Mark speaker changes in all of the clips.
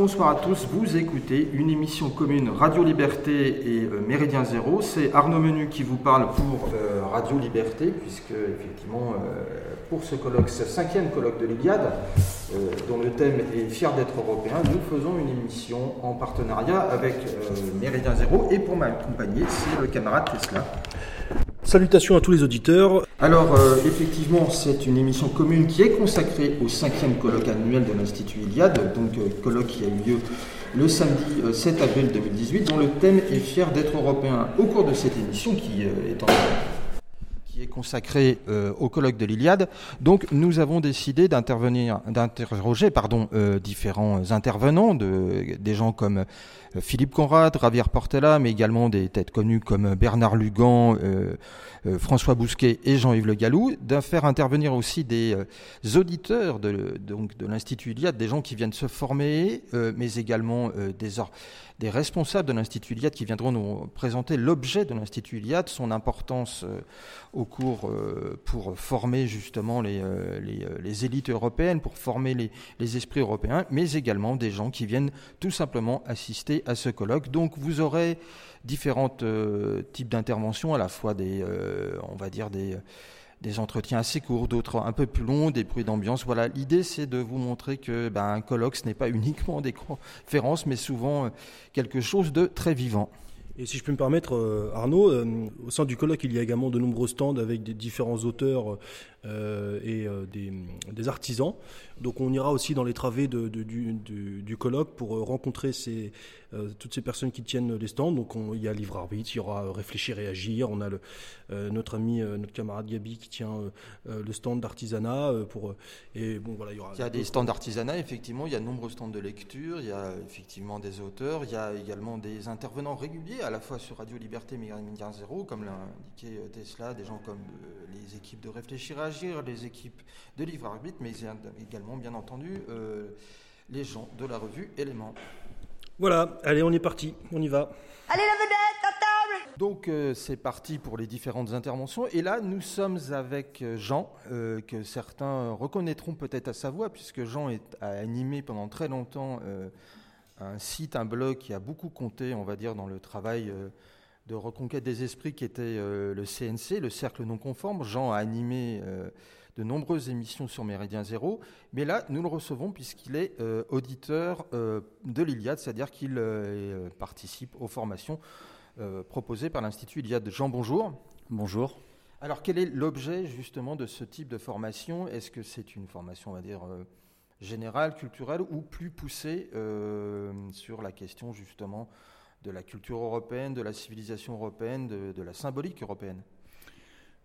Speaker 1: bonsoir à tous. Vous écoutez une émission commune Radio Liberté et euh, Méridien Zéro. C'est Arnaud Menu qui vous parle pour euh, Radio Liberté, puisque effectivement, euh, pour ce colloque, ce cinquième colloque de l'Iliade, dont le thème est Fier d'être européen, nous faisons une émission en partenariat avec Méridien Zéro. Et pour m'accompagner, c'est le camarade Tesla.
Speaker 2: Salutations à tous les auditeurs.
Speaker 1: Alors, euh, effectivement, c'est une émission commune qui est consacrée au cinquième colloque annuel de l'Institut Iliade, donc euh, colloque qui a eu lieu le samedi 7 euh, avril 2018, dont le thème est Fier d'être européen. Au cours de cette émission, qui est en est consacrée au colloque de l'Iliade. Donc nous avons décidé d'intervenir, d'interroger pardon, différents intervenants, de, des gens comme Philippe Conrad, Javier Portela, mais également des têtes connues comme Bernard Lugan, euh, euh, François Bousquet et Jean-Yves Le Gallou, de faire intervenir aussi des euh, auditeurs de, donc, de l'Institut Iliade, des gens qui viennent se former, mais également des, des responsables de l'Institut Iliade qui viendront nous présenter l'objet de l'Institut Iliade, son importance au cours pour former justement les, les, élites européennes, pour former les, les esprits européens, mais également des gens qui viennent tout simplement assister à ce colloque. Donc vous aurez différents euh, types d'interventions, à la fois des, euh, on va dire des, des entretiens assez courts, d'autres un peu plus longs, des bruits d'ambiance. Voilà, l'idée c'est de vous montrer que ben, un colloque ce n'est pas uniquement des conférences, mais souvent euh, quelque chose de très vivant.
Speaker 2: Et si je peux me permettre, Arnaud, au sein du colloque, il y a également de nombreux stands avec des différents auteurs et des, des, artisans. Donc on ira aussi dans les travées du, du, colloque pour rencontrer euh, toutes ces personnes qui tiennent les stands. Donc il y a Livre Arbitre, il y aura Réfléchir et Agir. On a euh, notre ami, euh, notre camarade Gabi qui tient le stand d'artisanat.
Speaker 1: bon voilà, il y a des stands d'artisanat, effectivement. Il y a de nombreux stands de lecture. Il y a effectivement des auteurs. Il y a également des intervenants réguliers, à la fois sur Radio Liberté, Média Zéro, comme l'a indiqué Tesla, des gens comme les équipes de Réfléchir et Agir, les équipes de Livre Arbitre, mais également, bien entendu, les gens de la revue Éléments.
Speaker 2: Voilà, allez, on est parti, on y va.
Speaker 3: Allez, la vedette, à table
Speaker 1: Donc, euh, c'est parti pour les différentes interventions. Et là, nous sommes avec euh, Jean, euh, que certains reconnaîtront peut-être à sa voix, puisque Jean est, a animé pendant très longtemps un site, un blog qui a beaucoup compté, on va dire, dans le travail de reconquête des esprits qui était le CNC, le Cercle Non Conforme. Jean a animé de nombreuses émissions sur Méridien Zéro, mais là, nous le recevons puisqu'il est euh, auditeur euh, de l'Iliade, c'est-à-dire qu'il euh, participe aux formations proposées par l'Institut Iliade. Jean, bonjour.
Speaker 4: Bonjour.
Speaker 1: Alors, quel est l'objet justement de ce type de formation? Est-ce que c'est une formation, on va dire, générale, culturelle, ou plus poussée sur la question justement de la culture européenne, de la civilisation européenne, de la symbolique européenne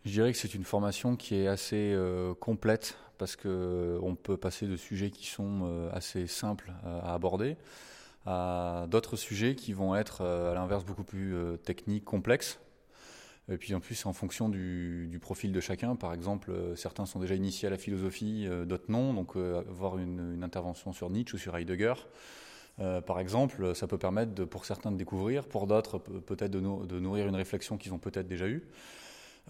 Speaker 4: je dirais que c'est une formation qui est assez euh, complète parce que euh, peut passer de sujets qui sont euh, assez simples à aborder à d'autres sujets qui vont être à l'inverse beaucoup plus techniques, complexes. Et puis en plus, en fonction du, profil de chacun, par exemple, certains sont déjà initiés à la philosophie, d'autres non. Donc, avoir une, intervention sur Nietzsche ou sur Heidegger, par exemple, ça peut permettre pour certains de découvrir, pour d'autres peut-être de, nourrir une réflexion qu'ils ont peut-être déjà eue.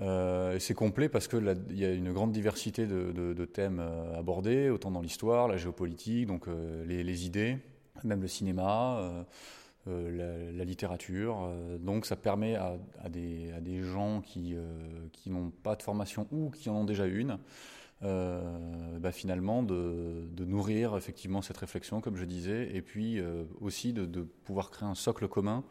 Speaker 4: Euh, c'est complet parce qu'il y a une grande diversité de, thèmes euh, abordés, autant dans l'histoire, la géopolitique, donc euh, les, idées, même le cinéma, la, littérature. donc ça permet à, des, gens qui, n'ont pas de formation ou qui en ont déjà une, bah, finalement de, nourrir effectivement cette réflexion, comme je disais, et puis aussi de, pouvoir créer un socle commun,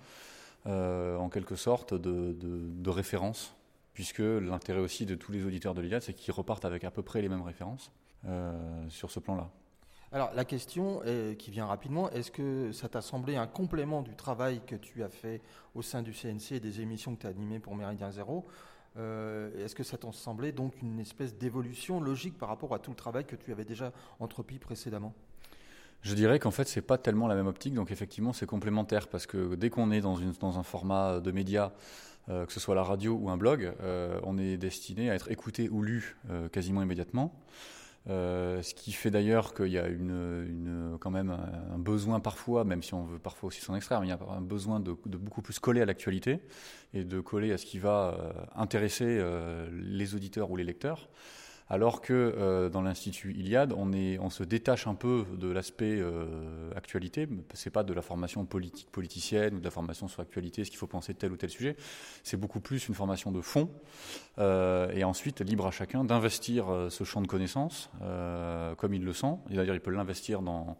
Speaker 4: en quelque sorte, de référence puisque l'intérêt aussi de tous les auditeurs de l'IAD, c'est qu'ils repartent avec à peu près les mêmes références euh, sur ce plan-là.
Speaker 1: Alors la question qui vient rapidement, est-ce que ça t'a semblé un complément du travail que tu as fait au sein du CNC et des émissions que tu as animées pour Méridien Zéro? Euh, Est-ce que ça t'a semblé donc une espèce d'évolution logique par rapport à tout le travail que tu avais déjà entrepris précédemment?
Speaker 4: Je dirais qu'en fait, c'est pas tellement la même optique, donc effectivement, c'est complémentaire parce que dès qu'on est dans, un format de média euh, que ce soit la radio ou un blog, euh, on est destiné à être écouté ou lu quasiment immédiatement. Ce qui fait d'ailleurs qu'il y a une, quand même un, besoin parfois, même si on veut parfois aussi s'en extraire, mais il y a un besoin de, beaucoup plus coller à l'actualité et de coller à ce qui va intéresser les auditeurs ou les lecteurs. Alors que euh, dans l'Institut Iliade, on, se détache un peu de l'aspect euh, actualité. C'est pas de la formation politique politicienne ou de la formation sur l'actualité, ce qu'il faut penser de tel ou tel sujet. C'est beaucoup plus une formation de fond. Euh, et ensuite, libre à chacun d'investir euh, ce champ de connaissances comme il le sent. D'ailleurs, il peut l'investir dans,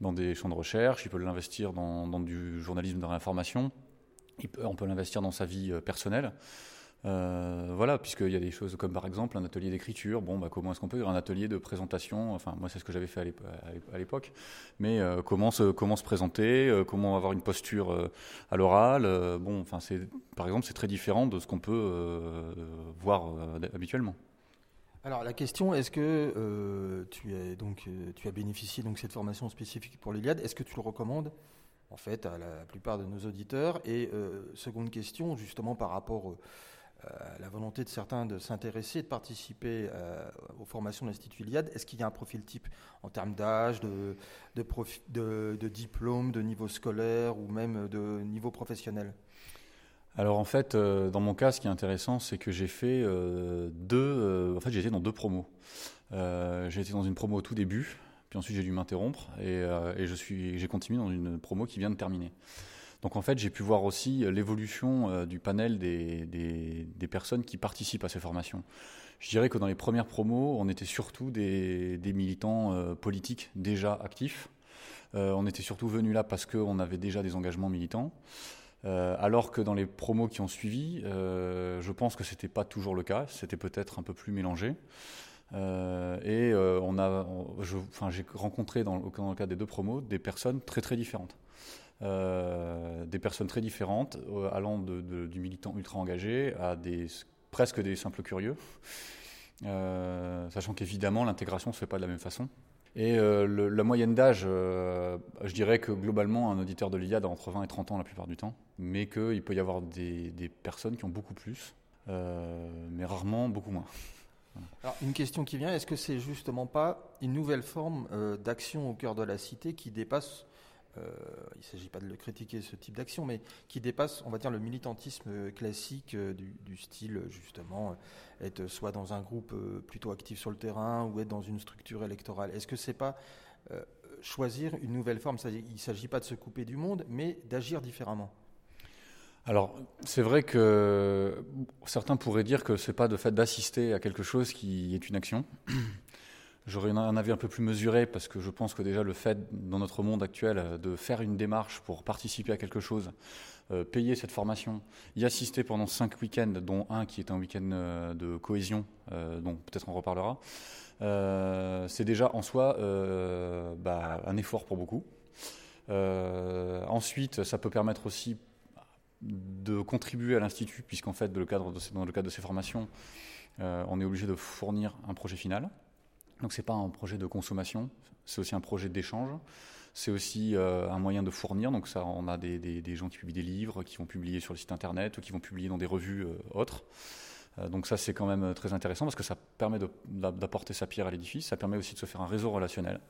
Speaker 4: dans des champs de recherche, il peut l'investir dans, dans du journalisme il peut- on peut l'investir dans sa vie personnelle. Euh, voilà, puisqu'il y a des choses comme par exemple un atelier d'écriture. Bon, bah, comment est-ce qu'on peut un atelier de présentation? Enfin, moi, c'est ce que j'avais fait à l'ép- à l'ép- à l'époque. Mais euh, comment se comment se présenter? Euh, Comment avoir une posture à l'oral? Bon, enfin, c'est par exemple, c'est très différent de ce qu'on peut voir habituellement.
Speaker 1: Alors la question, est-ce que tu, as, donc, tu as bénéficié de cette formation spécifique pour l'Iliade? Est-ce que tu le recommandes en fait à la plupart de nos auditeurs? Et seconde question, justement par rapport la volonté de certains de s'intéresser, de participer euh, aux formations de l'Institut Iliade, est-ce qu'il y a un profil type en termes d'âge, de, diplôme, de niveau scolaire ou même de niveau professionnel?
Speaker 4: Alors en fait, euh, dans mon cas, ce qui est intéressant, c'est que j'ai fait euh, deux. euh, en fait, j'ai été dans deux promos. Euh, j'ai été dans une promo au tout début, puis ensuite j'ai dû m'interrompre et, euh, j'ai continué dans une promo qui vient de terminer. Donc en fait, j'ai pu voir aussi euh, l'évolution euh, du panel des, personnes qui participent à ces formations. Je dirais que dans les premières promos, on était surtout des, militants euh, politiques déjà actifs. On était surtout venus là parce qu'on avait déjà des engagements militants. Alors que dans les promos qui ont suivi, je pense que c'était pas toujours le cas. C'était peut-être un peu plus mélangé. Et on a, j'ai rencontré dans, dans le cadre des deux promos des personnes très très différentes. Euh, des personnes très différentes, euh, allant du militant ultra engagé à presque des simples curieux. Euh, sachant qu'évidemment l'intégration se fait pas de la même façon. Et la moyenne d'âge, je dirais que globalement, un auditeur de l'IAD a entre 20 et 30 ans la plupart du temps, mais qu'il peut y avoir des, personnes qui ont beaucoup plus, mais rarement beaucoup moins.
Speaker 1: Alors, une question qui vient, est-ce que c'est justement pas une nouvelle forme d'action au cœur de la cité qui dépasse, il ne s'agit pas de le critiquer ce type d'action, mais qui dépasse, on va dire, le militantisme euh, classique euh, du, style, justement, euh, être soit dans un groupe euh, plutôt actif sur le terrain ou être dans une structure électorale Est-ce que c'est pas euh, choisir une nouvelle forme? Il ne s'agit pas de se couper du monde, mais d'agir différemment.
Speaker 4: Alors, c'est vrai que certains pourraient dire que c'est pas le fait d'assister à quelque chose qui est une action. J'aurais un avis un peu plus mesuré parce que je pense que déjà le fait dans notre monde actuel euh, de faire une démarche pour participer à quelque chose, euh, payer cette formation, y assister pendant cinq week-ends, dont un qui est un week-end euh, de cohésion, donc peut-être on reparlera, c'est déjà en soi bah, un effort pour beaucoup. Ensuite, ça peut permettre aussi de contribuer à l'institut, puisqu'en fait, dans le cadre de ces, formations, on est obligé de fournir un projet final. Donc c'est pas un projet de consommation, c'est aussi un projet d'échange. C'est aussi euh, un moyen de fournir. Donc ça, on a des, gens qui publient des livres, qui vont publier sur le site internet ou qui vont publier dans des revues euh, autres. Euh, donc ça, c'est quand même très intéressant parce que ça permet d'apporter sa pierre à l'édifice. Ça permet aussi de se faire un réseau relationnel,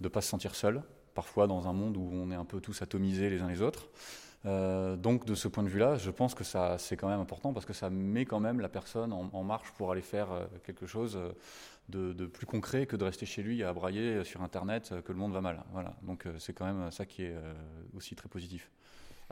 Speaker 4: de pas se sentir seul. Parfois dans un monde où on est un peu tous atomisés les uns les autres. Euh, donc de ce point de vue-là, je pense que ça c'est quand même important parce que ça met quand même la personne en, marche pour aller faire euh, quelque chose de, de, plus concret que de rester chez lui à brailler sur Internet que le monde va mal. Voilà. Donc euh, c'est quand même ça qui est euh, aussi très positif.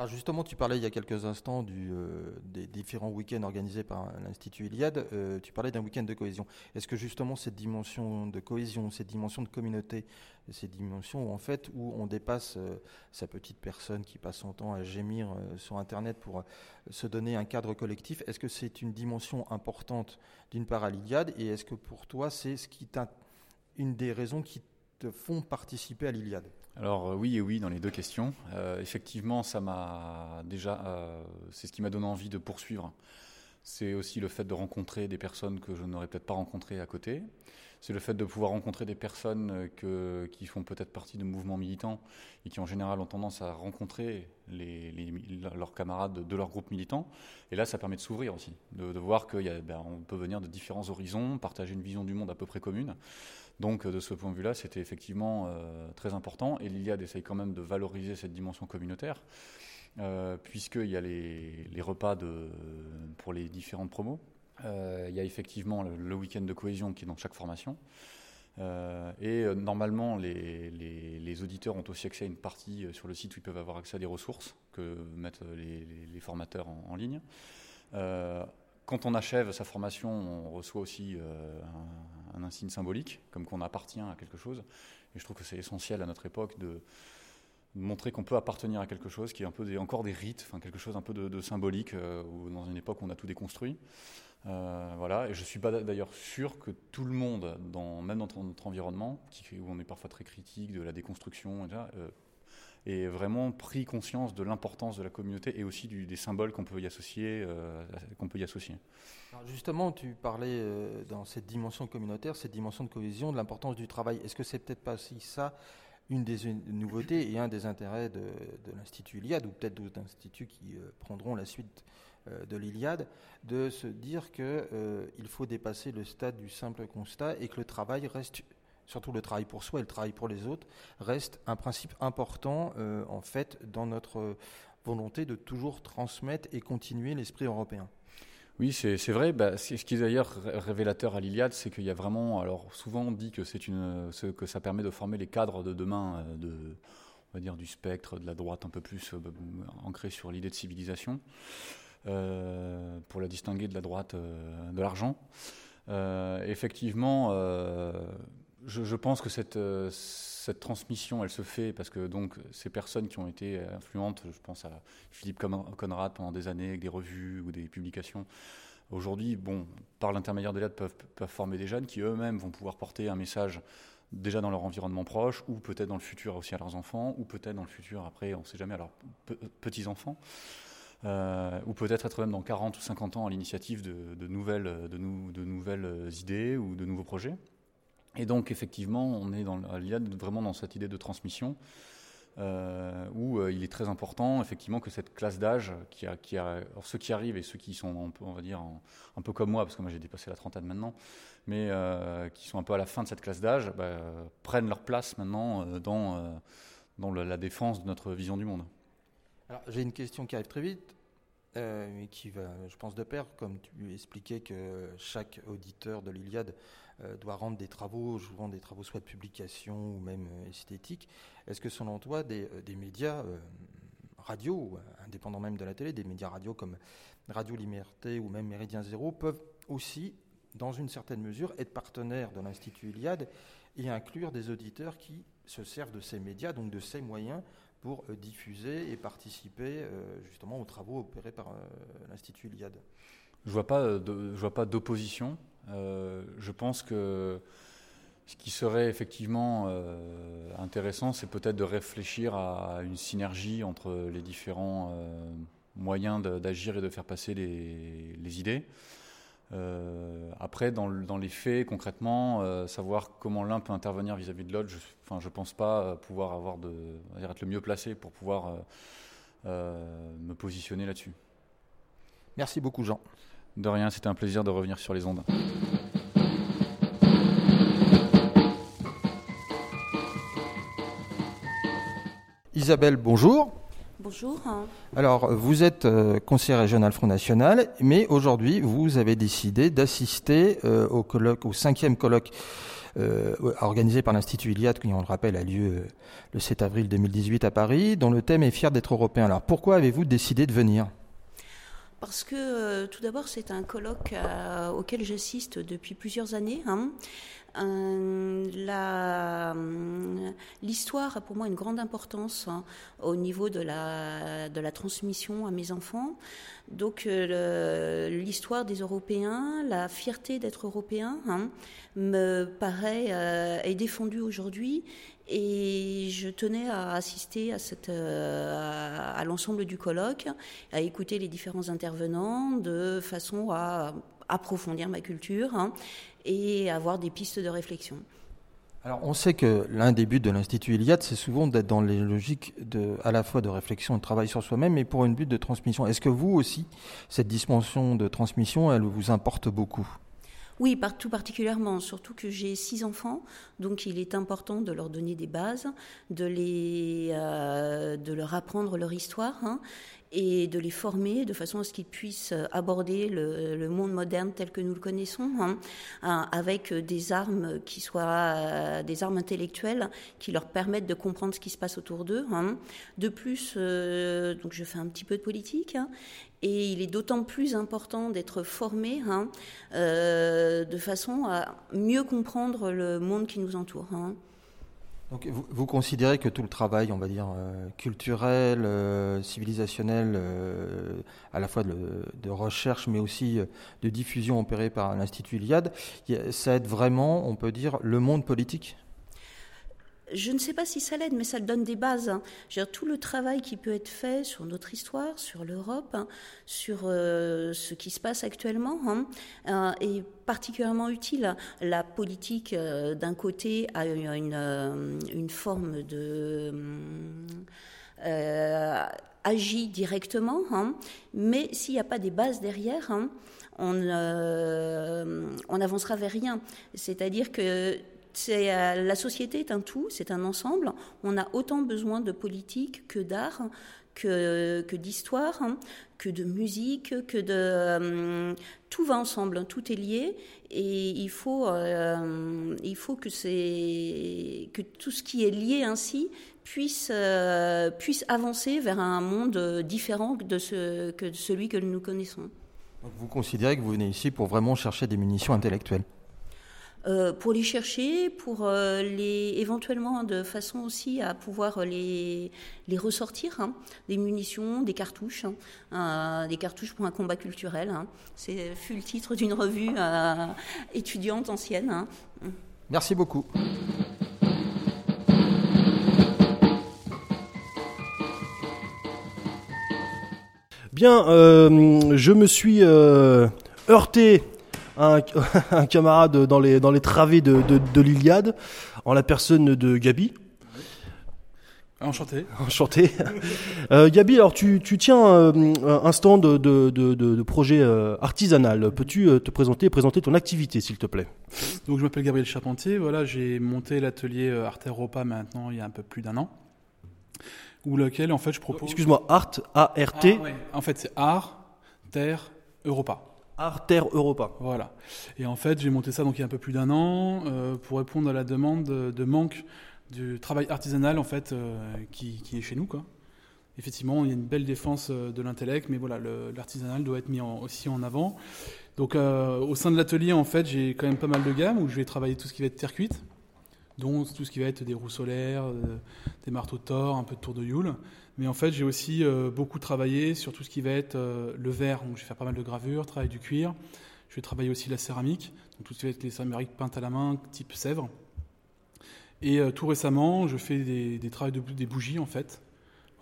Speaker 1: Justement, tu parlais il y a quelques instants euh, des différents week-ends organisés par l'Institut Iliade. Euh, tu parlais d'un week-end de cohésion. Est-ce que justement cette dimension de cohésion, cette dimension de communauté, ces dimensions où en fait où on dépasse euh, sa petite personne qui passe son temps à gémir sur Internet pour se donner un cadre collectif, est-ce que c'est une dimension importante d'une part à l'Iliade et est-ce que pour toi c'est une des raisons qui te font participer à l'Iliade?
Speaker 4: Alors euh, oui et oui dans les deux questions. Euh, effectivement, ça m'a déjà, euh, c'est ce qui m'a donné envie de poursuivre. C'est aussi le fait de rencontrer des personnes que je n'aurais peut-être pas rencontrées à côté. C'est le fait de pouvoir rencontrer des personnes qui font peut-être partie de mouvements militants et qui en général ont tendance à rencontrer leurs camarades de, leur groupe militant. Et là, ça permet de s'ouvrir aussi, de, de voir qu'on ben, peut venir de différents horizons, partager une vision du monde à peu près commune. Donc de ce point de vue-là, c'était effectivement euh, très important. Et l'Iliade essaye quand même de valoriser cette dimension communautaire, euh, puisqu'il y a les, repas pour les différentes promos. il y a effectivement le, week-end de cohésion qui est dans chaque formation. et normalement, les, auditeurs ont aussi accès à une partie sur le site où ils peuvent avoir accès à des ressources que mettent les, formateurs en ligne. Quand on achève sa formation, on reçoit aussi euh, un, insigne symbolique, comme qu'on appartient à quelque chose. Et je trouve que c'est essentiel à notre époque de, montrer qu'on peut appartenir à quelque chose qui est un peu encore des rites, quelque chose un peu de, symbolique, euh, dans une époque où on a tout déconstruit. Euh, voilà, et je suis pas d'ailleurs sûr que tout le monde, même dans notre environnement, où on est parfois très critique de la déconstruction, et vraiment pris conscience de l'importance de la communauté et aussi des symboles qu'on peut y associer. Euh, qu'on peut y associer.
Speaker 1: justement, tu parlais euh, dans cette dimension communautaire, cette dimension de cohésion, de l'importance du travail. Est-ce que c'est peut-être pas aussi ça une des nouveautés et un des intérêts de, l'Institut Iliade, ou peut-être d'autres instituts qui euh, prendront la suite de l'Iliade, de se dire qu'il faut dépasser le stade du simple constat et que le travail reste surtout le travail pour soi et le travail pour les autres, reste un principe important euh, en fait dans notre volonté de toujours transmettre et continuer l'esprit européen.
Speaker 4: Oui, c'est vrai. Bah, ce qui est d'ailleurs révélateur à l'Iliade, c'est qu'il y a vraiment. Alors, souvent, on dit que, une, que ça permet de former les cadres de demain, euh, de, on va dire, du spectre, de la droite un peu plus euh, ancrée sur l'idée de civilisation, pour la distinguer de la droite de l'argent. effectivement, je, pense que cette, euh, cette, transmission, elle se fait parce que donc ces personnes qui ont été influentes, je pense à Philippe Conrad pendant des années avec des revues ou des publications, aujourd'hui, bon, par l'intermédiaire de l'aide, peuvent, former des jeunes qui eux-mêmes vont pouvoir porter un message déjà dans leur environnement proche, ou peut-être dans le futur aussi à leurs enfants, ou peut-être dans le futur après, on ne sait jamais, à leurs petits-enfants. Euh, ou peut-être être même dans 40 ou 50 ans à l'initiative de, nouvelles idées ou de nouveaux projets. Et donc, effectivement, on est dans, vraiment dans cette idée de transmission. Euh, où euh, il est très important effectivement que cette classe d'âge, ceux qui arrivent et ceux qui sont on va dire un peu comme moi, parce que moi j'ai dépassé la trentaine maintenant, mais euh, qui sont un peu à la fin de cette classe d'âge, bah, prennent leur place maintenant dans, dans la défense de notre vision du monde.
Speaker 1: Alors j'ai une question qui arrive très vite. et qui va, je pense, de pair, comme tu expliquais que chaque auditeur de l'Iliade doit rendre des travaux, souvent des travaux soit de publication ou même euh, esthétiques. Est-ce que selon toi, des, euh, médias radio, indépendants même de la télé, des médias radio comme Radio Liberté ou même Méridien Zéro, peuvent aussi, dans une certaine mesure, être partenaires de l'Institut Iliade et inclure des auditeurs qui se servent de ces médias, donc de ces moyens, pour diffuser et participer justement aux travaux opérés par l'Institut Iliade
Speaker 4: Je ne vois pas d'opposition. Euh, je pense que ce qui serait effectivement euh, intéressant, c'est peut-être de réfléchir à une synergie entre les différents euh, moyens d'agir et de faire passer les, idées. après, dans, les faits, concrètement, savoir comment l'un peut intervenir vis-à-vis de l'autre, je ne je pense pas pouvoir avoir de, être le mieux placé pour pouvoir me positionner là-dessus.
Speaker 1: Merci beaucoup, Jean.
Speaker 4: De rien, c'était un plaisir de revenir sur les ondes.
Speaker 1: Isabelle, bonjour.
Speaker 5: Bonjour.
Speaker 1: Alors, vous êtes euh, conseiller régional Front National, mais aujourd'hui, vous avez décidé d'assister euh, au, colloque, au cinquième colloque euh, organisé par l'Institut Iliade, qui, on le rappelle, a lieu le 7 avril 2018 à Paris, dont le thème est Fier d'être européen. Alors, pourquoi avez-vous décidé de venir?
Speaker 5: Parce que euh, tout d'abord, c'est un colloque euh, auquel j'assiste depuis plusieurs années. Hein. Euh, l'histoire a pour moi une grande importance hein, au niveau de la, transmission à mes enfants. Donc l'histoire des Européens, la fierté d'être européen, hein, me paraît est défendue aujourd'hui et je tenais à assister à, cette, euh, à, l'ensemble du colloque, à écouter les différents intervenants de façon à approfondir ma culture hein, et avoir des pistes de réflexion.
Speaker 1: Alors, on sait que l'un des buts de l'Institut Iliade, c'est souvent d'être dans les logiques de, à la fois de réflexion et de travail sur soi-même, mais pour une but de transmission. Est-ce que vous aussi, cette dimension de transmission, elle vous importe beaucoup?
Speaker 5: Oui, tout particulièrement, surtout que j'ai six enfants, donc il est important de leur donner des bases, de, les, euh, de leur apprendre leur histoire. Hein. Et de les former de façon à ce qu'ils puissent aborder le, monde moderne tel que nous le connaissons, hein, avec des armes qui soient des armes intellectuelles qui leur permettent de comprendre ce qui se passe autour d'eux. Hein. De plus, donc je fais un petit peu de politique, hein, et il est d'autant plus important d'être formé hein, euh, de façon à mieux comprendre le monde qui nous entoure.
Speaker 6: Vous, considérez que tout le travail, on va dire, euh, culturel, euh, civilisationnel, à la fois de, de, recherche, mais aussi de diffusion opéré par l'Institut Iliade, ça aide vraiment, on peut dire, le monde politique?
Speaker 5: Je ne sais pas si ça l'aide, mais ça donne des bases. Hein. Tout le travail qui peut être fait sur notre histoire, sur l'Europe, hein, sur euh, ce qui se passe actuellement, hein, euh, est particulièrement utile. La politique, euh, d'un côté, a une, une forme de agit directement, mais s'il n'y a pas des bases derrière, on n'avancera vers rien. C'est-à-dire que euh, la société est un tout, c'est un ensemble. On a autant besoin de politique que d'art, que, d'histoire, que de musique, que de... Euh, tout va ensemble, tout est lié et il faut, euh, il faut que, tout ce qui est lié ainsi puisse, puisse avancer vers un monde différent de, celui que nous connaissons.
Speaker 6: Vous considérez que vous venez ici pour vraiment chercher des munitions intellectuelles?
Speaker 5: Euh, pour les chercher, pour euh, les éventuellement de façon aussi à pouvoir les, ressortir, hein. des munitions, des cartouches, hein. euh, des cartouches pour un combat culturel. Hein. C'est fut le titre d'une revue étudiante ancienne.
Speaker 6: Merci beaucoup.
Speaker 2: Bien, je me suis heurté un, camarade dans les, dans les travées de, de, l'Iliade, en la personne de Gabi.
Speaker 7: Enchanté.
Speaker 2: Enchanté. euh, Gabi, alors tu, tu tiens euh, un stand de, de, de, de projet euh, artisanal. Peux-tu te présenter présenter ton activité, s'il te plaît?
Speaker 7: Donc je m'appelle Gabriel Charpentier. Voilà, j'ai monté l'atelier Art Europa maintenant il y a un peu plus d'un an, où lequel en fait je propose.
Speaker 2: Excuse-moi, Art A R T?
Speaker 7: Ah, en fait, c'est Art Terre Europa.
Speaker 2: Arter Europa.
Speaker 7: Voilà. Et en fait, j'ai monté ça donc il y a un peu plus d'un an euh, pour répondre à la demande de, manque du travail artisanal en fait euh, qui, est chez nous quoi. Effectivement, il y a une belle défense euh, de l'intellect, mais voilà, l'artisanal doit être mis aussi en avant. Donc, au sein de l'atelier, en fait, j'ai quand même pas mal de gammes où je vais travailler tout ce qui va être terre cuite, dont tout ce qui va être des roues solaires, des marteaux de un peu de tour de Yule. Mais en fait, j'ai aussi euh, beaucoup travaillé sur tout ce qui va être euh, le verre. Donc, je vais faire pas mal de gravures, travailler du cuir. Je vais travailler aussi la céramique, donc tout ce qui va être les céramiques peintes à la main, type Sèvres. Et euh, tout récemment, je fais des, travaux de bougies en fait.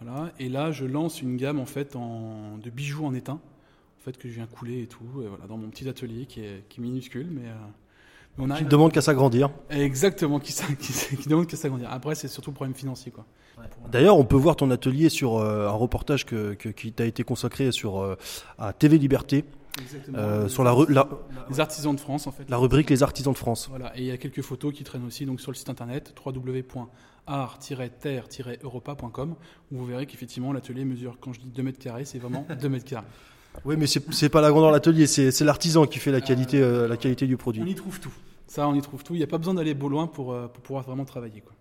Speaker 7: Voilà. Et là, je lance une gamme en fait de bijoux en étain, en fait que je viens couler et tout, voilà, dans mon petit atelier qui est, qui est minuscule, mais
Speaker 2: on qui ne demande qu'à s'agrandir.
Speaker 7: Exactement, qui, qui, qui demande qu'à s'agrandir. Après, c'est surtout le problème financier. Quoi.
Speaker 2: D'ailleurs, on peut voir ton atelier sur euh, un reportage que, qui t'a été consacré sur, euh, à TV Liberté.
Speaker 7: Euh, sur la, la, les artisans de France en fait.
Speaker 2: La rubrique Les artisans de France.
Speaker 7: Voilà, et il y a quelques photos qui traînent aussi donc sur le site internet www.art-terre-europa.com où vous verrez qu'effectivement l'atelier mesure, quand je dis 2 mètres carrés, c'est vraiment 2 mètres carrés.
Speaker 2: Oui, mais c'est pas la grandeur de l'atelier, c'est l'artisan qui fait la qualité, la qualité du produit.
Speaker 7: On y trouve tout. Ça, on y trouve tout. Il n'y a pas besoin d'aller beau loin pour, pour pouvoir vraiment travailler. Quoi.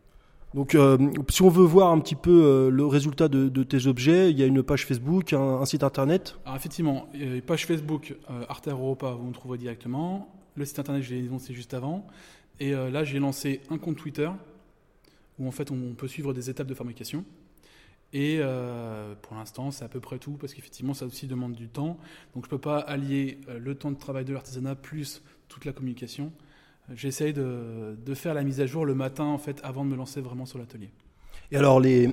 Speaker 2: Donc, euh, si on veut voir un petit peu euh, le résultat de, tes objets, il y a une page Facebook, un, site internet.
Speaker 7: Alors effectivement, page Facebook euh, Arte Europa, vous me trouverez directement. Le site internet, je l'ai lancé juste avant. Et là, j'ai lancé un compte Twitter où en fait on peut suivre des étapes de fabrication. Et pour l'instant, c'est à peu près tout parce qu'effectivement, ça aussi demande du temps. Donc, je ne peux pas allier le temps de travail de l'artisanat plus toute la communication j'essaye de, de, faire la mise à jour le matin en fait avant de me lancer vraiment sur l'atelier.
Speaker 2: Et alors, les,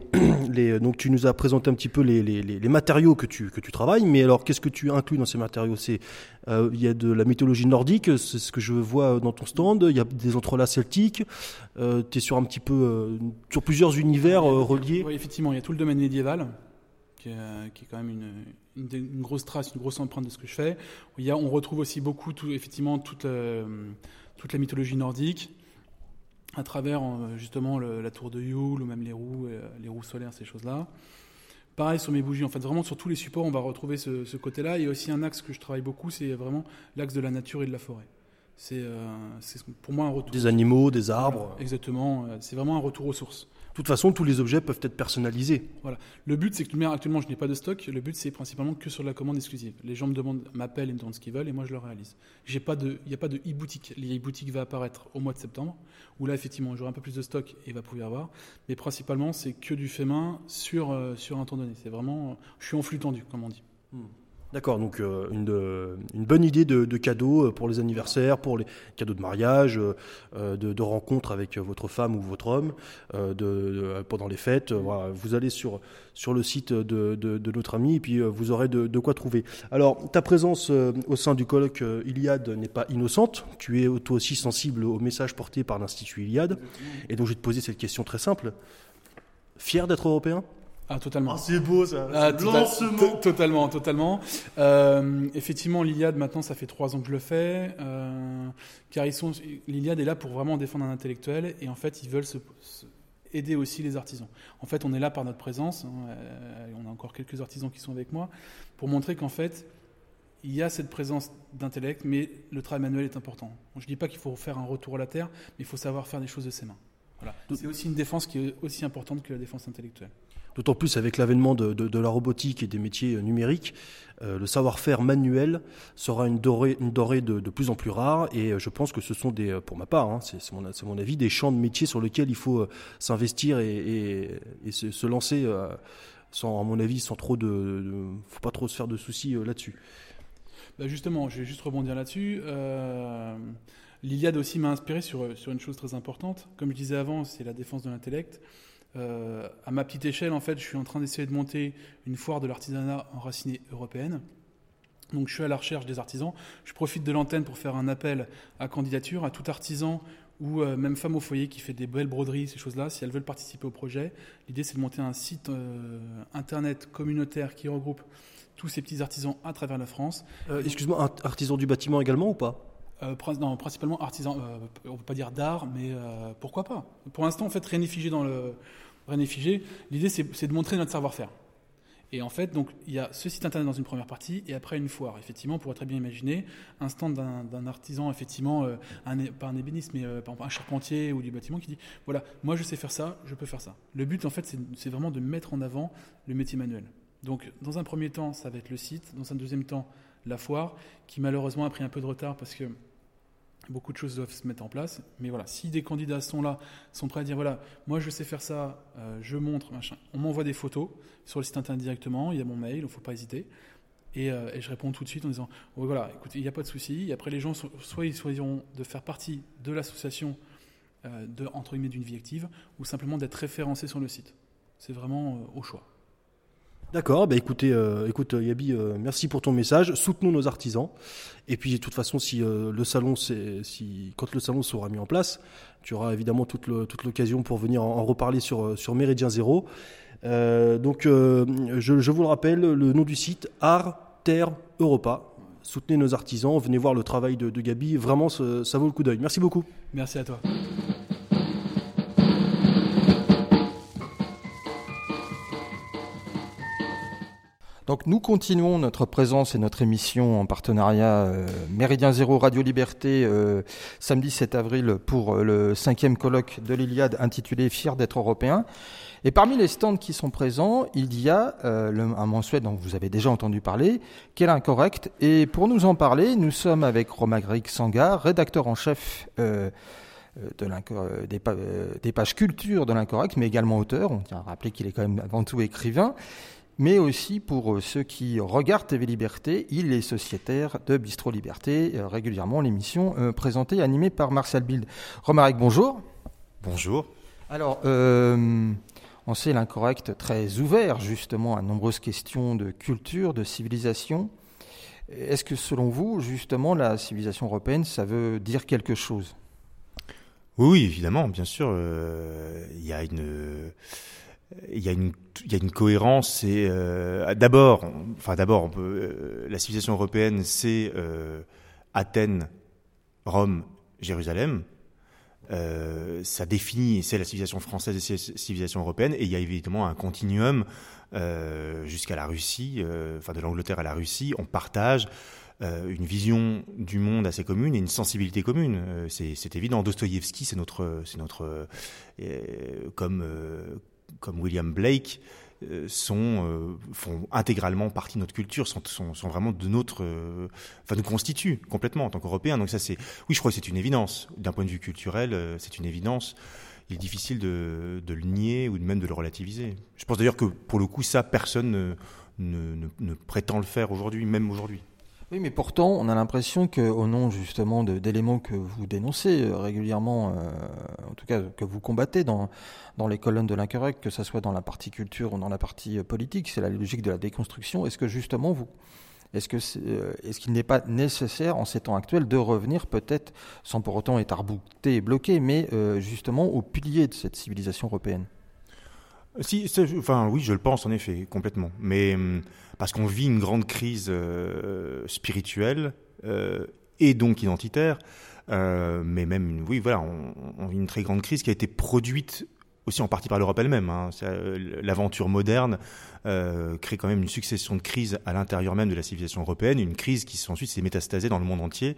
Speaker 2: donc tu nous as présenté un petit peu les, les, les matériaux que tu, que tu travailles, mais alors qu'est-ce que tu inclus dans ces matériaux? C'est euh, Il y a de la mythologie nordique, c'est ce que je vois dans ton stand, il y a des entrelacs celtiques, euh, tu es sur un petit peu, euh, sur plusieurs univers reliés.
Speaker 7: Oui, effectivement, il y a tout le domaine médiéval, qui est, qui est quand même une, une, grosse trace, une grosse empreinte de ce que je fais. Il y a, on retrouve aussi beaucoup, tout, effectivement, toute toute la mythologie nordique, à travers euh, justement la tour de Yule, ou même les roues, euh, les roues solaires, ces choses-là. Pareil sur mes bougies, en fait, vraiment sur tous les supports, on va retrouver ce, ce côté-là. Et aussi un axe que je travaille beaucoup, c'est vraiment l'axe de la nature et de la forêt. C'est euh, pour moi un retour.
Speaker 2: Des animaux, des arbres.
Speaker 7: Voilà, exactement, c'est vraiment un retour aux sources.
Speaker 2: De toute façon, tous les objets peuvent être personnalisés.
Speaker 7: Voilà. Le but, c'est que actuellement, je n'ai pas de stock. Le but, c'est principalement que sur la commande exclusive. Les gens me demandent, m'appellent et me demandent ce qu'ils veulent, et moi, je le réalise. J'ai pas de, il n'y a pas de e-boutique. L'e-boutique va apparaître au mois de septembre, où là, effectivement, j'aurai un peu plus de stock et il va pouvoir y avoir. Mais principalement, c'est que du fait main sur, euh, sur un temps donné. C'est vraiment, je suis en flux tendu, comme on dit.
Speaker 2: D'accord, donc euh, une, bonne idée de, de cadeau euh, pour les anniversaires, pour les cadeaux de mariage, euh, de, de rencontres avec votre femme ou votre homme, pendant les fêtes. Vous allez sur, sur le site de, notre ami et puis vous aurez de, quoi trouver. Alors, ta présence au sein du colloque Iliade n'est pas innocente. Tu es toi aussi sensible au message porté par l'Institut Iliade. Et donc, je vais te poser cette question très simple. Fier d'être européen?
Speaker 7: Ah, totalement.
Speaker 2: c'est beau ça
Speaker 7: Ah, tota- to- totalement, totalement. Euh, effectivement, l'Iliade, maintenant, ça fait trois ans que je le fais. Euh, car ils sont, l'Iliade est là pour vraiment défendre un intellectuel. Et en fait, ils veulent se, se- aider aussi les artisans. En fait, on est là par notre présence. hein, euh, on a encore quelques artisans qui sont avec moi. Pour montrer qu'en fait, il y a cette présence d'intellect, mais le travail manuel est important. Je ne dis pas qu'il faut faire un retour à la terre, mais il faut savoir faire des choses de ses mains. Voilà. C'est aussi une défense qui est aussi importante que la défense intellectuelle.
Speaker 2: D'autant plus avec l'avènement de, la robotique et des métiers euh, numériques, euh, le savoir-faire manuel sera une dorée, de, plus en plus rare. Et euh, je pense que ce sont des, pour ma part, hein, c'est mon, avis, des champs de métiers sur lesquels il faut s'investir et, se, lancer, sans, à mon avis, sans trop de, faut pas trop se faire de soucis là-dessus.
Speaker 7: Bah justement, je vais juste rebondir là-dessus. L'Iliade aussi m'a inspiré sur, sur une chose très importante. Comme je disais avant, c'est la défense de l'intellect. Euh, à ma petite échelle, en fait, je suis en train d'essayer de monter une foire de l'artisanat enraciné européenne. Donc, je suis à la recherche des artisans. Je profite de l'antenne pour faire un appel à candidature à tout artisan ou euh, même femme au foyer qui fait des belles broderies, ces choses-là, si elles veulent participer au projet. L'idée, c'est de monter un site euh, internet communautaire qui regroupe tous ces petits artisans à travers la France.
Speaker 2: Euh, Excuse-moi, art- artisan du bâtiment également ou pas?
Speaker 7: Euh, non, principalement artisan, euh, on ne peut pas dire d'art, mais pourquoi pas? Pour l'instant, en fait, rien n'est figé dans le. Rien n'est figé. L'idée, c'est de montrer notre savoir-faire. Et en fait, donc, il y a ce site internet dans une première partie, et après une foire. Effectivement, on pourrait très bien imaginer un stand d'un artisan, effectivement, euh, un, pas un ébéniste, mais euh, un charpentier ou du bâtiment qui dit voilà, moi je sais faire ça, je peux faire ça. Le but, en fait, c'est vraiment de mettre en avant le métier manuel. Donc, dans un premier temps, ça va être le site. Dans un deuxième temps, la foire, qui malheureusement a pris un peu de retard parce que beaucoup de choses doivent se mettre en place. Mais voilà, si des candidats sont là, sont prêts à dire voilà, moi je sais faire ça, euh, je montre, machin, on m'envoie des photos sur le site internet directement, il y a mon mail, il ne faut pas hésiter. Et, euh, et je réponds tout de suite en disant Oui, voilà, écoutez, il n'y a pas de souci. Et après, les gens, so- soit ils choisiront de faire partie de l'association euh, de, entre guillemets, d'une vie active, ou simplement d'être référencés sur le site. C'est vraiment au choix.
Speaker 2: D'accord, bah écoutez, euh, écoute euh, Yabi, euh, merci pour ton message. Soutenons nos artisans. Et puis de toute façon, si le salon, si quand le salon sera mis en place, tu auras évidemment toute, l'occasion pour venir en, reparler sur sur Méridien Zéro. Donc, je, je vous le rappelle, le nom du site Art Terre Europa. Soutenez nos artisans, venez voir le travail de, de Gabi. Vraiment, ça, ça vaut le coup d'œil. Merci beaucoup.
Speaker 7: Merci à toi.
Speaker 1: Donc nous continuons notre présence et notre émission en partenariat euh, Méridien Zéro Radio Liberté euh, samedi 7 avril pour euh, le cinquième colloque de l'Iliade intitulé Fier d'être européen. Et parmi les stands qui sont présents, il y a euh, un mensuel dont vous avez déjà entendu parler, qui est l'incorrect. Et pour nous en parler, nous sommes avec Romagric Sangar, rédacteur en chef euh, euh, de des, des pages culture de l'incorrect, mais également auteur. On tient à rappeler qu'il est quand même avant tout écrivain mais aussi pour euh, ceux qui regardent TV Liberté, il est sociétaire de Bistro Liberté, euh, régulièrement l'émission euh, présentée et animée par Marcel Bild. Romaric, bonjour.
Speaker 8: Bonjour.
Speaker 1: Alors, euh, on sait l'incorrect très ouvert justement à nombreuses questions de culture, de civilisation. Est-ce que selon vous, justement, la civilisation européenne, ça veut dire quelque chose?
Speaker 8: Oui, oui, évidemment, bien sûr. euh, Il y a une, il y a une, il y a une cohérence. Et euh, d'abord, enfin d'abord, euh, la civilisation européenne, c'est euh, Athènes, Rome, Jérusalem. ça définit, c'est la civilisation française et la civilisation européenne, et il y a évidemment un continuum jusqu'à la Russie, enfin de l'Angleterre à la Russie, on partage une vision du monde assez commune et une sensibilité commune. C'est évident. Dostoïevski, c'est notre, c'est notre, comme comme William Blake, sont font intégralement partie de notre culture, sont, sont, vraiment de notre, enfin nous constituent complètement en tant qu'Européens. Donc ça c'est, oui, je crois que c'est une évidence d'un point de vue culturel, c'est une évidence. Il est difficile de, le nier ou même de le relativiser. Je pense d'ailleurs que pour le coup, ça, personne ne, ne, ne prétend le faire aujourd'hui, même aujourd'hui.
Speaker 1: Oui, mais pourtant, on a l'impression qu'au nom justement d'éléments que vous dénoncez euh, régulièrement, euh, en tout cas que vous combattez dans, les colonnes de l'incorrect, que ce soit dans la partie culture ou dans la partie euh, politique, c'est la logique de la déconstruction. Est-ce que justement vous, est-ce que est, qu'il n'est pas nécessaire en ces temps actuels de revenir peut-être, sans pour autant être arbouté et bloqué, mais justement au pilier de cette civilisation européenne?
Speaker 8: Si, enfin oui, je le pense en effet complètement. Mais hum, parce qu'on vit une grande crise euh, spirituelle euh, et donc identitaire, euh, mais même, oui, voilà, une très grande crise qui a été produite aussi en partie par l'Europe elle-même. Hein. L'aventure moderne crée quand même une succession de crises à l'intérieur même de la civilisation européenne, une crise qui ensuite s'est métastasée dans le monde entier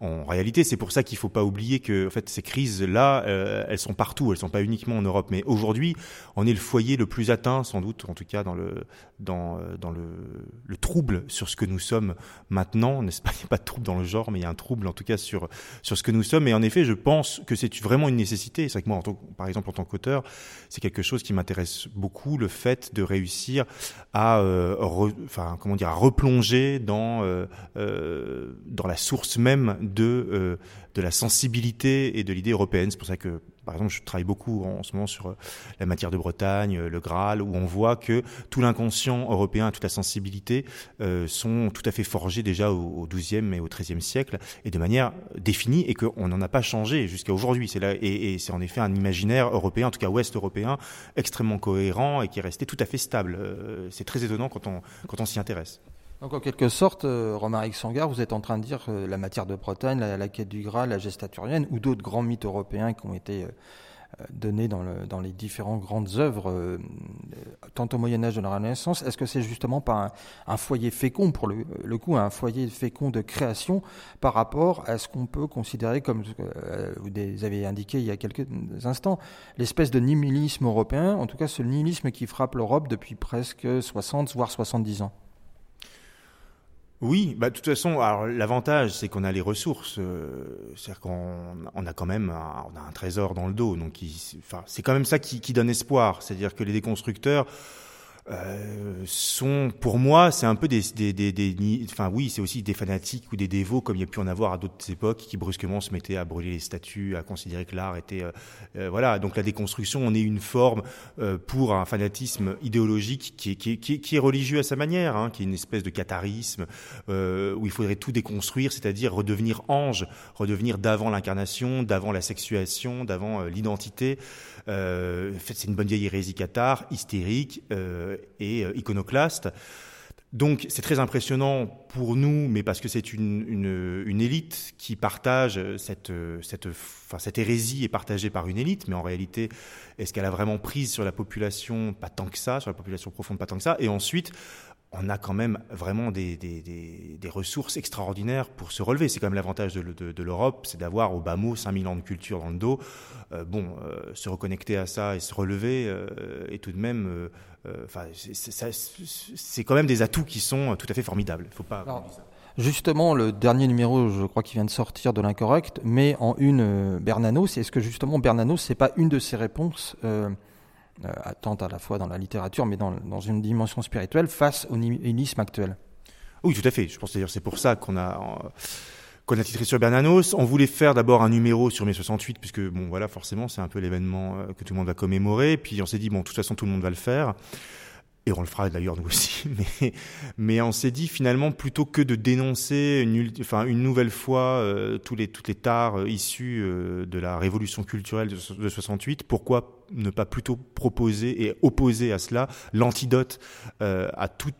Speaker 8: en réalité, c'est pour ça qu'il ne faut pas oublier que en fait, ces crises-là, euh, elles sont partout, elles ne sont pas uniquement en Europe. Mais aujourd'hui, on est le foyer le plus atteint, sans doute, en tout cas dans le, dans, euh, dans le, le trouble sur ce que nous sommes maintenant. N'est-ce pas? Il n'y a pas de trouble dans le genre, mais il y a un trouble en tout cas sur, sur ce que nous sommes. Et en effet, je pense que c'est vraiment une nécessité. C'est vrai que moi, en tant, par exemple, en tant qu'auteur, c'est quelque chose qui m'intéresse beaucoup, le fait de réussir à, euh, enfin, comment dire, à replonger dans, euh, euh, dans la source même de, euh, de la sensibilité et de l'idée européenne. C'est pour ça que, par exemple, je travaille beaucoup en, ce moment sur euh, la matière de Bretagne, euh, le Graal, où on voit que tout l'inconscient européen, toute la sensibilité sont tout à fait forgés déjà au, XIIe et au XIIIe siècle, et de manière définie, et qu'on n'en a pas changé jusqu'à aujourd'hui. C'est là, et, et c'est en effet un imaginaire européen, en tout cas ouest européen, extrêmement cohérent et qui est resté tout à fait stable. c'est très étonnant quand on, quand on s'y intéresse.
Speaker 1: Donc en quelque sorte, euh, Romaric Sangar, vous êtes en train de dire que la matière de Bretagne, la, quête du Graal, la gestaturienne, ou d'autres grands mythes européens qui ont été euh, euh, donnés dans, le, dans, les différentes grandes œuvres, euh, tant au Moyen Âge de la Renaissance, est-ce que c'est justement pas un, foyer fécond, pour le, le, coup, un foyer fécond de création par rapport à ce qu'on peut considérer comme, vous avez indiqué il y a quelques instants, l'espèce de nihilisme européen, en tout cas ce nihilisme qui frappe l'Europe depuis presque 60, voire 70 ans?
Speaker 8: Oui, bah, de toute façon, alors l'avantage, c'est qu'on a les ressources. Euh, C'est-à-dire qu'on on a quand même un, on a un trésor dans le dos. Donc, enfin, c'est quand même ça qui, qui donne espoir. C'est-à-dire que les déconstructeurs euh, sont, pour moi, c'est un peu des, des, des, des enfin oui, c'est aussi des fanatiques ou des dévots comme il y a pu en avoir à d'autres époques qui brusquement se mettaient à brûler les statues, à considérer que l'art était, euh, euh voilà. Donc la déconstruction, on est une forme euh, pour un fanatisme idéologique qui est, qui, est, qui, est, religieux à sa manière, hein, qui est une espèce de catharisme euh, où il faudrait tout déconstruire, c'est-à-dire redevenir ange, redevenir d'avant l'incarnation, d'avant la sexuation, d'avant l'identité. Euh, c'est une bonne vieille hérésie cathare, hystérique euh, et euh, iconoclaste. Donc c'est très impressionnant pour nous, mais parce que c'est une, une, une, élite qui partage cette, cette, enfin, cette hérésie est partagée par une élite, mais en réalité, est-ce qu'elle a vraiment prise sur la population? Pas tant que ça, sur la population profonde, pas tant que ça. Et ensuite, on a quand même vraiment des, des, des, des, ressources extraordinaires pour se relever. C'est quand même l'avantage de, de, de l'Europe, c'est d'avoir au bas mot 5000 ans de culture dans le dos. Euh, bon, euh, se reconnecter à ça et se relever euh, et tout de même, euh, enfin, c'est quand même des atouts qui sont tout à fait formidables. Faut pas.
Speaker 1: Justement, le dernier numéro, je crois qu'il vient de sortir de l'incorrect, mais en une Bernanos. Est-ce que justement Bernanos, c'est pas une de ses réponses attente à la fois dans la littérature, mais dans, dans une dimension spirituelle, face au nihilisme actuel.
Speaker 8: Oui, tout à fait. Je pense d'ailleurs c'est pour ça qu'on a qu'on a titré sur Bernanos. On voulait faire d'abord un numéro sur mai 68, puisque bon voilà, forcément c'est un peu l'événement euh, que tout le monde va commémorer. Puis on s'est dit bon, de toute façon tout le monde va le faire. Et on le fera d'ailleurs nous aussi, mais, on s'est dit finalement plutôt que de dénoncer une, nouvelle fois euh, tous les, toutes les tares euh, issues euh, de la révolution culturelle de, de 68, pourquoi ne pas plutôt proposer et opposer à cela l'antidote à tout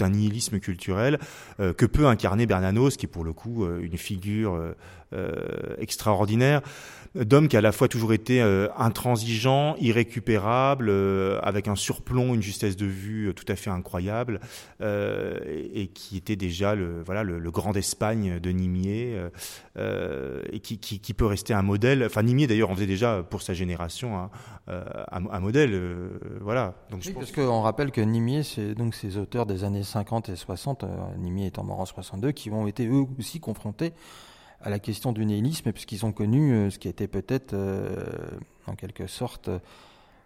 Speaker 8: un nihilisme culturel que peut incarner Bernanos, qui est pour le coup une figure extraordinaire d'homme qui a à la fois toujours été euh, intransigeant, irrécupérable, euh, avec un surplomb, une justesse de vue euh, tout à fait incroyable, et, qui était déjà le, voilà, le, grand d'Espagne de Nimier, et qui, qui, peut rester un modèle. Enfin, Nimier d'ailleurs en faisait déjà pour sa génération hein, un, modèle. voilà.
Speaker 1: Donc, parce qu'on rappelle que Nimier, c'est donc ces auteurs des années 50 et 60, Nimier étant mort en 62, qui ont été eux aussi confrontés à la question du nihilisme, puisqu'ils ont connu euh, ce qui était peut-être, euh, en quelque sorte,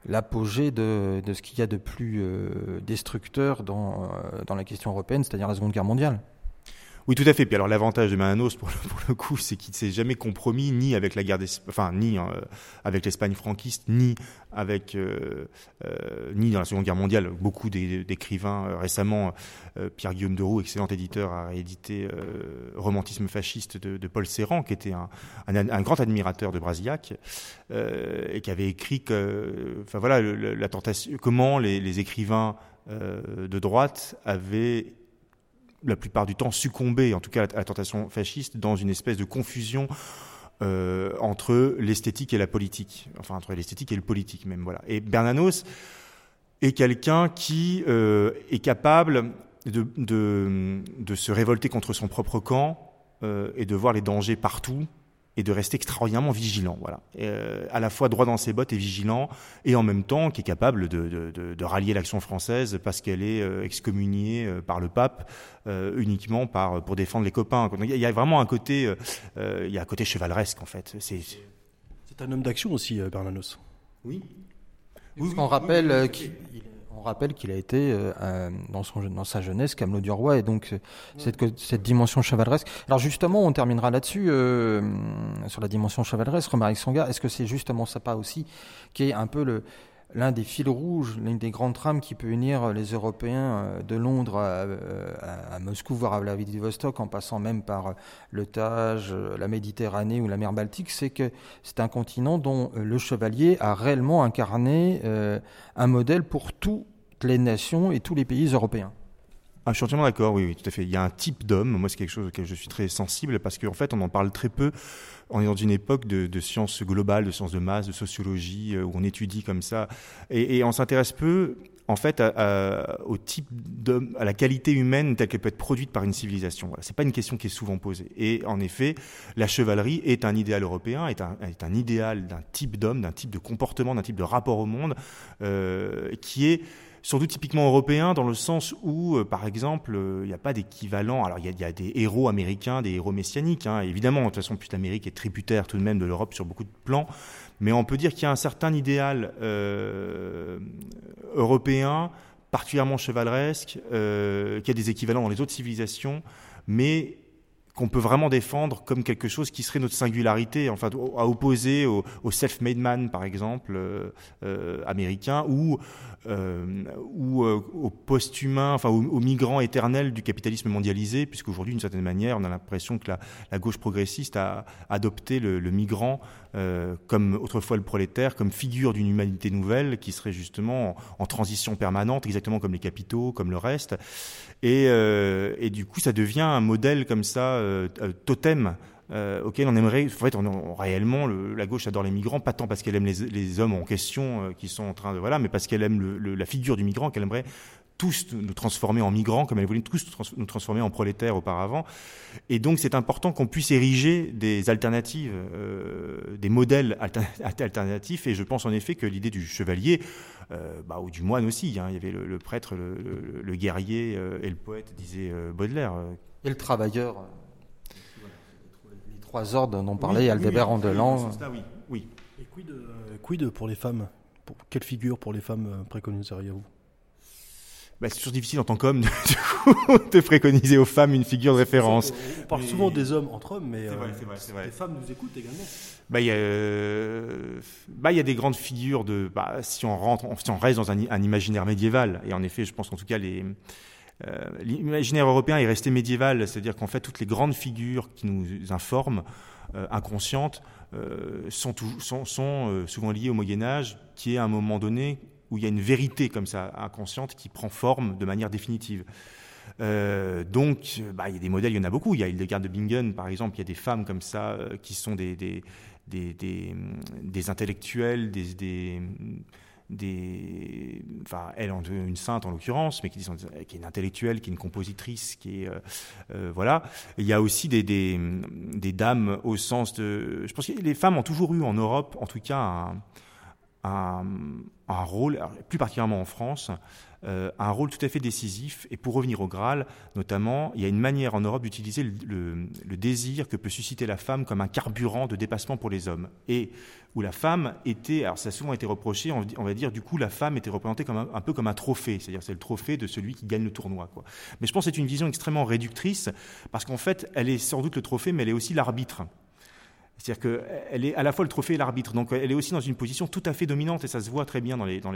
Speaker 1: l'apogée de, ce qu'il y a de plus euh, destructeur dans, dans la question européenne, c'est-à-dire la Seconde Guerre mondiale.
Speaker 8: Oui, tout à fait. Puis alors l'avantage de Mananos pour le, coup, c'est qu'il ne s'est jamais compromis ni avec la guerre enfin ni euh, avec l'Espagne franquiste, ni avec euh, euh, ni dans la Seconde Guerre mondiale. Beaucoup d'écrivains récemment, Pierre Guillaume de Roux, excellent éditeur, a réédité Romantisme fasciste de, Paul Serran, qui était un, un, grand admirateur de Brasillac et qui avait écrit que, enfin voilà, la tentation, comment les, les écrivains de droite avaient la plupart du temps succomber, en tout cas à la tentation fasciste, dans une espèce de confusion euh, entre l'esthétique et la politique, enfin entre l'esthétique et le politique même. Voilà. Et Bernanos est quelqu'un qui euh, est capable de, se révolter contre son propre camp euh, et de voir les dangers partout et de rester extraordinairement vigilant. Voilà. Euh, à la fois droit dans ses bottes et vigilant, et en même temps qui est capable de, de, de, rallier l'action française parce qu'elle est euh, excommuniée euh, par le pape uniquement par, pour défendre les copains. Il y a vraiment un côté, il y a un côté chevaleresque en fait.
Speaker 2: C'est un homme d'action aussi, Bernanos.
Speaker 1: Oui. oui, On rappelle qu'il on rappelle qu'il a été euh, dans, son, dans sa jeunesse Camelot du Roi et donc euh, cette, cette dimension chevaleresque. Alors justement, on terminera là-dessus euh, sur la dimension chevaleresque. Romaric Songa, est-ce que c'est justement ça pas aussi qui est un peu le l'un des fils rouges, l'une des grandes trames qui peut unir les Européens de Londres à, Moscou, voire à Vladivostok, en passant même par le Tage, la Méditerranée ou la mer Baltique, c'est que c'est un continent dont le chevalier a réellement incarné un modèle pour tout les nations et tous les pays européens.
Speaker 8: Ah, je suis entièrement d'accord, oui, tout à fait. Il y a un type d'homme, moi c'est quelque chose auquel je suis très sensible parce qu'en fait on en parle très peu. On est dans une époque de, sciences globales, de sciences de masse, de sociologie, euh, où on étudie comme ça. Et, on s'intéresse peu, en fait, au type d'homme, à la qualité humaine telle qu'elle peut être produite par une civilisation. Voilà. C'est pas une question qui est souvent posée. Et en effet, la chevalerie est un idéal européen, est un, est un idéal d'un type d'homme, d'un type de comportement, d'un type de rapport au monde, euh, qui est surtout typiquement européen dans le sens où, euh, par exemple, euh, il n'y a pas d'équivalent. Alors, il y, a des héros américains, des héros messianiques, hein, évidemment. De toute façon, puis l'Amérique est tributaire tout de même de l'Europe sur beaucoup de plans. Mais on peut dire qu'il y a un certain idéal euh, européen, particulièrement chevaleresque, qui a des équivalents dans les autres civilisations, mais qu'on peut vraiment défendre comme quelque chose qui serait notre singularité, enfin à opposer au, self-made man par exemple euh, euh, américain ou euh, ou au post-humain, enfin au, migrant éternel du capitalisme mondialisé, puisqu'aujourd'hui d'une certaine manière on a l'impression que la, gauche progressiste a adopté le, migrant comme autrefois le prolétaire, comme figure d'une humanité nouvelle qui serait justement en, transition permanente, exactement comme les capitaux, comme le reste. Et, et du coup, ça devient un modèle comme ça euh, euh, totem euh, auquel on aimerait. En fait, réellement, la gauche adore les migrants, pas tant parce qu'elle aime les, hommes en question qui sont en train de voilà, mais parce qu'elle aime la figure du migrant, qu'elle aimerait tous nous transformer en migrants, comme elle voulait tous nous transformer en prolétaires auparavant. Et donc, c'est important qu'on puisse ériger des alternatives, des modèles alternatifs. Et je pense en effet que l'idée du chevalier, bah, ou du moine aussi, hein, il y avait le, prêtre, le, guerrier et le poète, disait Baudelaire.
Speaker 1: et le travailleur trois ordres dont parlait oui, Aldebert oui, Andelan.
Speaker 2: Oui, oui. Et quid, euh, quid, pour les femmes? Pour, Quelle figure pour les femmes euh, préconiseriez-vous
Speaker 8: bah, c'est toujours difficile en tant qu'homme de, de, préconiser aux femmes une figure de référence.
Speaker 2: On parle souvent des hommes entre hommes, mais vrai, euh, vrai, les femmes nous écoutent également.
Speaker 8: Bah, il y, euh, bah, y, a des grandes figures de. Bah, si on rentre, si on reste dans un, un, imaginaire médiéval, et en effet, je pense qu'en tout cas les euh, l'imaginaire européen est resté médiéval, c'est-à-dire qu'en fait toutes les grandes figures qui nous informent inconscientes sont, sont, sont souvent liées au Moyen Âge, qui est à un moment donné où il y a une vérité comme ça inconsciente qui prend forme de manière définitive. Euh, donc, bah, il y a des modèles, il y en a beaucoup. Il y a Hildegard de Bingen, par exemple, il y a des femmes comme ça euh, qui sont des, des, des, des, intellectuels, des, des, enfin, elle, une sainte en l'occurrence, mais qui, qui, est une intellectuelle, qui est une compositrice, qui est, euh, voilà. Il y a aussi des, des, des, dames au sens de, je pense que les femmes ont toujours eu en Europe, en tout cas, un, un, rôle, plus particulièrement en France, euh, un rôle tout à fait décisif. Et pour revenir au Graal, notamment, il y a une manière en Europe d'utiliser le, désir que peut susciter la femme comme un carburant de dépassement pour les hommes. Et où la femme était, alors ça a souvent été reproché, on, va dire, du coup, la femme était représentée comme un, peu comme un trophée, c'est-à-dire c'est le trophée de celui qui gagne le tournoi. Mais je pense que c'est une vision extrêmement réductrice, parce qu'en fait, elle est sans doute le trophée, mais elle est aussi l'arbitre. C'est-à-dire qu'elle est à la fois le trophée et l'arbitre. Donc elle est aussi dans une position tout à fait dominante, et ça se voit très bien dans les, dans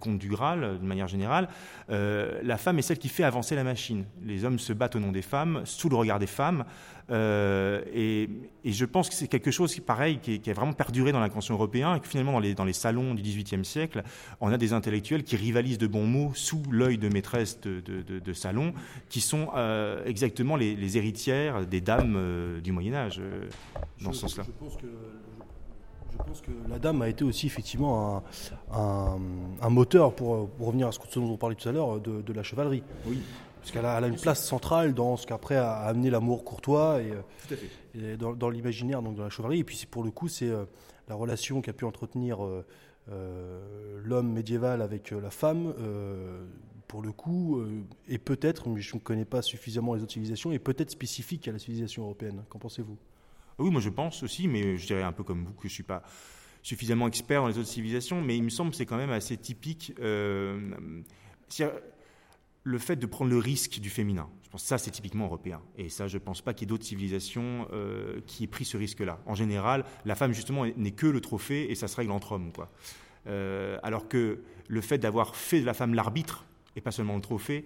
Speaker 8: contes du Graal, de manière générale. Euh, la femme est celle qui fait avancer la machine. Les hommes se battent au nom des femmes, sous le regard des femmes. Euh, et, je pense que c'est quelque chose, pareil, qui, qui, a vraiment perduré dans l'inconscient européen, et que finalement, dans les, dans les salons du XVIIIe siècle, on a des intellectuels qui rivalisent de bons mots sous l'œil de maîtresses de, de, salon, qui sont euh, exactement les, héritières des dames euh, du Moyen Âge, dans ce sens-là.
Speaker 2: Je pense que la dame a été aussi effectivement un, un, moteur, pour, revenir à ce dont on parlait tout à l'heure, de, de, la chevalerie.
Speaker 8: Oui.
Speaker 2: Parce qu'elle a, une place centrale dans ce qu'après a amené l'amour courtois et, euh, dans, l'imaginaire, donc dans la chevalerie. Et puis pour le coup, c'est euh, la relation qu'a pu entretenir euh, l'homme médiéval avec la femme. pour le coup, et peut-être, mais je ne connais pas suffisamment les autres civilisations, et peut-être spécifique à la civilisation européenne. Qu'en pensez-vous?
Speaker 8: Oui, moi je pense aussi, mais je dirais un peu comme vous que je ne suis pas suffisamment expert dans les autres civilisations, mais il me semble que c'est quand même assez typique le fait de prendre le risque du féminin. Je pense que ça, c'est typiquement européen. Et ça, je ne pense pas qu'il y ait d'autres civilisations euh, qui aient pris ce risque-là. En général, la femme, justement, n'est que le trophée et ça se règle entre hommes. Quoi. Euh, alors que le fait d'avoir fait de la femme l'arbitre, et pas seulement le trophée,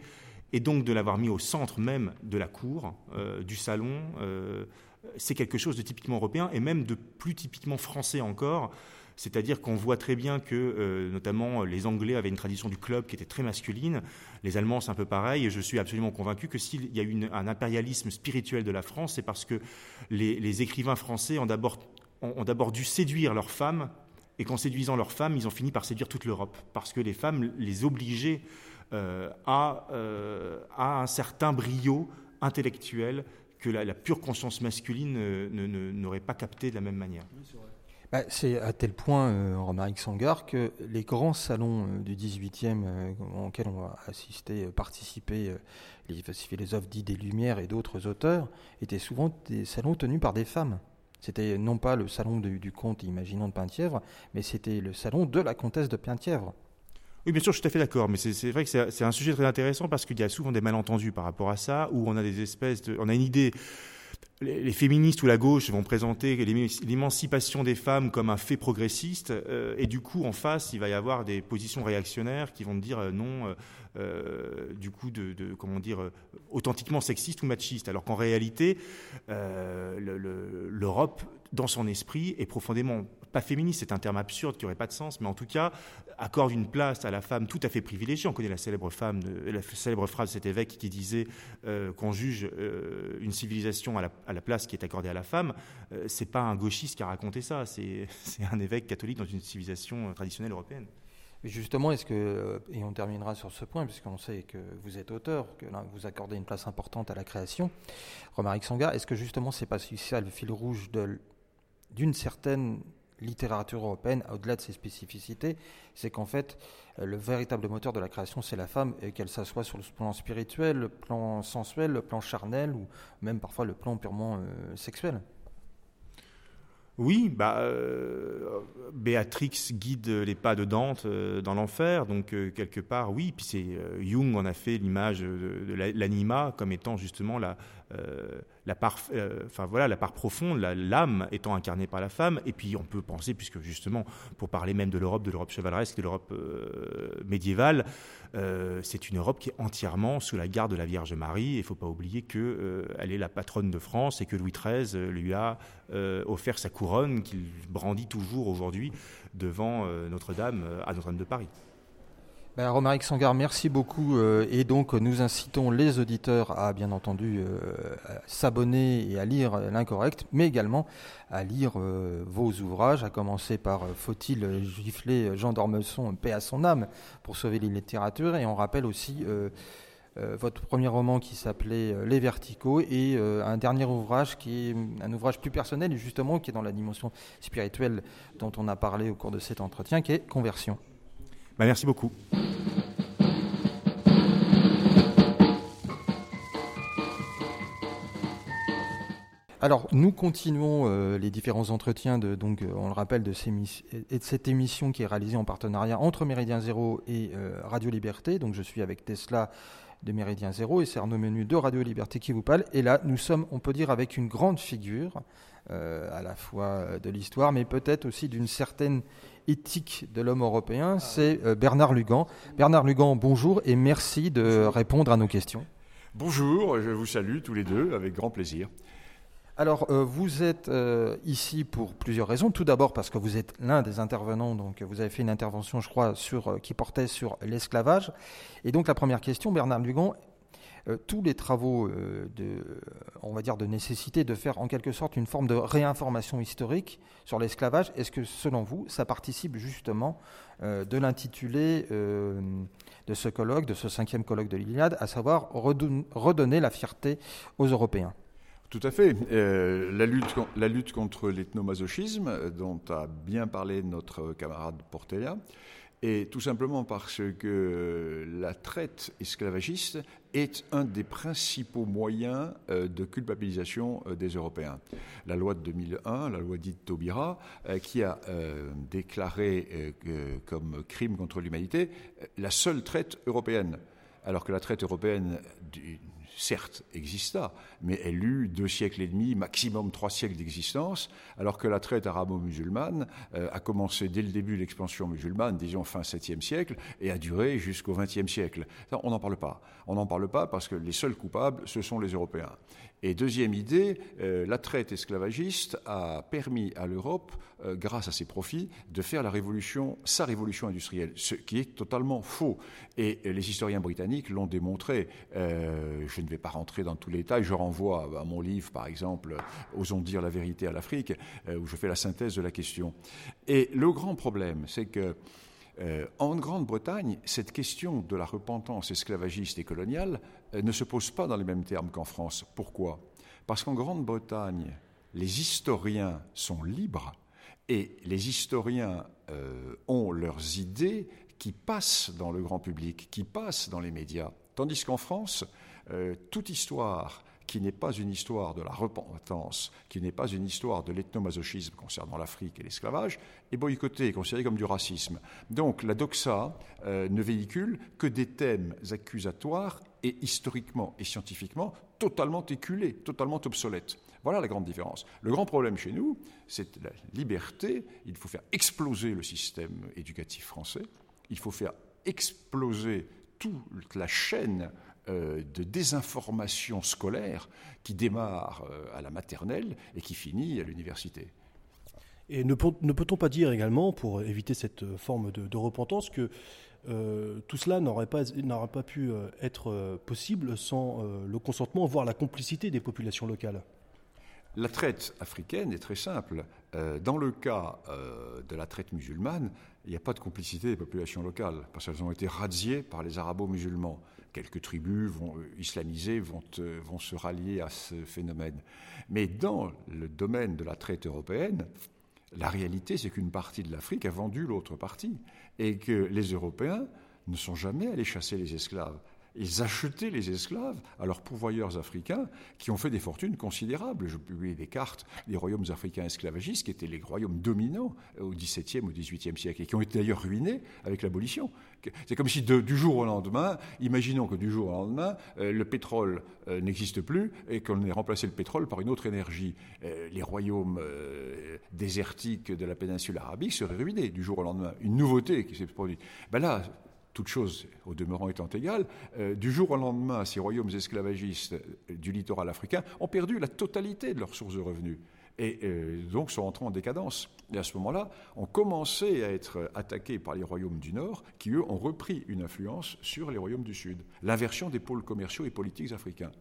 Speaker 8: et donc de l'avoir mis au centre même de la cour, euh, du salon, c'est quelque chose de typiquement européen et même de plus typiquement français encore. C'est-à-dire qu'on voit très bien que, euh, notamment, les Anglais avaient une tradition du club qui était très masculine. Les Allemands, c'est un peu pareil. Et je suis absolument convaincu que s'il y a eu un impérialisme spirituel de la France, c'est parce que les, écrivains français ont d'abord, dû séduire leurs femmes. Et qu'en séduisant leurs femmes, ils ont fini par séduire toute l'Europe. Parce que les femmes les obligeaient euh, à, euh, à un certain brio intellectuel que la, pure conscience masculine n'aurait pas capté de la même manière.
Speaker 1: Bah, c'est à tel point, euh, Romaric Sangar, que les grands salons euh, du 18e euh, auxquels on a assisté, participé, les philosophes dits des Lumières et d'autres auteurs, étaient souvent des salons tenus par des femmes. C'était non pas le salon du comte imaginant de Penthièvre, mais c'était le salon de la comtesse de Penthièvre.
Speaker 8: Oui, bien sûr, je suis tout à fait d'accord, mais c'est vrai que c'est un sujet très intéressant parce qu'il y a souvent des malentendus par rapport à ça, où on a des espèces de, on a une idée les, féministes ou la gauche vont présenter l'émancipation des femmes comme un fait progressiste, euh, et du coup, en face, il va y avoir des positions réactionnaires qui vont dire euh, non, euh, du coup, de, comment dire, authentiquement sexiste ou machiste, alors qu'en réalité, l'Europe, dans son esprit, est profondément pas féministe, c'est un terme absurde qui n'aurait pas de sens, mais en tout cas accorde une place à la femme tout à fait privilégiée. On connaît la célèbre, femme la célèbre phrase de cet évêque qui disait euh, qu'on juge euh, une civilisation à la, place qui est accordée à la femme. Euh, c'est pas un gauchiste qui a raconté ça, c'est un évêque catholique dans une civilisation traditionnelle européenne.
Speaker 1: Justement, est-ce que, et on terminera sur ce point, puisqu'on sait que vous êtes auteur, que vous accordez une place importante à la création, Romaric Sanga, est-ce que justement c'est pas ça le fil rouge d'une certaine littérature européenne, au-delà de ses spécificités, c'est qu'en fait, euh, le véritable moteur de la création, c'est la femme, et qu'elle s'assoit sur le plan spirituel, le plan sensuel, le plan charnel, ou même parfois le plan purement euh, sexuel.
Speaker 8: Oui, bah, euh, Béatrix guide les pas de Dante dans l'enfer, donc quelque part, oui. Puis c'est Jung en a fait l'image de l'anima comme étant justement la, euh, part, euh, enfin voilà, la part profonde, l'âme étant incarnée par la femme. Et puis on peut penser, puisque justement, pour parler même de l'Europe, de l'Europe chevaleresque, de l'Europe euh, médiévale, euh, c'est une Europe qui est entièrement sous la garde de la Vierge Marie. Il ne faut pas oublier qu'elle euh, est la patronne de France et que Louis XIII lui a offert sa couronne qu'il brandit toujours aujourd'hui devant Notre-Dame à Notre-Dame de Paris.
Speaker 1: Ben, Romaric Sangar, merci beaucoup. Euh, et donc, nous incitons les auditeurs à, bien entendu, euh, s'abonner et à lire l'incorrect, mais également à lire euh, vos ouvrages, à commencer par Faut-il gifler Jean d'Ormesson, paix à son âme, pour sauver les littératures. Et on rappelle aussi votre premier roman qui s'appelait Les Verticaux et un dernier ouvrage qui est un ouvrage plus personnel, justement, qui est dans la dimension spirituelle dont on a parlé au cours de cet entretien, qui est Conversion.
Speaker 8: Bah, merci beaucoup.
Speaker 1: Alors, nous continuons euh, les différents entretiens, de, donc, euh, on le rappelle, de, cette émission qui est réalisée en partenariat entre Méridien Zéro et euh, Radio Liberté. Donc, je suis avec Tesla de Méridien Zéro et c'est Arnaud Menu de Radio Liberté qui vous parle. Et là, nous sommes, on peut dire, avec une grande figure, à la fois de l'histoire, mais peut-être aussi d'une certaine éthique de l'homme européen, c'est euh, Bernard Lugan. Bernard Lugan, bonjour et merci de répondre à nos questions.
Speaker 9: Bonjour, je vous salue tous les deux avec grand plaisir.
Speaker 1: Alors, euh, vous êtes euh, ici pour plusieurs raisons. Tout d'abord parce que vous êtes l'un des intervenants, donc vous avez fait une intervention, je crois, sur, qui portait sur l'esclavage. Et donc, la première question, Bernard Lugan, euh, tous les travaux euh, de, nécessité de faire en quelque sorte une forme de réinformation historique sur l'esclavage, est-ce que selon vous, ça participe justement euh, de l'intitulé de ce colloque, de ce cinquième colloque de l'Iliade, à savoir redonner la fierté aux Européens?
Speaker 9: Tout à fait. la, lutte, la lutte contre l'ethnomasochisme, dont a bien parlé notre camarade Portella, et tout simplement parce que la traite esclavagiste est un des principaux moyens euh, de culpabilisation euh, des Européens. La loi de 2001, la loi dite Taubira, euh, qui a déclaré comme crime contre l'humanité la seule traite européenne, alors que la traite européenne certes, exista, mais elle eut deux siècles et demi, maximum trois siècles d'existence, alors que la traite arabo-musulmane euh, a commencé dès le début de l'expansion musulmane, disons fin 7e siècle, et a duré jusqu'au 20e siècle. on n'en parle pas. On n'en parle pas parce que les seuls coupables, ce sont les Européens. Et deuxième idée, euh, la traite esclavagiste a permis à l'Europe, euh, grâce à ses profits, de faire la révolution, sa révolution industrielle, ce qui est totalement faux. Et les historiens britanniques l'ont démontré. Euh, je ne vais pas rentrer dans tous les détails, je renvoie à mon livre, par exemple, Osons dire la vérité à l'Afrique, où je fais la synthèse de la question. Et le grand problème, c'est que en Grande-Bretagne, cette question de la repentance esclavagiste et coloniale ne se pose pas dans les mêmes termes qu'en France. Pourquoi? Parce qu'en Grande-Bretagne, les historiens sont libres et les historiens euh, ont leurs idées qui passent dans le grand public, qui passent dans les médias. Tandis qu'en France, euh, toute histoire qui n'est pas une histoire de la repentance, qui n'est pas une histoire de l'ethnomasochisme concernant l'Afrique et l'esclavage, est boycottée, considérée comme du racisme. Donc la doxa euh, ne véhicule que des thèmes accusatoires et historiquement et scientifiquement totalement éculés, totalement obsolètes. Voilà la grande différence. Le grand problème chez nous, c'est la liberté. Il faut faire exploser le système éducatif français. Il faut faire exploser toute la chaîne de désinformation scolaire qui démarre euh, à la maternelle et qui finit à l'université.
Speaker 2: Et ne, peut-on pas dire également, pour éviter cette forme de, repentance, que euh, tout cela n'aurait pas, pas pu être possible sans le consentement, voire la complicité des populations locales?
Speaker 9: La traite africaine est très simple. dans le cas de la traite musulmane, il n'y a pas de complicité des populations locales, parce qu'elles ont été razziées par les arabo-musulmans quelques tribus vont, euh, islamisées euh, vont se rallier à ce phénomène. Mais dans le domaine de la traite européenne, la réalité, c'est qu'une partie de l'Afrique a vendu l'autre partie et que les Européens ne sont jamais allés chasser les esclaves. Ils achetaient les esclaves à leurs pourvoyeurs africains qui ont fait des fortunes considérables. Je publie des cartes des royaumes africains esclavagistes qui étaient les royaumes dominants au XVIIe, au XVIIIe siècle et qui ont été d'ailleurs ruinés avec l'abolition. C'est comme si du jour au lendemain, imaginons que du jour au lendemain, euh, le pétrole euh, n'existe plus et qu'on ait remplacé le pétrole par une autre énergie. Euh, les royaumes désertiques de la péninsule arabique seraient ruinés du jour au lendemain. Une nouveauté qui s'est produite. Ben là, toutes choses au demeurant étant égales, du jour au lendemain, ces royaumes esclavagistes du littoral africain ont perdu la totalité de leurs sources de revenus et donc sont entrés en décadence. Et à ce moment-là, on commençait à être attaqués par les royaumes du Nord, qui eux ont repris une influence sur les royaumes du Sud. L'inversion des pôles commerciaux et politiques africains.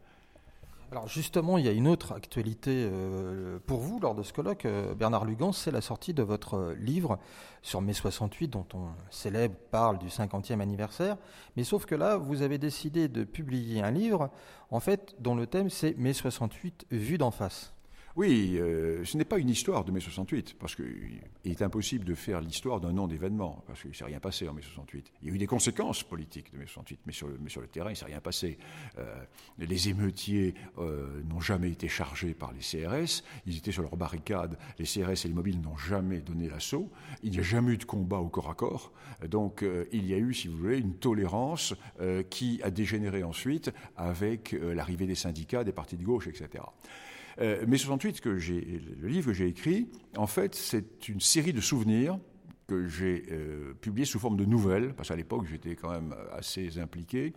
Speaker 1: Alors justement, il y a une autre actualité euh, pour vous lors de ce colloque, euh, Bernard Lugan, c'est la sortie de votre livre sur mai 68, dont on célèbre, parle du 50e anniversaire. Mais sauf que là, vous avez décidé de publier un livre, en fait, dont le thème c'est mai 68 vu d'en face.
Speaker 9: Oui, euh, ce n'est pas une histoire de mai 68, parce qu'il est impossible de faire l'histoire d'un an d'événement, parce qu'il ne s'est rien passé en mai 68. Il y a eu des conséquences politiques de mai 68, mais sur le, mais sur le terrain, il ne s'est rien passé. Euh, les émeutiers euh, n'ont jamais été chargés par les CRS, ils étaient sur leurs barricades, les CRS et les mobiles n'ont jamais donné l'assaut, il n'y a jamais eu de combat au corps à corps, donc il y a eu, si vous voulez, une tolérance qui a dégénéré ensuite avec l'arrivée des syndicats, des partis de gauche, etc. Euh, mai 68, que le livre que j'ai écrit, en fait, c'est une série de souvenirs que j'ai euh, publiés sous forme de nouvelles, parce qu'à l'époque, j'étais quand même assez impliqué.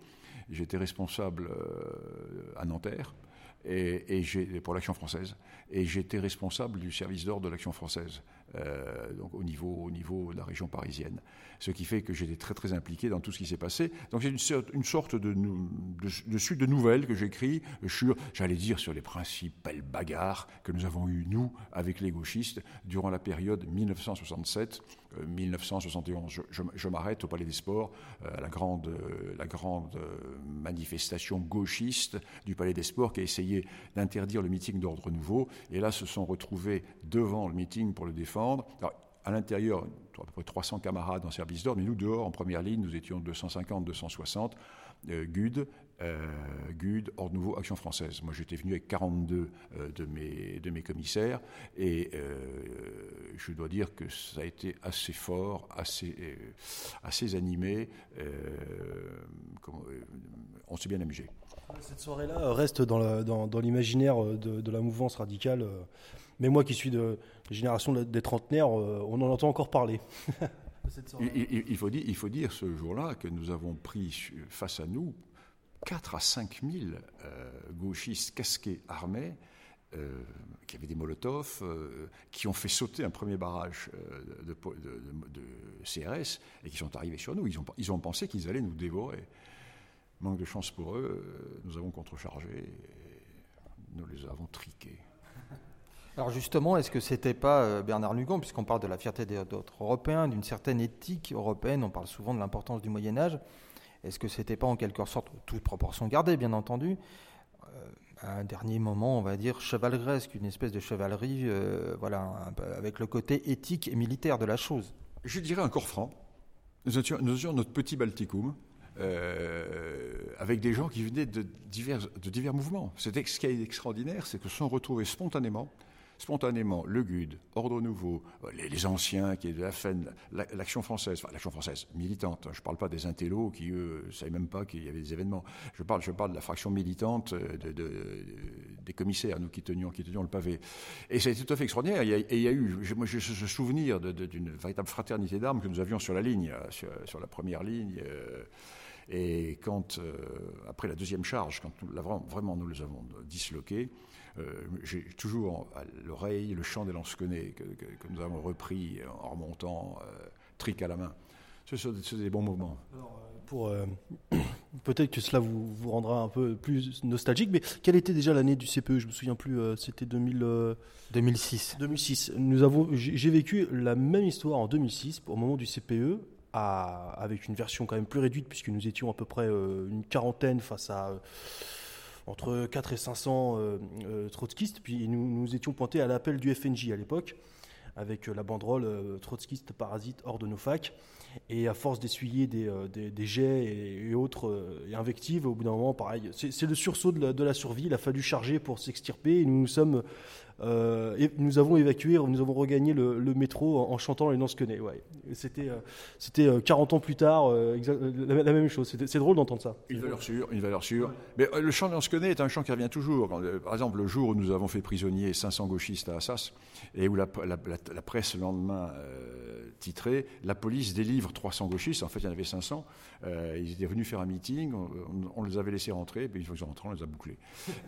Speaker 9: J'étais responsable euh, à Nanterre et, pour l'Action française, et j'étais responsable du service d'ordre de l'Action française. Euh, donc au niveau de la région parisienne. Ce qui fait que j'étais très très impliqué dans tout ce qui s'est passé. Donc c'est une, une, sorte de, suite de nouvelles que j'écris sur, j'allais dire, sur les principales bagarres que nous avons eues, nous, avec les gauchistes, durant la période 1967 1971. Euh, je, m'arrête au Palais des Sports, euh, la grande, la grande manifestation gauchiste du Palais des Sports qui a essayé d'interdire le meeting d'ordre nouveau. Et là, se sont retrouvés devant le meeting pour le défendre. à l'intérieur, à peu près 300 camarades en service d'ordre, mais nous, dehors, en première ligne, nous étions 250, 260. Euh, GUD, euh, GUD, Ordre Nouveau, Action Française. Moi, j'étais venu avec 42 euh, de, mes, de mes commissaires et je dois dire que ça a été assez fort, assez, assez animé. on s'est bien amusé.
Speaker 2: Cette soirée-là reste dans l'imaginaire de, de, la mouvance radicale. Mais moi qui suis de génération des trentenaires, on en entend encore parler.
Speaker 9: Il, faut dire, il faut dire ce jour-là que nous avons pris face à nous 4 à 5 000 euh, gauchistes casqués armés euh, qui avaient des molotovs, euh, qui ont fait sauter un premier barrage de, CRS et qui sont arrivés sur nous. Ils ont, ils ont pensé qu'ils allaient nous dévorer. Manque de chance pour eux, nous avons contrechargé et nous les avons triqués.
Speaker 1: Alors justement, est-ce que c'était pas euh, Bernard Lugon, puisqu'on parle de la fierté des autres Européens, d'une certaine éthique européenne, on parle souvent de l'importance du Moyen Âge, est-ce que c'était pas en quelque sorte, toute proportion gardée bien entendu, euh, un dernier moment, on va dire, chevaleresque, une espèce de chevalerie, euh, voilà, avec le côté éthique et militaire de la chose?
Speaker 9: Je dirais un corps franc. Nous étions, notre petit Balticum, avec des gens qui venaient de divers, mouvements. Ce qui est extraordinaire, c'est que se sont retrouvés spontanément spontanément le GUD, Ordre Nouveau, euh, les, anciens qui est de la FEN, l'Action française, l'action française militante, hein. je ne parle pas des intellos qui, eux, ne savaient même pas qu'il y avait des événements. Je parle, je parle de la fraction militante euh, de, des commissaires, nous qui tenions, qui tenions le pavé. Et c'est tout à fait extraordinaire. Et il y a eu, moi, j'ai ce souvenir d'une véritable fraternité d'armes que nous avions sur la ligne, euh, sur, la première ligne. Et quand, après la deuxième charge, quand vraiment nous les avons disloqués, j'ai toujours à l'oreille le chant des lansquenets que, que, nous avons repris en remontant, euh, tric à la main. Ce sont des, bons moments.
Speaker 2: Euh, pour peut-être que cela vous, vous, rendra un peu plus nostalgique, mais quelle était déjà l'année du CPE Je me souviens plus. C'était
Speaker 1: 2006.
Speaker 2: 2006. Nous avons, j'ai vécu la même histoire en 2006 au moment du CPE. À, avec une version quand même plus réduite puisque nous étions à peu près une quarantaine face à entre 4 et 500 euh, euh, trotskistes. Puis nous, étions pointés à l'appel du FNJ à l'époque, avec euh, la banderole trotskiste parasite hors de nos facs. Et à force d'essuyer des, jets et, autres invectives, au bout d'un moment, pareil, c'est le sursaut de la, la, survie. Il a fallu charger pour s'extirper. Et nous nous sommes euh, et nous avons évacué, nous avons regagné le, métro en, chantant les Lansquenets. Ouais. C'était, euh, c'était 40 euh, ans plus tard, la, même chose. C'est drôle d'entendre ça.
Speaker 9: Une valeur sûre, une valeur sûre. Mais le chant des Lansquenets est un chant qui revient toujours. par exemple, le jour où nous avons fait prisonnier 500 gauchistes à Assas, et où la, presse le lendemain titrait La police délivre 300 gauchistes. En fait, il y en avait 500. ils étaient venus faire un meeting. On, les avait laissés rentrer. Puis ils sont rentrés, on les a bouclés.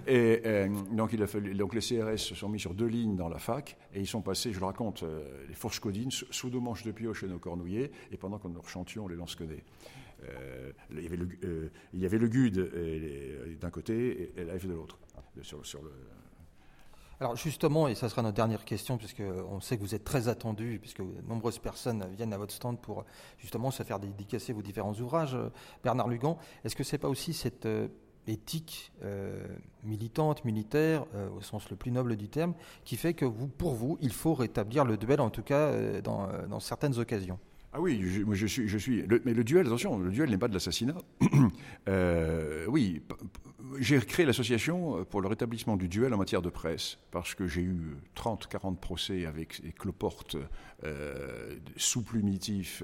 Speaker 9: et donc, donc les CRS se sont mis sur deux lignes dans la fac et ils sont passés, je le raconte, les fourches codines sous deux manches de pioche et nos cornouillers. Et pendant qu'on nous chantions les lance-codés. Euh, il, y avait le, euh, il y avait le GUD euh, d'un côté et, l'AF de l'autre. Le...
Speaker 1: Alors justement, et ça sera notre dernière question, puisque on sait que vous êtes très attendu, puisque de nombreuses personnes viennent à votre stand pour justement se faire dédicacer vos différents ouvrages. Bernard Lugan, est-ce que c'est pas aussi cette éthique militante, militaire, au sens le plus noble du terme, qui fait que pour vous, il faut rétablir le duel, en tout cas dans, dans certaines occasions
Speaker 9: ah oui, je, je suis, mais le duel, attention, le duel n'est pas de l'assassinat. Euh, oui, j'ai créé l'association pour le rétablissement du duel en matière de presse, parce que j'ai eu 30, 40 procès avec les cloportes euh, sous-plumitifs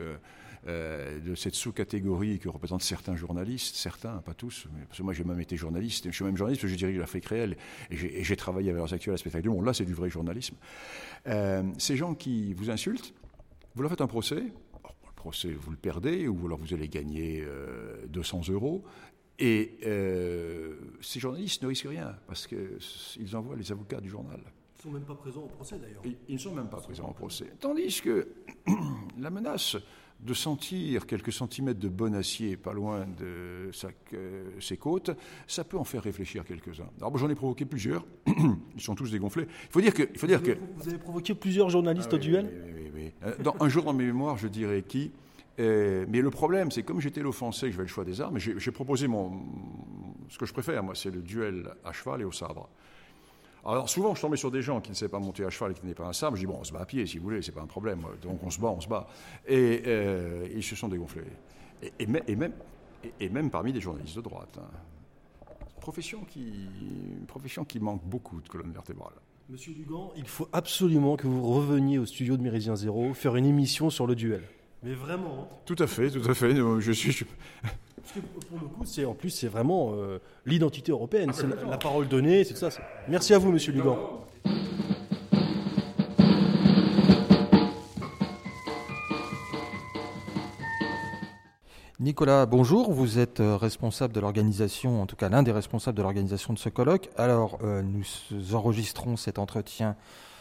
Speaker 9: euh, de cette sous-catégorie que représentent certains journalistes, certains, pas tous, parce que moi j'ai même été journaliste, je suis même journaliste, parce que je dirige l'Afrique réelle, et j'ai travaillé avec l'heure actuelle à Spectacle du Monde. Là, c'est du vrai journalisme. ces gens qui vous insultent, vous leur faites un procès, vous le perdez, ou alors vous allez gagner 200 euh, euros. Et euh, ces journalistes ne risquent rien, parce qu'ils envoient les avocats du journal.
Speaker 2: Ils ne sont même pas présents au procès d'ailleurs.
Speaker 9: Ils ne sont même pas présents au procès. Tandis que la menace de sentir quelques centimètres de bon acier pas loin de sa, ses côtes, ça peut en faire réfléchir quelques-uns. Alors j'en ai provoqué plusieurs, ils sont tous dégonflés. Il faut dire que... Il faut dire
Speaker 2: vous,
Speaker 9: que...
Speaker 2: Avez, vous avez provoqué plusieurs journalistes
Speaker 9: ah
Speaker 2: au duel
Speaker 9: oui, oui, oui, Dans, un jour dans mes mémoires, je dirais qui. Euh, mais le problème, c'est comme j'étais l'offensé, que j'avais le choix des armes, j'ai proposé mon, ce que je préfère, moi, c'est le duel à cheval et au sabre. Alors souvent, je tombais sur des gens qui ne savaient pas monter à cheval et qui n'avaient pas un sabre. Je dis bon, on se bat à pied si vous voulez, c'est pas un problème. Donc on se bat, on se bat. Et euh, ils se sont dégonflés. Et, même, et, même parmi des journalistes de droite. Hein. Profession qui, une profession qui manque beaucoup de colonne vertébrale.
Speaker 2: Monsieur Dugan, il faut absolument que vous reveniez au studio de Méridien Zéro faire une émission sur le duel. Mais vraiment. Hein.
Speaker 9: Tout à fait, tout à fait. Je suis.
Speaker 2: Pour le coup, c'est en plus, c'est vraiment euh, l'identité européenne, c'est la, parole donnée, c'est ça. Merci à vous, Monsieur Lugan.
Speaker 1: Nicolas, bonjour. Vous êtes euh, responsable de l'organisation, en tout cas l'un des responsables de l'organisation de ce colloque. Alors, euh, nous enregistrons cet entretien euh,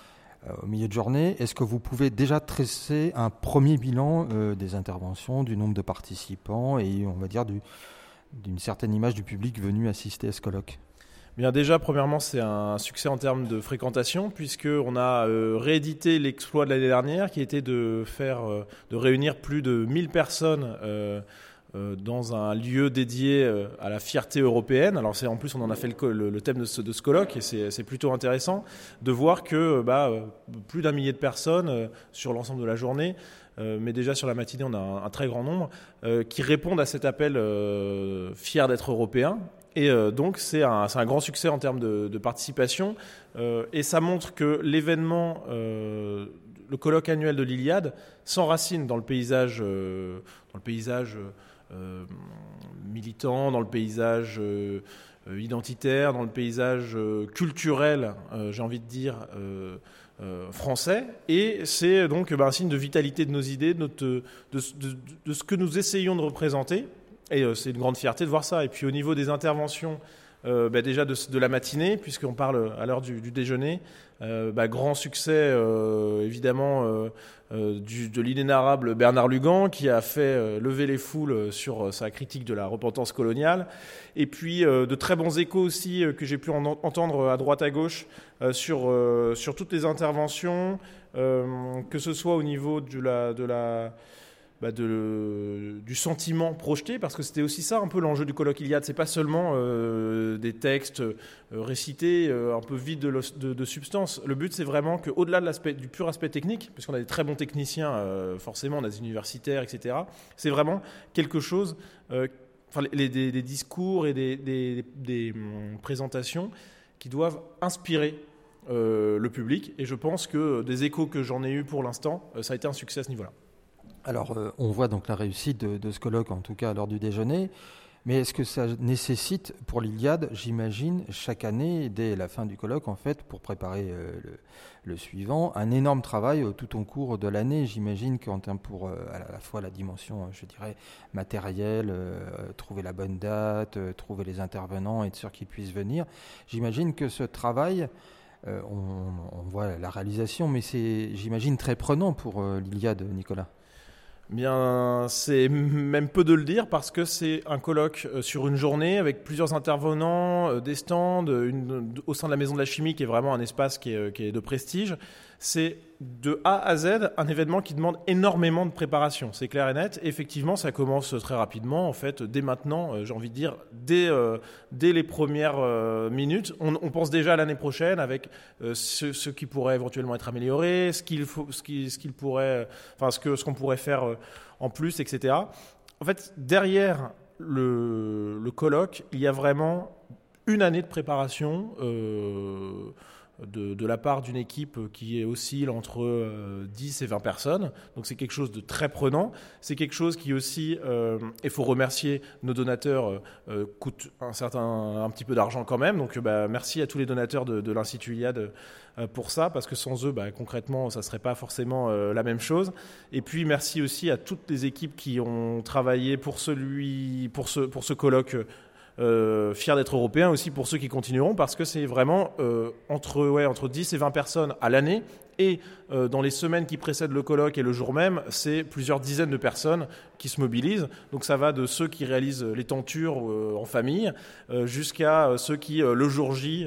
Speaker 1: au milieu de journée. Est-ce que vous pouvez déjà tresser un premier bilan euh, des interventions, du nombre de participants et on va dire d'une certaine image du public venu assister à ce colloque?
Speaker 10: Bien déjà, premièrement, c'est un succès en termes de fréquentation puisqu'on a euh, réédité l'exploit de l'année dernière qui était de faire, de réunir plus de 1000 personnes euh, dans un lieu dédié euh, à la fierté européenne. Alors c'est en plus on en a fait le, thème de ce, colloque et c'est plutôt intéressant de voir que euh, bah, plus d'un millier de personnes sur l'ensemble de la journée, mais déjà sur la matinée on a un, très grand nombre qui répondent à cet appel fier d'être européen. Et donc c'est un, grand succès en termes de, participation et ça montre que l'événement le colloque annuel de l'Iliade s'enracine dans le paysage, dans le paysage euh, militant, dans le paysage euh, euh, identitaire, dans le paysage culturel, j'ai envie de dire, français. Et c'est donc bah, un signe de vitalité de nos idées, de, ce que nous essayons de représenter. Et c'est une grande fierté de voir ça. Et puis au niveau des interventions, bah, déjà de, la matinée, puisqu'on parle à l'heure du, déjeuner, bah, grand succès évidemment euh, de l'inénarrable Bernard Lugan, qui a fait euh, lever les foules euh, sur sa critique de la repentance coloniale, et puis de très bons échos aussi que j'ai pu entendre à droite à gauche sur, sur toutes les interventions, que ce soit au niveau de la, de la bah, du sentiment projeté, parce que c'était aussi ça un peu l'enjeu du colloque Iliade. C'est pas seulement euh, des textes euh, récités euh, un peu vides de, substance. Le but, c'est vraiment qu'au-delà de du pur aspect technique, puisqu'on a des très bons techniciens, forcément, on a des universitaires, etc., c'est vraiment quelque chose, enfin, des, discours et des, hum, présentations qui doivent inspirer le public. Et je pense que des échos que j'en ai eu pour l'instant, ça a été un succès à ce niveau-là.
Speaker 1: Alors, euh, on voit donc la réussite de, ce colloque, en tout cas lors du déjeuner. Mais est-ce que ça nécessite pour l'Iliade, j'imagine, chaque année, dès la fin du colloque, en fait, pour préparer euh, le, suivant, un énorme travail euh, tout au cours de l'année? J'imagine qu'en termes pour à la fois la dimension, je dirais, matérielle, trouver la bonne date, trouver les intervenants, être sûr qu'ils puissent venir. J'imagine que ce travail, on, on, voit la réalisation, mais c'est, j'imagine, très prenant pour l'Iliade, Nicolas.
Speaker 10: Bien, c'est même peu de le dire parce que c'est un colloque euh, sur une journée avec plusieurs intervenants, euh, des stands, au sein de la Maison de la Chimie qui est vraiment un espace qui est, qui est de prestige. C'est de A à Z un événement qui demande énormément de préparation, c'est clair et net. effectivement, ça commence très rapidement, en fait, dès maintenant, euh, j'ai envie de dire, dès, euh, dès les premières euh, minutes. On, pense déjà à l'année prochaine avec ce, qui pourrait éventuellement être amélioré, ce qu'il faut, ce qui, ce qu'il pourrait, enfin, ce que, ce qu'on pourrait faire en plus, etc. En fait, derrière le, le colloque, il y a vraiment une année de préparation de, la part d'une équipe qui oscille entre 10 euh, et 20 personnes. Donc c'est quelque chose de très prenant. C'est quelque chose qui aussi, euh, il faut remercier nos donateurs, euh, coûte un certain, un petit peu d'argent quand même. Donc bah, merci à tous les donateurs de, l'Institut Iliade pour ça, parce que sans eux, bah, concrètement, ça ne serait pas forcément la même chose. Et puis merci aussi à toutes les équipes qui ont travaillé pour celui, pour ce, pour ce colloque euh, fier d'être européen aussi pour ceux qui continueront parce que c'est vraiment euh, entre, ouais, entre 10 et 20 personnes à l'année et euh, dans les semaines qui précèdent le colloque et le jour même, c'est plusieurs dizaines de personnes qui se mobilisent. Donc ça va de ceux qui réalisent les tentures en famille jusqu'à ceux qui, le jour J,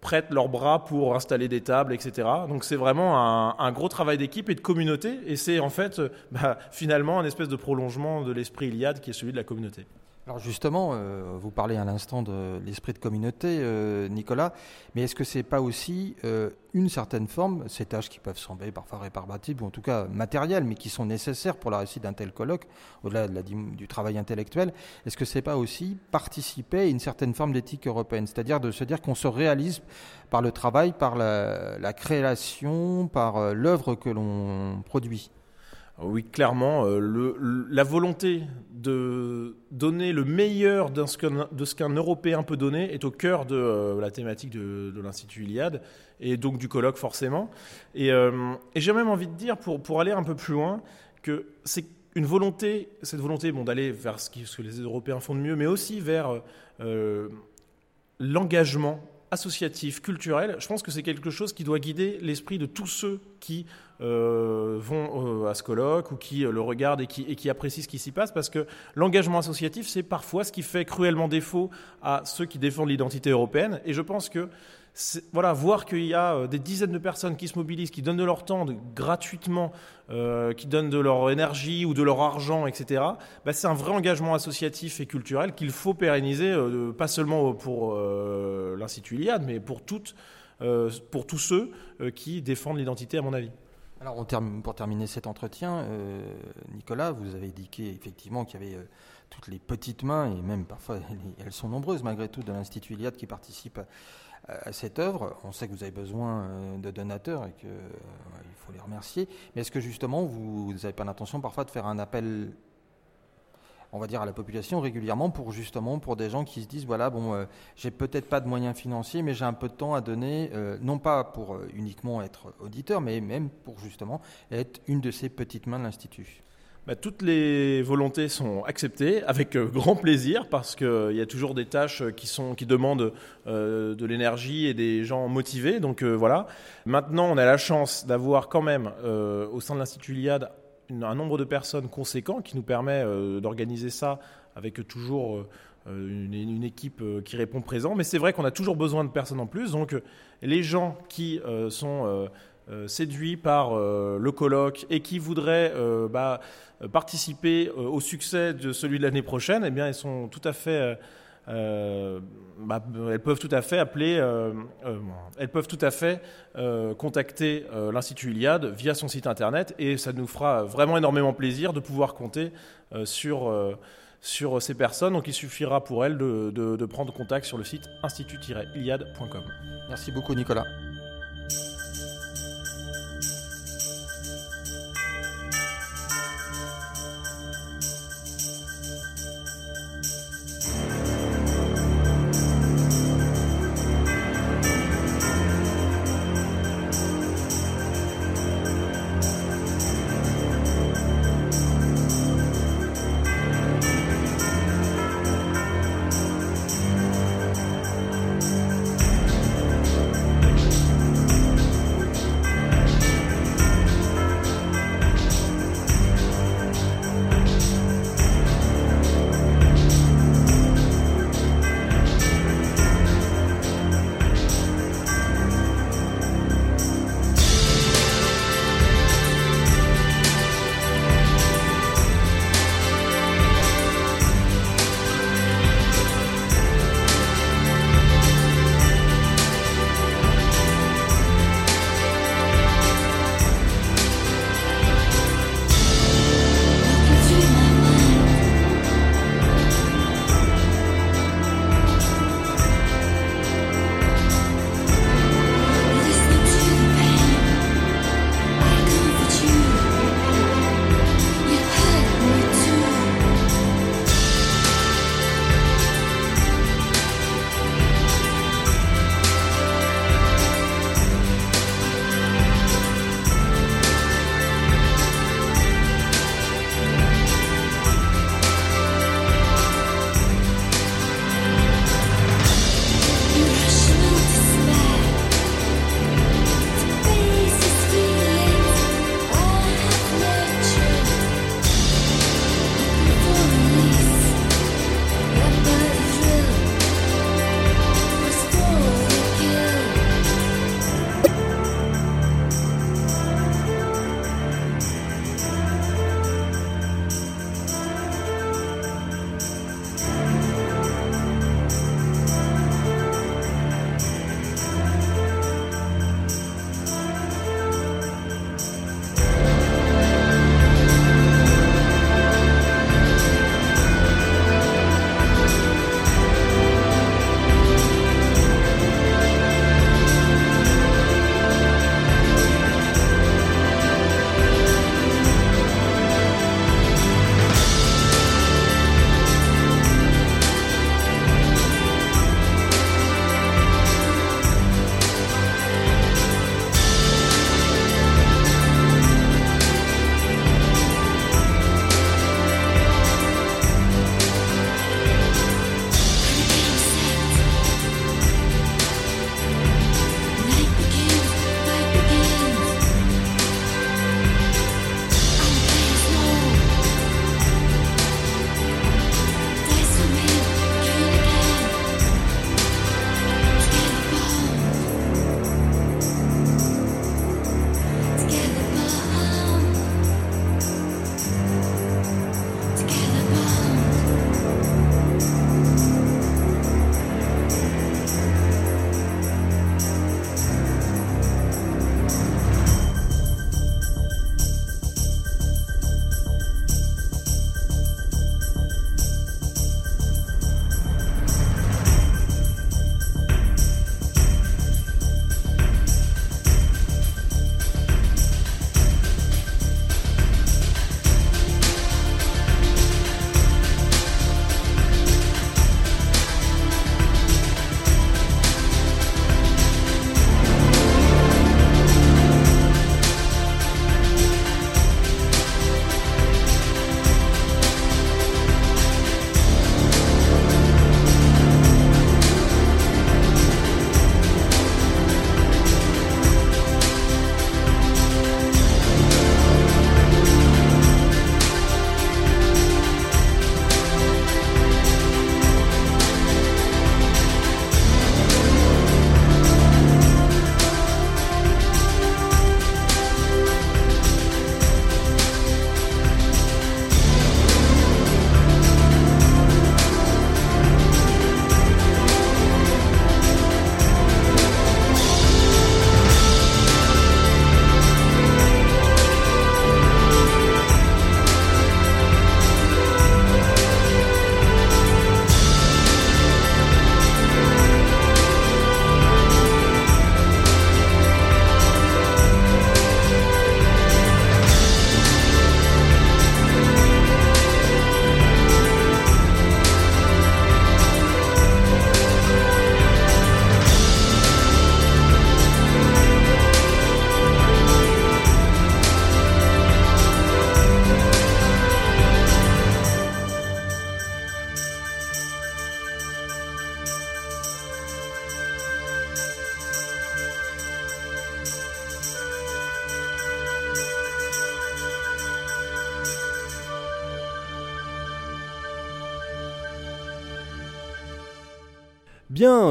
Speaker 10: prêtent leurs bras pour installer des tables, etc. Donc c'est vraiment un, gros travail d'équipe et de communauté. Et c'est en fait bah, finalement un espèce de prolongement de l'esprit Iliade qui est celui de la communauté.
Speaker 1: Alors justement, euh, vous parlez à l'instant de l'esprit de communauté, euh, Nicolas, mais est-ce que c'est pas aussi euh, une certaine forme, ces tâches qui peuvent sembler parfois réparbatibles, ou en tout cas matérielles, mais qui sont nécessaires pour la réussite d'un tel colloque, au-delà du travail intellectuel, est-ce que c'est pas aussi participer à une certaine forme d'éthique européenne, c'est-à-dire de se dire qu'on se réalise par le travail, par la création, par l'œuvre que l'on produit?
Speaker 10: Oui, clairement, euh, la volonté de donner le meilleur de ce qu'un Européen peut donner est au cœur de euh, la thématique de, l'Institut Iliade et donc du colloque forcément. Euh, et, j'ai même envie de dire, pour, aller un peu plus loin, que c'est une volonté, cette volonté bon, d'aller vers ce, que les Européens font de mieux, mais aussi vers l'engagement associatif, culturel, je pense que c'est quelque chose qui doit guider l'esprit de tous ceux qui euh, vont euh, à ce colloque ou qui euh, le regardent et qui, et apprécient ce qui s'y passe, parce que l'engagement associatif, c'est parfois ce qui fait cruellement défaut à ceux qui défendent l'identité européenne. Et je pense que voilà, voir qu'il y a des dizaines de personnes qui se mobilisent, qui donnent de leur temps gratuitement, qui donnent de leur énergie ou de leur argent, etc., bah, c'est un vrai engagement associatif et culturel qu'il faut pérenniser, pas seulement pour l'Institut Iliade, mais pour, toutes, pour tous ceux qui défendent l'identité, à mon avis.
Speaker 1: Alors, pour terminer cet entretien, euh, Nicolas, vous avez indiqué effectivement qu'il y avait euh, toutes les petites mains, et même parfois elles sont nombreuses malgré tout, de l'Institut Iliade qui participent à, cette œuvre. On sait que vous avez besoin euh, de donateurs et qu'il faut les remercier. Mais est-ce que justement, vous n'avez pas l'intention parfois de faire un appel on va dire, à la population régulièrement pour justement pour des gens qui se disent voilà bon euh, j'ai peut-être pas de moyens financiers mais j'ai un peu de temps à donner euh, non pas pour euh, uniquement être auditeur mais même pour justement être une de ces petites mains de l'institut.
Speaker 10: Bah, toutes les volontés sont acceptées avec grand plaisir parce qu'il y a toujours des tâches qui, sont, qui demandent de l'énergie et des gens motivés. Donc voilà. Maintenant, on a la chance d'avoir quand même au sein de l'Institut Iliade un nombre de personnes conséquent qui nous permet euh, d'organiser ça avec toujours euh, une, équipe euh, qui répond présent. Mais c'est vrai qu'on a toujours besoin de personnes en plus. Donc les gens qui sont séduits par le colloque et qui voudraient bah, participer au succès de celui de l'année prochaine, eh bien, ils sont tout à fait euh, bah, elles peuvent tout à fait appeler, euh, euh, elles peuvent tout à fait contacter l'Institut Iliade via son site internet et ça nous fera vraiment énormément plaisir de pouvoir compter sur, sur ces personnes. Donc il suffira pour elles de, de prendre contact sur le site institut-iliade.com.
Speaker 1: Merci beaucoup Nicolas.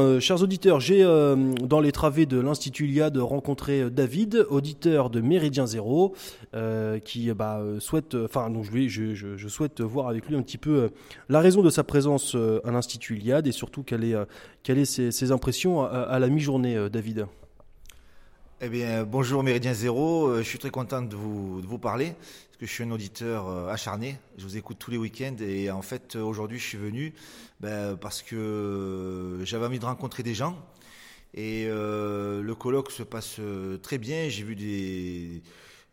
Speaker 2: Euh, chers auditeurs, j'ai euh, dans les travées de l'Institut Iliade rencontré euh, David, auditeur de Méridien Zéro, qui bah, souhaite, enfin, je, je, souhaite voir avec lui un petit peu la raison de sa présence à l'Institut Iliade et surtout quelle est, quelles est ses, impressions à, la mi-journée, David.
Speaker 11: Eh bien, bonjour Méridien Zéro, je suis très content de vous, de vous parler, parce que je suis un auditeur acharné, je vous écoute tous les week-ends, et en fait, aujourd'hui, je suis venu ben, parce que euh, j'avais envie de rencontrer des gens, et euh, le colloque se passe euh, très bien, j'ai vu des,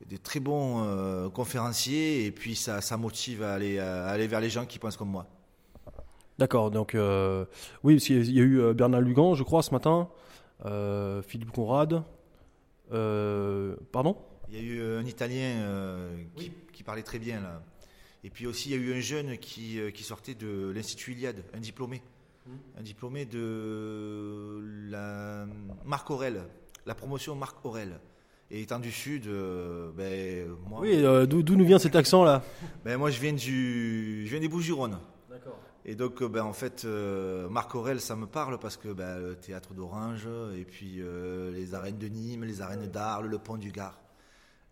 Speaker 11: des très bons euh, conférenciers, et puis ça, ça motive à aller, à aller vers les gens qui pensent comme moi.
Speaker 2: D'accord, donc euh, oui, parce qu'il y a eu Bernard Lugan, je crois, ce matin, Philippe Conrad, pardon?
Speaker 11: Il y a eu un Italien euh, qui, qui parlait très bien là. Et puis aussi, il y a eu un jeune qui, euh, qui sortait de l'Institut Iliade, un diplômé. Un diplômé de la Marc Aurel, la promotion Marc Aurel. Et étant du Sud, euh, ben, moi,
Speaker 2: Oui, euh, d'où nous vient cet accent-là?
Speaker 11: Ben, moi je viens, du, je viens des Bouches-du-Rhône.
Speaker 2: D'accord.
Speaker 11: Et donc, ben, en fait, euh, Marc Aurel, ça me parle parce que ben, le théâtre d'Orange, et puis euh, les arènes de Nîmes, les arènes d'Arles, le pont du Gard.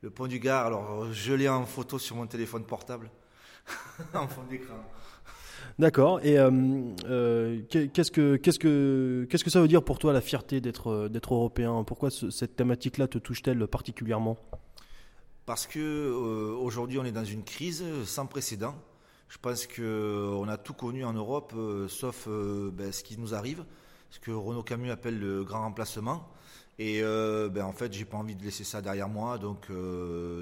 Speaker 11: Le pont du Gard, alors je l'ai en photo sur mon téléphone portable, en fond d'écran.
Speaker 2: D'accord. Et euh, euh, qu'est- qu'est-ce que qu'est-ce que qu'est-ce que ça veut dire pour toi la fierté d'être d'être européen? Pourquoi ce- cette thématique-là te touche-t-elle particulièrement?
Speaker 11: Parce que euh, aujourd'hui, on est dans une crise sans précédent. Je pense qu'on a tout connu en Europe, sauf ben, ce qui nous arrive, ce que Renaud Camus appelle le grand remplacement. Et ben, en fait, j'ai pas envie de laisser ça derrière moi, donc,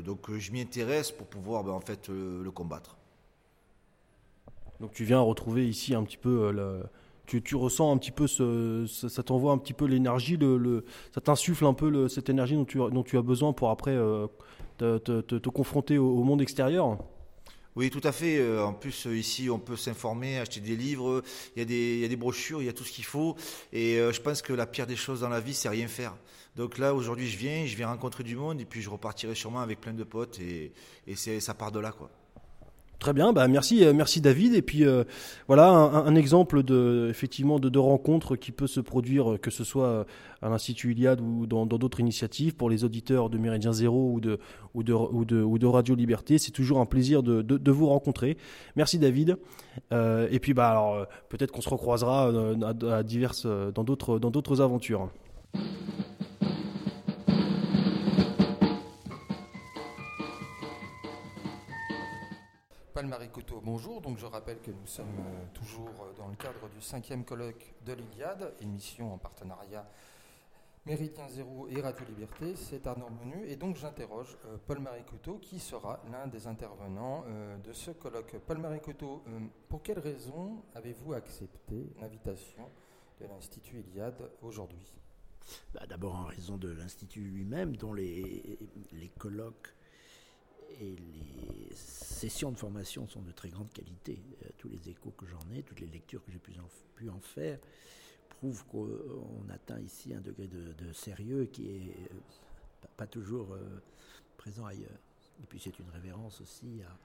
Speaker 11: donc je m'y intéresse pour pouvoir ben, en fait le combattre.
Speaker 2: Donc tu viens retrouver ici un petit peu euh, le- tu, ressens un petit peu ça t'envoie un petit peu l'énergie, ça t'insuffle un peu cette énergie dont tu, as- besoin pour après euh, te, te- te- te confronter au, monde extérieur.
Speaker 11: Oui, tout à fait. Euh, En plus, ici, on peut s'informer, acheter des livres, il y, a des, brochures, il y a tout ce qu'il faut. Et je pense que la pire des choses dans la vie, c'est rien faire. Donc là, aujourd'hui, je viens, je viens rencontrer du monde, et puis je repartirai sûrement avec plein de potes, et, et ça part de là, quoi.
Speaker 2: Très bien, bah merci, euh, merci David. Et puis euh, voilà un, exemple de effectivement de, de qui peut se produire, euh, que ce soit à l'Institut Iliade ou dans d'autres initiatives pour les auditeurs de Méridien Zéro ou de ou de ou de, Radio Liberté. C'est toujours un plaisir de, de, vous rencontrer. Merci David. Et puis bah alors peut-être qu'on se recroisera à, diverses dans d'autres dans d'autres aventures.
Speaker 1: Paul Marie Couteau, bonjour. Je rappelle que nous sommes euh, toujours euh, dans le cadre du cinquième colloque de l'Iliade, émission en partenariat Méridien Zéro et Radio Liberté. C'est Arnaud Menu et donc j'interroge euh, Paul Marie Couteau qui sera l'un des intervenants de ce colloque. Paul Marie Couteau, euh, pour quelles raisons avez-vous accepté l'invitation de l'Institut Iliade aujourd'hui?
Speaker 12: Bah, D'abord en raison de l'Institut lui-même, dont les colloques et les sessions de formation sont de très grande qualité. Euh, tous les échos que j'en ai, toutes les lectures que j'ai pu en, faire, prouvent qu'on atteint ici un degré de, sérieux qui est euh, pas, toujours euh, présent ailleurs. Et puis c'est une révérence aussi à,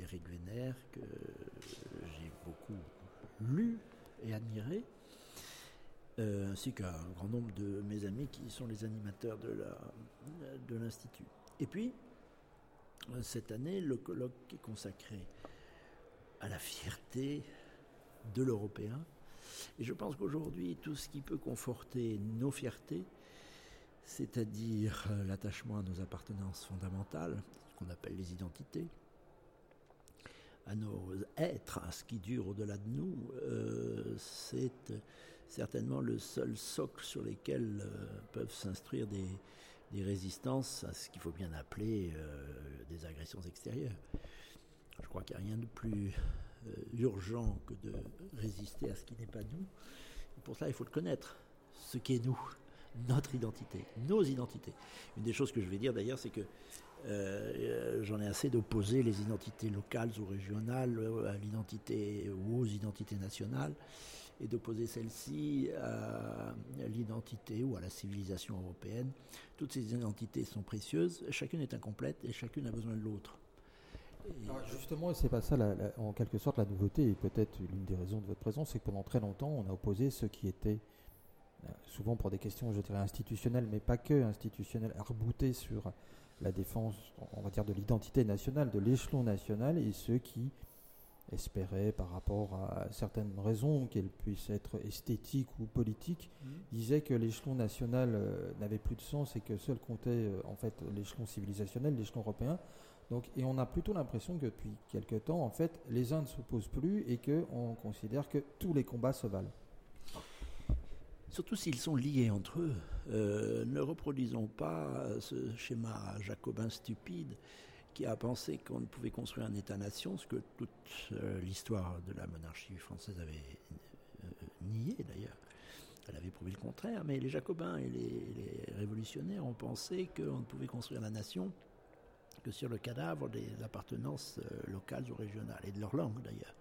Speaker 12: Éric Vénère, que j'ai beaucoup lu et admiré euh, ainsi qu'un grand nombre de mes amis qui sont les animateurs de l'Institut. Et puis, euh, cette année, le colloque est consacré à la fierté de l'Européen. Et je pense qu'aujourd'hui, tout ce qui peut conforter nos fiertés, c'est-à-dire euh, l'attachement à nos appartenances fondamentales, ce qu'on appelle les identités, à nos êtres, à ce qui dure au-delà de nous, euh, c'est certainement le seul socle sur lequel peuvent s'instruire des, des résistances à ce qu'il faut bien appeler euh, des agressions extérieures. Je crois qu'il n'y a rien de plus euh, urgent que de résister à ce qui n'est pas nous. Pour cela, il faut le connaître, ce qui est nous, notre identité, nos identités. Une des choses que je vais dire d'ailleurs, c'est que euh, j'en ai assez d'opposer les identités locales ou régionales à l'identité ou aux identités nationales et d'opposer celle-ci à l'identité ou à la civilisation européenne. Toutes ces identités sont précieuses, chacune est incomplète et chacune a besoin de l'autre.
Speaker 1: justement, c'est pas ça, en quelque sorte, la nouveauté, et peut-être l'une des raisons de votre présence, c'est que pendant très longtemps, on a opposé ceux qui étaient, euh, souvent pour des questions, je dirais, institutionnelles, mais pas que institutionnelles, arboutés sur la défense, on va dire, de l'identité nationale, de l'échelon national, et ceux qui espéraient, par rapport à certaines raisons, qu'elles puissent être esthétiques ou politiques, mmh. disaient que l'échelon national euh, n'avait plus de sens et que seul comptait euh, en fait l'échelon civilisationnel, l'échelon européen. Donc, et on a plutôt l'impression que depuis quelque temps, en fait, les uns ne s'opposent plus et qu'on considère que tous les combats se valent.
Speaker 12: Surtout s'ils sont liés entre eux. Euh, ne reproduisons pas ce schéma jacobin stupide qui a pensé qu'on ne pouvait construire un État-nation, ce que toute euh, l'histoire de la monarchie française avait euh, nié d'ailleurs. Elle avait prouvé le contraire, mais les jacobins et les révolutionnaires ont pensé qu'on ne pouvait construire la nation que sur le cadavre des appartenances euh, locales ou régionales, et de leur langue d'ailleurs.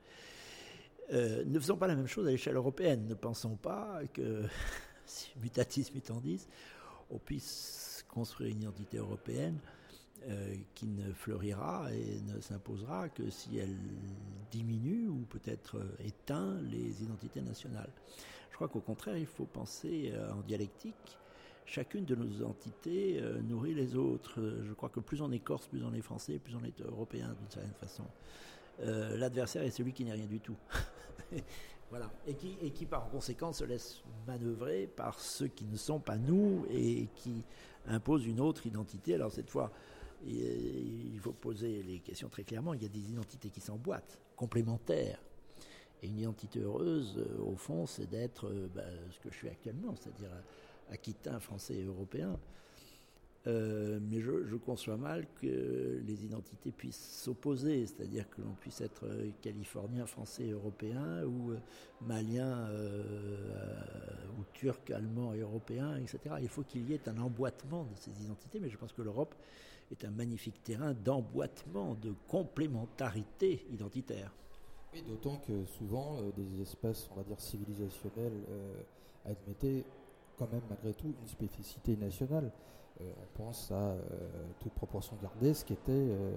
Speaker 12: Euh, ne faisons pas la même chose à l'échelle européenne. Ne pensons pas que, mutatis mutandis, on puisse construire une identité européenne euh, qui ne fleurira et ne s'imposera que si elle diminue ou peut-être éteint les identités nationales. Je crois qu'au contraire, il faut penser en dialectique chacune de nos entités euh, nourrit les autres. Je crois que plus on est corse, plus on est français, plus on est européen d'une certaine façon. Euh, l'adversaire est celui qui n'est rien du tout. voilà. Et qui, et qui, par conséquent, se laisse manœuvrer par ceux qui ne sont pas nous et qui imposent une autre identité. Alors, cette fois, il faut poser les questions très clairement. Il y a des identités qui s'emboîtent, complémentaires. Et une identité heureuse, euh, au fond, c'est d'être bah, ce que je suis actuellement, c'est-à-dire aquitain, français et européen. Euh, mais je, conçois mal que les identités puissent s'opposer, c'est-à-dire que l'on puisse être californien, français, européen, ou euh, malien, euh, ou turc, allemand européen, etc. Il faut qu'il y ait un emboîtement de ces identités, mais je pense que l'Europe est un magnifique terrain d'emboîtement, de complémentarité identitaire.
Speaker 1: Oui, d'autant que souvent, des espèces, on va dire, civilisationnelles, admettaient quand même malgré tout une spécificité nationale. Euh, on pense à euh, toute proportion gardée, ce qui était euh,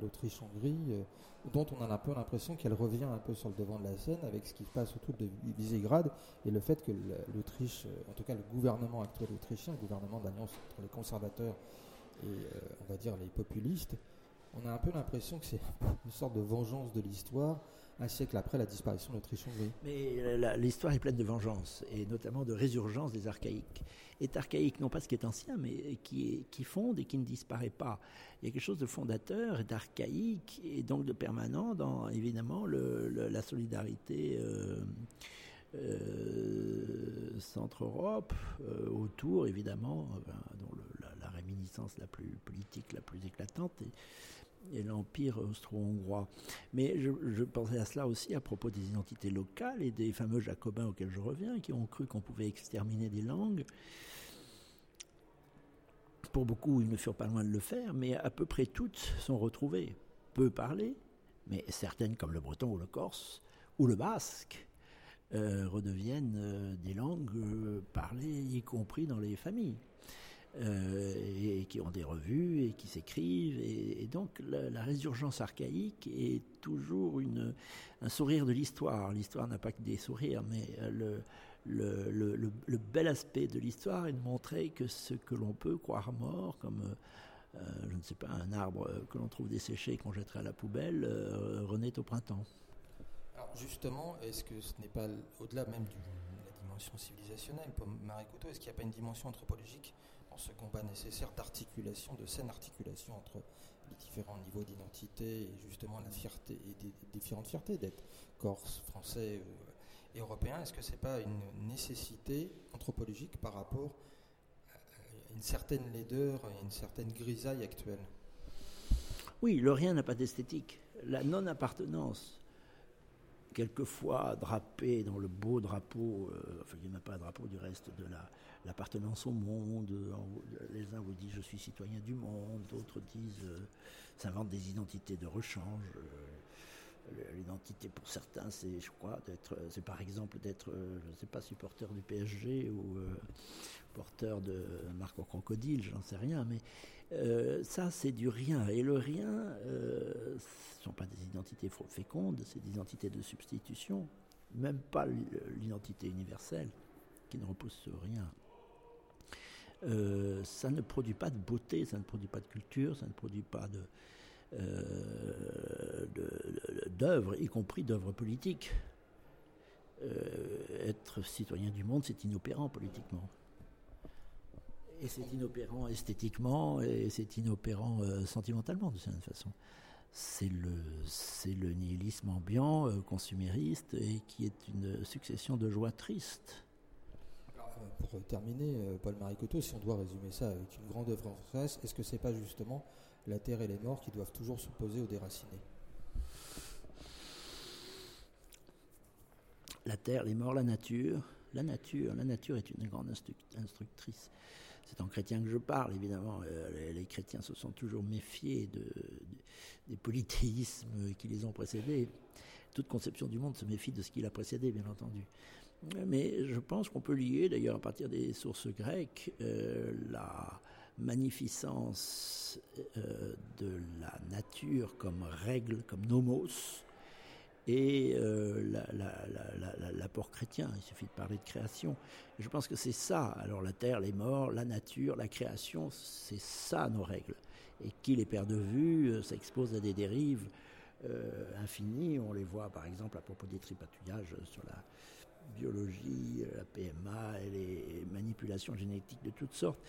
Speaker 1: l'Autriche-Hongrie, dont on a un peu l'impression qu'elle revient un peu sur le devant de la scène avec ce qui se passe autour de Visegrad et le fait que l'Autriche, en tout cas le gouvernement actuel autrichien, le gouvernement d'alliance entre les conservateurs on va dire les populistes, on a un peu l'impression que c'est une sorte de vengeance de l'histoire un siècle après la disparition de l'Autriche-Hongrie.
Speaker 12: Mais l'histoire est pleine de vengeance, et notamment de résurgence des archaïques. Est archaïque, non pas ce qui est ancien, mais qui, fonde et qui ne disparaît pas. Il y a quelque chose de fondateur et d'archaïque, et donc de permanent dans, évidemment, le, la solidarité. Euh, euh, Centre-Europe, euh, autour évidemment, dont la, réminiscence la plus politique, la plus éclatante, et, l'Empire austro-hongrois. Mais je, pensais à cela aussi à propos des identités locales et des fameux jacobins auxquels je reviens, qui ont cru qu'on pouvait exterminer des langues. Pour beaucoup, ils ne furent pas loin de le faire, mais à peu près toutes sont retrouvées. Peu parlées, mais certaines, comme le breton ou le corse, ou le basque, euh, redeviennent euh, des langues euh, parlées, y compris dans les familles. Euh, et qui ont des revues et qui s'écrivent. Et, donc la, résurgence archaïque est toujours une, un sourire de l'histoire. L'histoire n'a pas que des sourires, mais le, le, le, bel aspect de l'histoire est de montrer que ce que l'on peut croire mort, comme euh, je ne sais pas, un arbre que l'on trouve desséché et qu'on jetterait à la poubelle, euh, renaît au printemps.
Speaker 1: Alors justement, est-ce que ce n'est pas au-delà même de la dimension civilisationnelle, pour Marie Couteau, est-ce qu'il n'y a pas une dimension anthropologique ce combat nécessaire d'articulation, de saine articulation entre les différents niveaux d'identité et justement la fierté et des, différentes fiertés d'être corse, français euh, et européen. Est-ce que ce n'est pas une nécessité anthropologique par rapport à une certaine laideur et une certaine grisaille actuelle?
Speaker 12: Oui, le rien n'a pas d'esthétique. La non-appartenance quelquefois drapé dans le beau drapeau, euh, enfin il n'y a pas un drapeau du reste de l'appartenance au monde. Les uns vous disent je suis citoyen du monde, d'autres disent euh, s'inventent des identités de rechange. Euh, l'identité pour certains, c'est, je crois, c'est par exemple d'être, je ne sais pas, supporter du PSG ou, porteur de au crocodile, j'en sais rien, mais euh, ça, c'est du rien. Et le rien, euh, ce ne sont pas des identités fécondes, c'est des identités de substitution, même pas l'identité universelle, qui ne repose sur rien. Euh, ça ne produit pas de beauté, ça ne produit pas de culture, ça ne produit pas de d'œuvres, y compris d'œuvres politiques. être citoyen du monde, c'est inopérant politiquement. Et c'est inopérant esthétiquement et c'est inopérant euh, sentimentalement de certaine façon. C'est le, nihilisme ambiant, euh, consumériste, et qui est une succession de joies tristes.
Speaker 1: Pour terminer, euh, Paul Maricoto, si on doit résumer ça avec une grande œuvre en France, est-ce que c'est pas justement la terre et les morts qui doivent toujours s'opposer aux déracinés
Speaker 12: La terre, les morts, la nature. La nature, la nature est une grande instructrice c'est en chrétien que je parle, évidemment. Euh, les, chrétiens se sont toujours méfiés de, des polythéismes qui les ont précédés. Toute conception du monde se méfie de ce qui l'a précédé, bien entendu. Mais je pense qu'on peut lier, d'ailleurs, à partir des sources grecques, euh, la magnificence euh, de la nature comme règle, comme nomos, et euh, l'apport chrétien. Il suffit de parler de création. Je pense que c'est ça. Alors la terre, les morts, la nature, la création, c'est ça nos règles. Et qui les perd de vue s'expose à des dérives infinies. On les voit par exemple à propos des tripatouillages sur la biologie, la PMA et les manipulations génétiques de toutes sortes.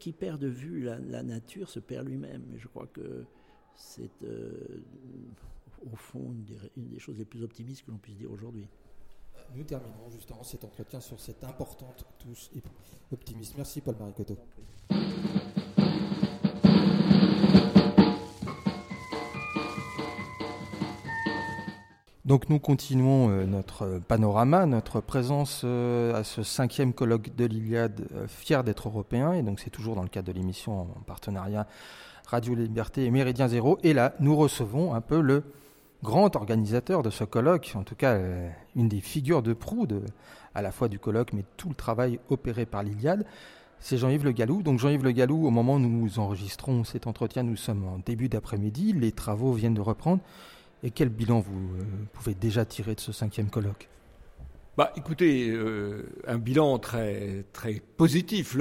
Speaker 12: qui perd de vue la, nature se perd lui-même. Et je crois que c'est au fond, une des, choses les plus optimistes que l'on puisse dire aujourd'hui.
Speaker 1: Nous terminerons justement cet entretien sur cette importante touche optimiste. Merci Paul Donc nous continuons euh, notre panorama, notre présence euh, à ce cinquième colloque de l'Iliade, euh, fier d'être européen, et donc c'est toujours dans le cadre de l'émission en partenariat Radio Liberté et Méridien Zéro. Et là, nous recevons un peu le grand organisateur de ce colloque, en tout cas euh, une des figures de proue à la fois du colloque, mais tout le travail opéré par l'Iliade, c'est Jean-Yves Le Gallou. Donc Jean-Yves Le Gallou, au moment où nous enregistrons cet entretien, nous sommes en début d'après-midi, les travaux viennent de reprendre. Et quel bilan vous euh, pouvez déjà tirer de ce cinquième colloque?
Speaker 13: Bah, écoutez, euh, un bilan très très positif.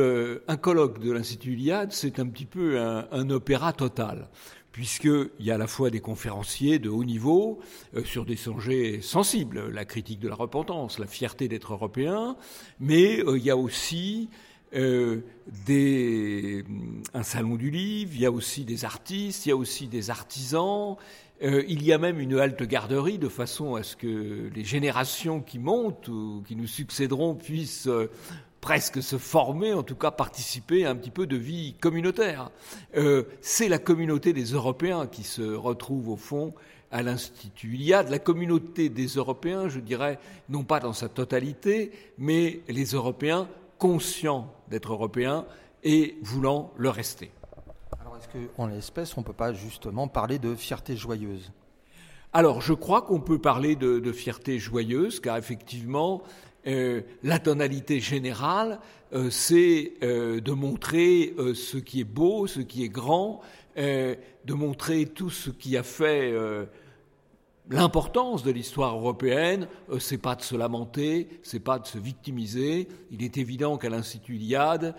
Speaker 13: Un colloque de l'Institut Iliade, c'est un petit peu un, opéra total puisqu'il y a à la fois des conférenciers de haut niveau euh, sur des sujets sensibles, la critique de la repentance, la fierté d'être européen, mais il y a aussi des, un salon du livre, il y a aussi des artistes, il y a aussi des artisans, il y a même une halte garderie de façon à ce que les générations qui montent ou qui nous succéderont puissent presque se former, en tout cas participer à un petit peu de vie communautaire. Euh, c'est la communauté des Européens qui se retrouve au fond à l'Institut Il y a de la communauté des Européens, je dirais, non pas dans sa totalité, mais les Européens conscients d'être Européens et voulant le rester.
Speaker 1: Est-ce qu'en l'espèce, on ne peut pas justement parler de fierté joyeuse?
Speaker 13: Alors, je crois qu'on peut parler de, de, fierté joyeuse, car effectivement, euh, la tonalité générale, euh, c'est euh, de montrer ce qui est beau, ce qui est grand, de montrer tout ce qui a fait l'importance de l'histoire européenne. c'est pas de se lamenter, c'est pas de se victimiser. Il est évident qu'à l'Institut Iliade,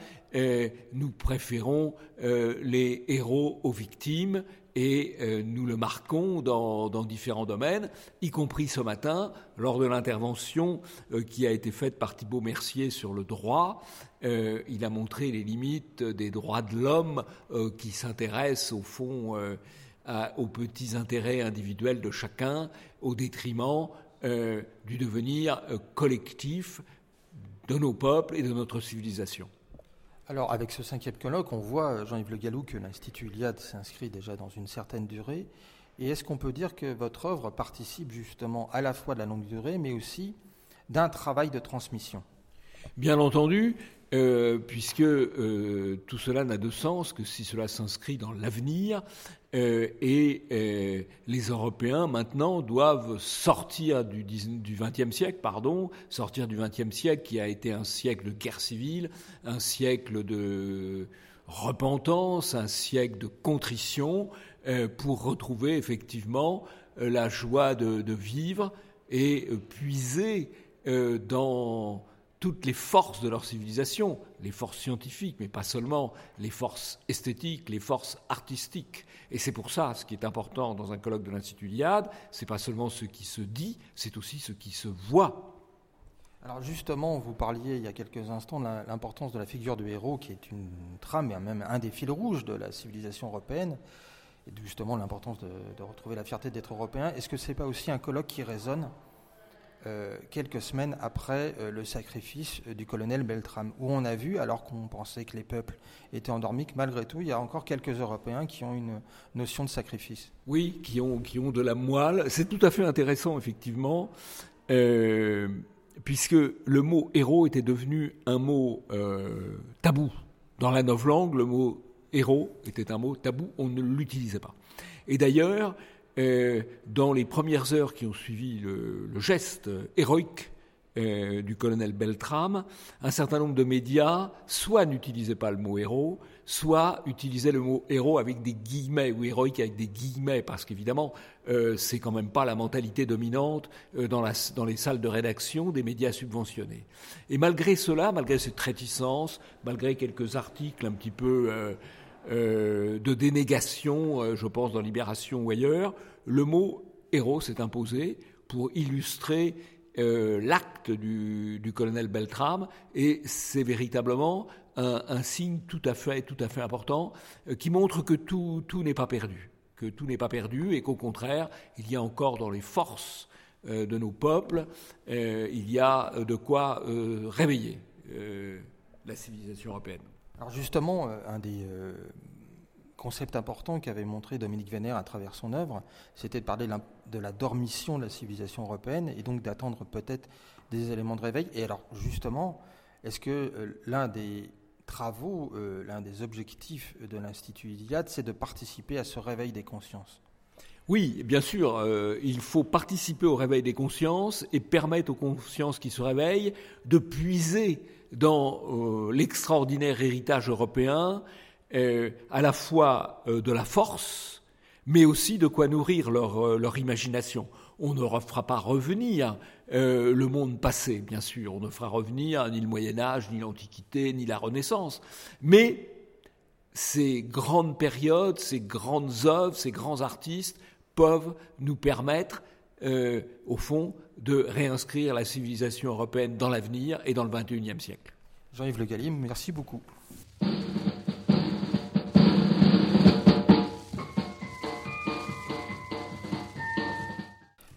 Speaker 13: nous préférons les héros aux victimes et euh, nous le marquons dans, différents domaines, y compris ce matin, lors de l'intervention euh, qui a été faite par Thibault Mercier sur le droit. Euh, il a montré les limites des droits de l'homme qui s'intéressent au fond aux petits intérêts individuels de chacun, au détriment du devenir collectif de nos peuples et de notre civilisation.
Speaker 1: Alors, avec ce cinquième colloque, on voit, Jean-Yves Le Gallou, que l'Institut Iliade s'inscrit déjà dans une certaine durée. Et est-ce qu'on peut dire que votre œuvre participe justement à la fois de la longue durée, mais aussi d'un travail de transmission?
Speaker 13: Bien entendu, euh, puisque euh, tout cela n'a de sens que si cela s'inscrit dans l'avenir. Euh, et les Européens maintenant doivent sortir du XXe siècle, pardon, sortir du XXe siècle qui a été un siècle de guerre civile, un siècle de repentance, un siècle de contrition, pour retrouver effectivement la joie de vivre et puiser dans toutes les forces de leur civilisation, les forces scientifiques, mais pas seulement, les forces esthétiques, les forces artistiques. Et c'est pour ça, ce qui est important dans un colloque de l'Institut Iliade, c'est pas seulement ce qui se dit, c'est aussi ce qui se voit.
Speaker 1: Alors justement, vous parliez il y a quelques instants de l'importance de la figure du héros, qui est une trame et même un des fils rouges de la civilisation européenne, et justement l'importance de, de retrouver la fierté d'être européen. Est-ce que c'est pas aussi un colloque qui résonne euh, quelques semaines après euh, le sacrifice euh, du colonel Beltram, où on a vu, alors qu'on pensait que les peuples étaient endormis, que malgré tout, il y a encore quelques Européens qui ont une notion de sacrifice.
Speaker 13: Oui, qui ont, qui ont de la moelle. C'est tout à fait intéressant, effectivement, puisque le mot héros était devenu un mot tabou. Dans la langue, le mot héros était un mot tabou, on ne l'utilisait pas. Et d'ailleurs, dans les premières heures qui ont suivi le, geste héroïque euh, du colonel Beltram, un certain nombre de médias soit n'utilisaient pas le mot héros, soit utilisaient le mot héros avec des guillemets ou héroïque avec des guillemets, parce qu'évidemment, euh, c'est quand même pas la mentalité dominante dans, dans, les salles de rédaction des médias subventionnés. Et malgré cela, malgré cette réticence, malgré quelques articles un petit peu euh, de dénégation, euh, je pense dans Libération ou ailleurs, le mot héros s'est imposé pour illustrer euh, l'acte du, colonel Beltram, et c'est véritablement un, signe tout à fait, tout à fait important qui montre que tout, tout n'est pas perdu, que tout n'est pas perdu, et qu'au contraire, il y a encore dans les forces de nos peuples, il y a de quoi réveiller la civilisation européenne.
Speaker 1: Alors justement, euh, un des euh, concepts importants qu'avait montré Dominique Vénère à travers son œuvre, c'était de parler de la dormition de la civilisation européenne et donc d'attendre peut-être des éléments de réveil. Et alors justement, est-ce que euh, l'un des travaux, l'un des objectifs de l'Institut Iliade, c'est de participer à ce réveil des consciences?
Speaker 13: Oui, bien sûr, il faut participer au réveil des consciences et permettre aux consciences qui se réveillent de puiser dans euh, l'extraordinaire héritage européen euh, à la fois euh, de la force, mais aussi de quoi nourrir leur, leur imagination. On ne fera pas revenir le monde passé, bien sûr, on ne fera revenir ni le Moyen Âge, ni l'Antiquité, ni la Renaissance, mais ces grandes périodes, ces grandes œuvres, ces grands artistes peuvent nous permettre, au fond, de réinscrire la civilisation européenne dans l'avenir et dans le XXIe siècle.
Speaker 1: Jean-Yves Le Gallim, merci beaucoup.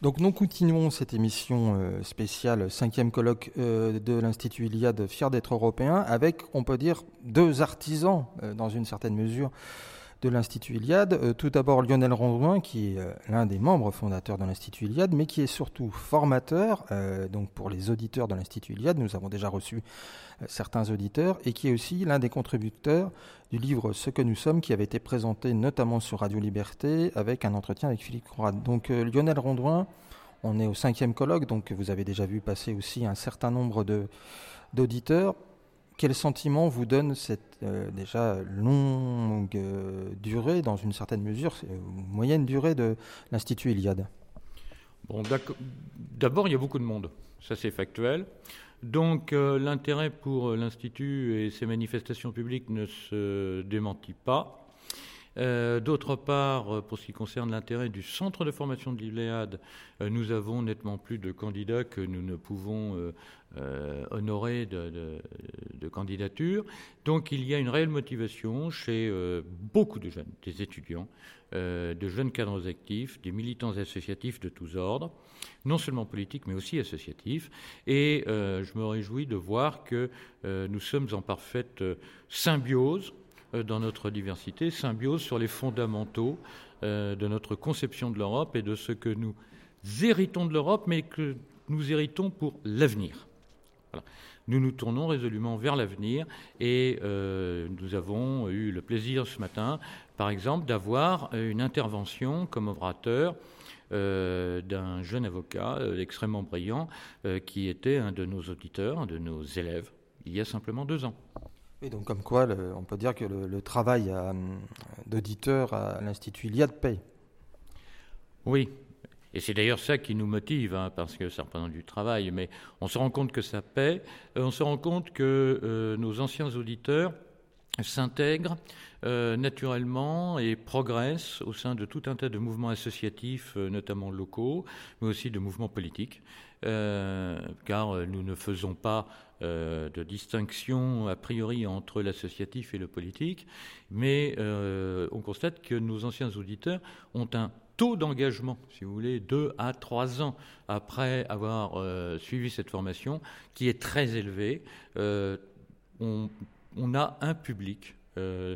Speaker 1: Donc nous continuons cette émission euh, spéciale, cinquième colloque euh, de l'Institut Iliade, fier d'être européen, avec, on peut dire, deux artisans, euh, dans une certaine mesure, de l'Institut Iliade. Euh, tout d'abord Lionel Rondouin, qui est euh, l'un des membres fondateurs de l'Institut Iliade, mais qui est surtout formateur. Euh, donc pour les auditeurs de l'Institut Iliade, nous avons déjà reçu certains auditeurs, et qui est aussi l'un des contributeurs du livre Ce que nous sommes, qui avait été présenté notamment sur Radio Liberté, avec un entretien avec Philippe Conrad. Donc Lionel Rondouin, on est au cinquième colloque, donc vous avez déjà vu passer aussi un certain nombre d'auditeurs. Quel sentiment vous donne cette euh, déjà longue euh, durée, dans une certaine mesure, euh, moyenne durée de l'Institut Iliade?
Speaker 14: Bon, d'abord, il y a beaucoup de monde, ça c'est factuel. Donc l'intérêt pour l'Institut et ses manifestations publiques ne se démentit pas. Euh, d'autre part, euh, pour ce qui concerne l'intérêt du centre de formation de l'Iliade, euh, nous avons nettement plus de candidats que nous ne pouvons honorer de, de, candidatures. Donc il y a une réelle motivation chez beaucoup de jeunes, des étudiants, de jeunes cadres actifs, des militants associatifs de tous ordres, non seulement politiques mais aussi associatifs. Et je me réjouis de voir que nous sommes en parfaite symbiose euh, dans notre diversité, symbiose sur les fondamentaux euh, de notre conception de l'Europe et de ce que nous héritons de l'Europe, mais que nous héritons pour l'avenir. Nous nous tournons résolument vers l'avenir et euh, nous avons eu le plaisir ce matin, par exemple, d'avoir une intervention comme orateur euh, d'un jeune avocat euh, extrêmement brillant qui était un de nos auditeurs, un de nos élèves, il y a simplement deux ans.
Speaker 1: Et donc comme quoi, on peut dire que le, travail d'auditeur à l'Institut Iliade paye.
Speaker 14: Oui, et c'est d'ailleurs ça qui nous motive, hein, parce que ça représente du travail, mais on se rend compte que ça paie, euh, on se rend compte que euh, nos anciens auditeurs s'intègrent euh, naturellement et progressent au sein de tout un tas de mouvements associatifs, notamment locaux, mais aussi de mouvements politiques, car nous ne faisons pas de distinction a priori entre l'associatif et le politique, mais on constate que nos anciens auditeurs ont un taux d'engagement, si vous voulez, deux à trois ans après avoir euh, suivi cette formation, qui est très élevé. Euh, on, a un public euh,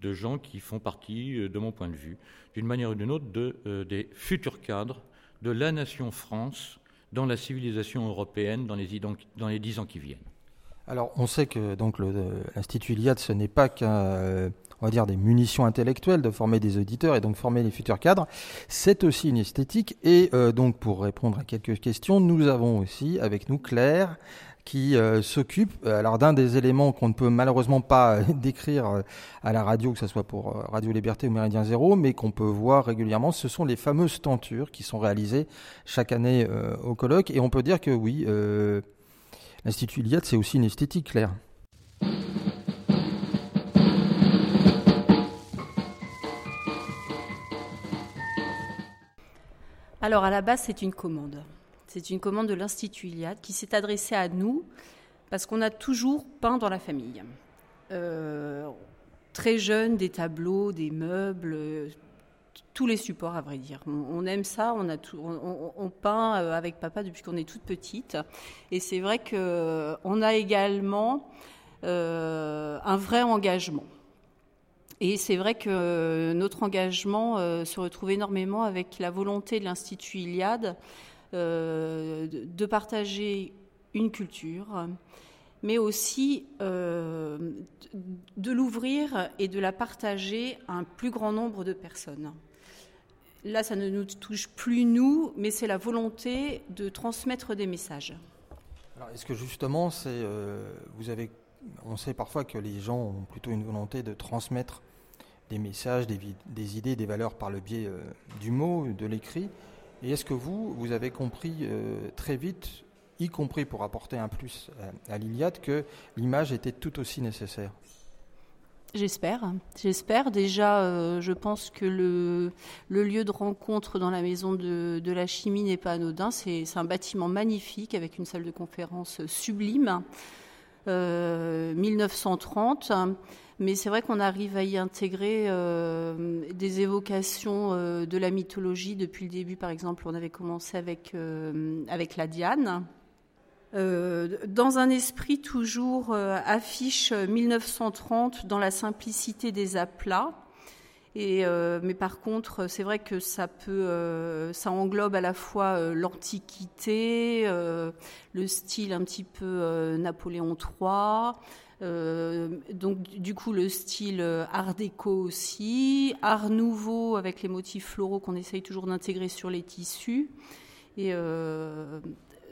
Speaker 14: de gens qui font partie, de mon point de vue, d'une manière ou d'une autre, de, des futurs cadres de la nation France dans la civilisation européenne dans les, dix ans qui viennent.
Speaker 1: Alors, on sait que donc l'Institut Iliade, ce n'est pas qu'un on va dire, des munitions intellectuelles de former des auditeurs et donc former les futurs cadres. C'est aussi une esthétique. Et euh, donc, pour répondre à quelques questions, nous avons aussi avec nous Claire qui euh, s'occupe euh, alors d'un des éléments qu'on ne peut malheureusement pas décrire à la radio, que ce soit pour Radio Liberté ou Méridien Zéro, mais qu'on peut voir régulièrement, ce sont les fameuses tentures qui sont réalisées chaque année au colloque. Et on peut dire que oui, l'Institut Iliade, c'est aussi une esthétique, Claire.
Speaker 15: Alors à la base, c'est une commande. C'est une commande de l'Institut Iliade qui s'est adressée à nous parce qu'on a toujours peint dans la famille. Euh, très jeune, des tableaux, des meubles, tous les supports à vrai dire. On, aime ça, on, peint euh, avec papa depuis qu'on est toute petite. Et c'est vrai qu'on a également euh, un vrai engagement. Et c'est vrai que notre engagement euh, se retrouve énormément avec la volonté de l'Institut Iliade euh, de partager une culture, mais aussi euh, de l'ouvrir et de la partager à un plus grand nombre de personnes. Là, ça ne nous touche plus nous, mais c'est la volonté de transmettre des messages.
Speaker 1: Alors, est-ce que justement, c'est, vous avez, on sait parfois que les gens ont plutôt une volonté de transmettre des messages, des, idées, des valeurs par le biais euh, du mot, de l'écrit. Et est-ce que vous, vous avez compris euh, très vite, y compris pour apporter un plus à, l'Iliade, que l'image était tout aussi nécessaire?
Speaker 15: J'espère. J'espère. Déjà, euh, je pense que le, lieu de rencontre dans la maison de, de la chimie n'est pas anodin. C'est un bâtiment magnifique avec une salle de conférence sublime. 1930. Mais c'est vrai qu'on arrive à y intégrer euh, des évocations euh, de la mythologie depuis le début. Par exemple, on avait commencé avec, euh, avec la Diane. dans un esprit toujours affiche 1930 dans la simplicité des aplats. Et, mais par contre, c'est vrai que ça peut, ça englobe à la fois l'Antiquité, le style un petit peu Napoléon III, donc du coup le style euh, art déco aussi, art nouveau avec les motifs floraux qu'on essaye toujours d'intégrer sur les tissus. Et euh,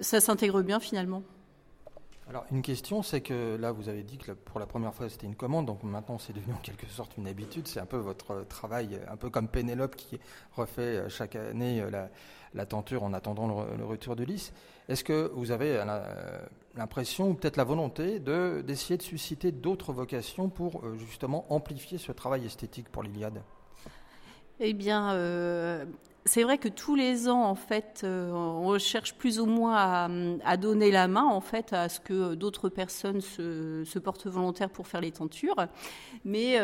Speaker 15: ça s'intègre bien finalement.
Speaker 1: Alors une question, c'est que là vous avez dit que pour la première fois c'était une commande, donc maintenant c'est devenu en quelque sorte une habitude. C'est un peu votre travail, un peu comme Pénélope qui refait chaque année la, la tenture en attendant le, retour de lys. Est-ce que vous avez l'impression ou peut-être la volonté d'essayer de, susciter d'autres vocations pour euh, justement amplifier ce travail esthétique pour l'Iliade?
Speaker 15: Eh bien, euh, c'est vrai que tous les ans, en fait, euh, on cherche plus ou moins à, donner la main, en fait, à ce que d'autres personnes se, se, portent volontaires pour faire les tentures. Mais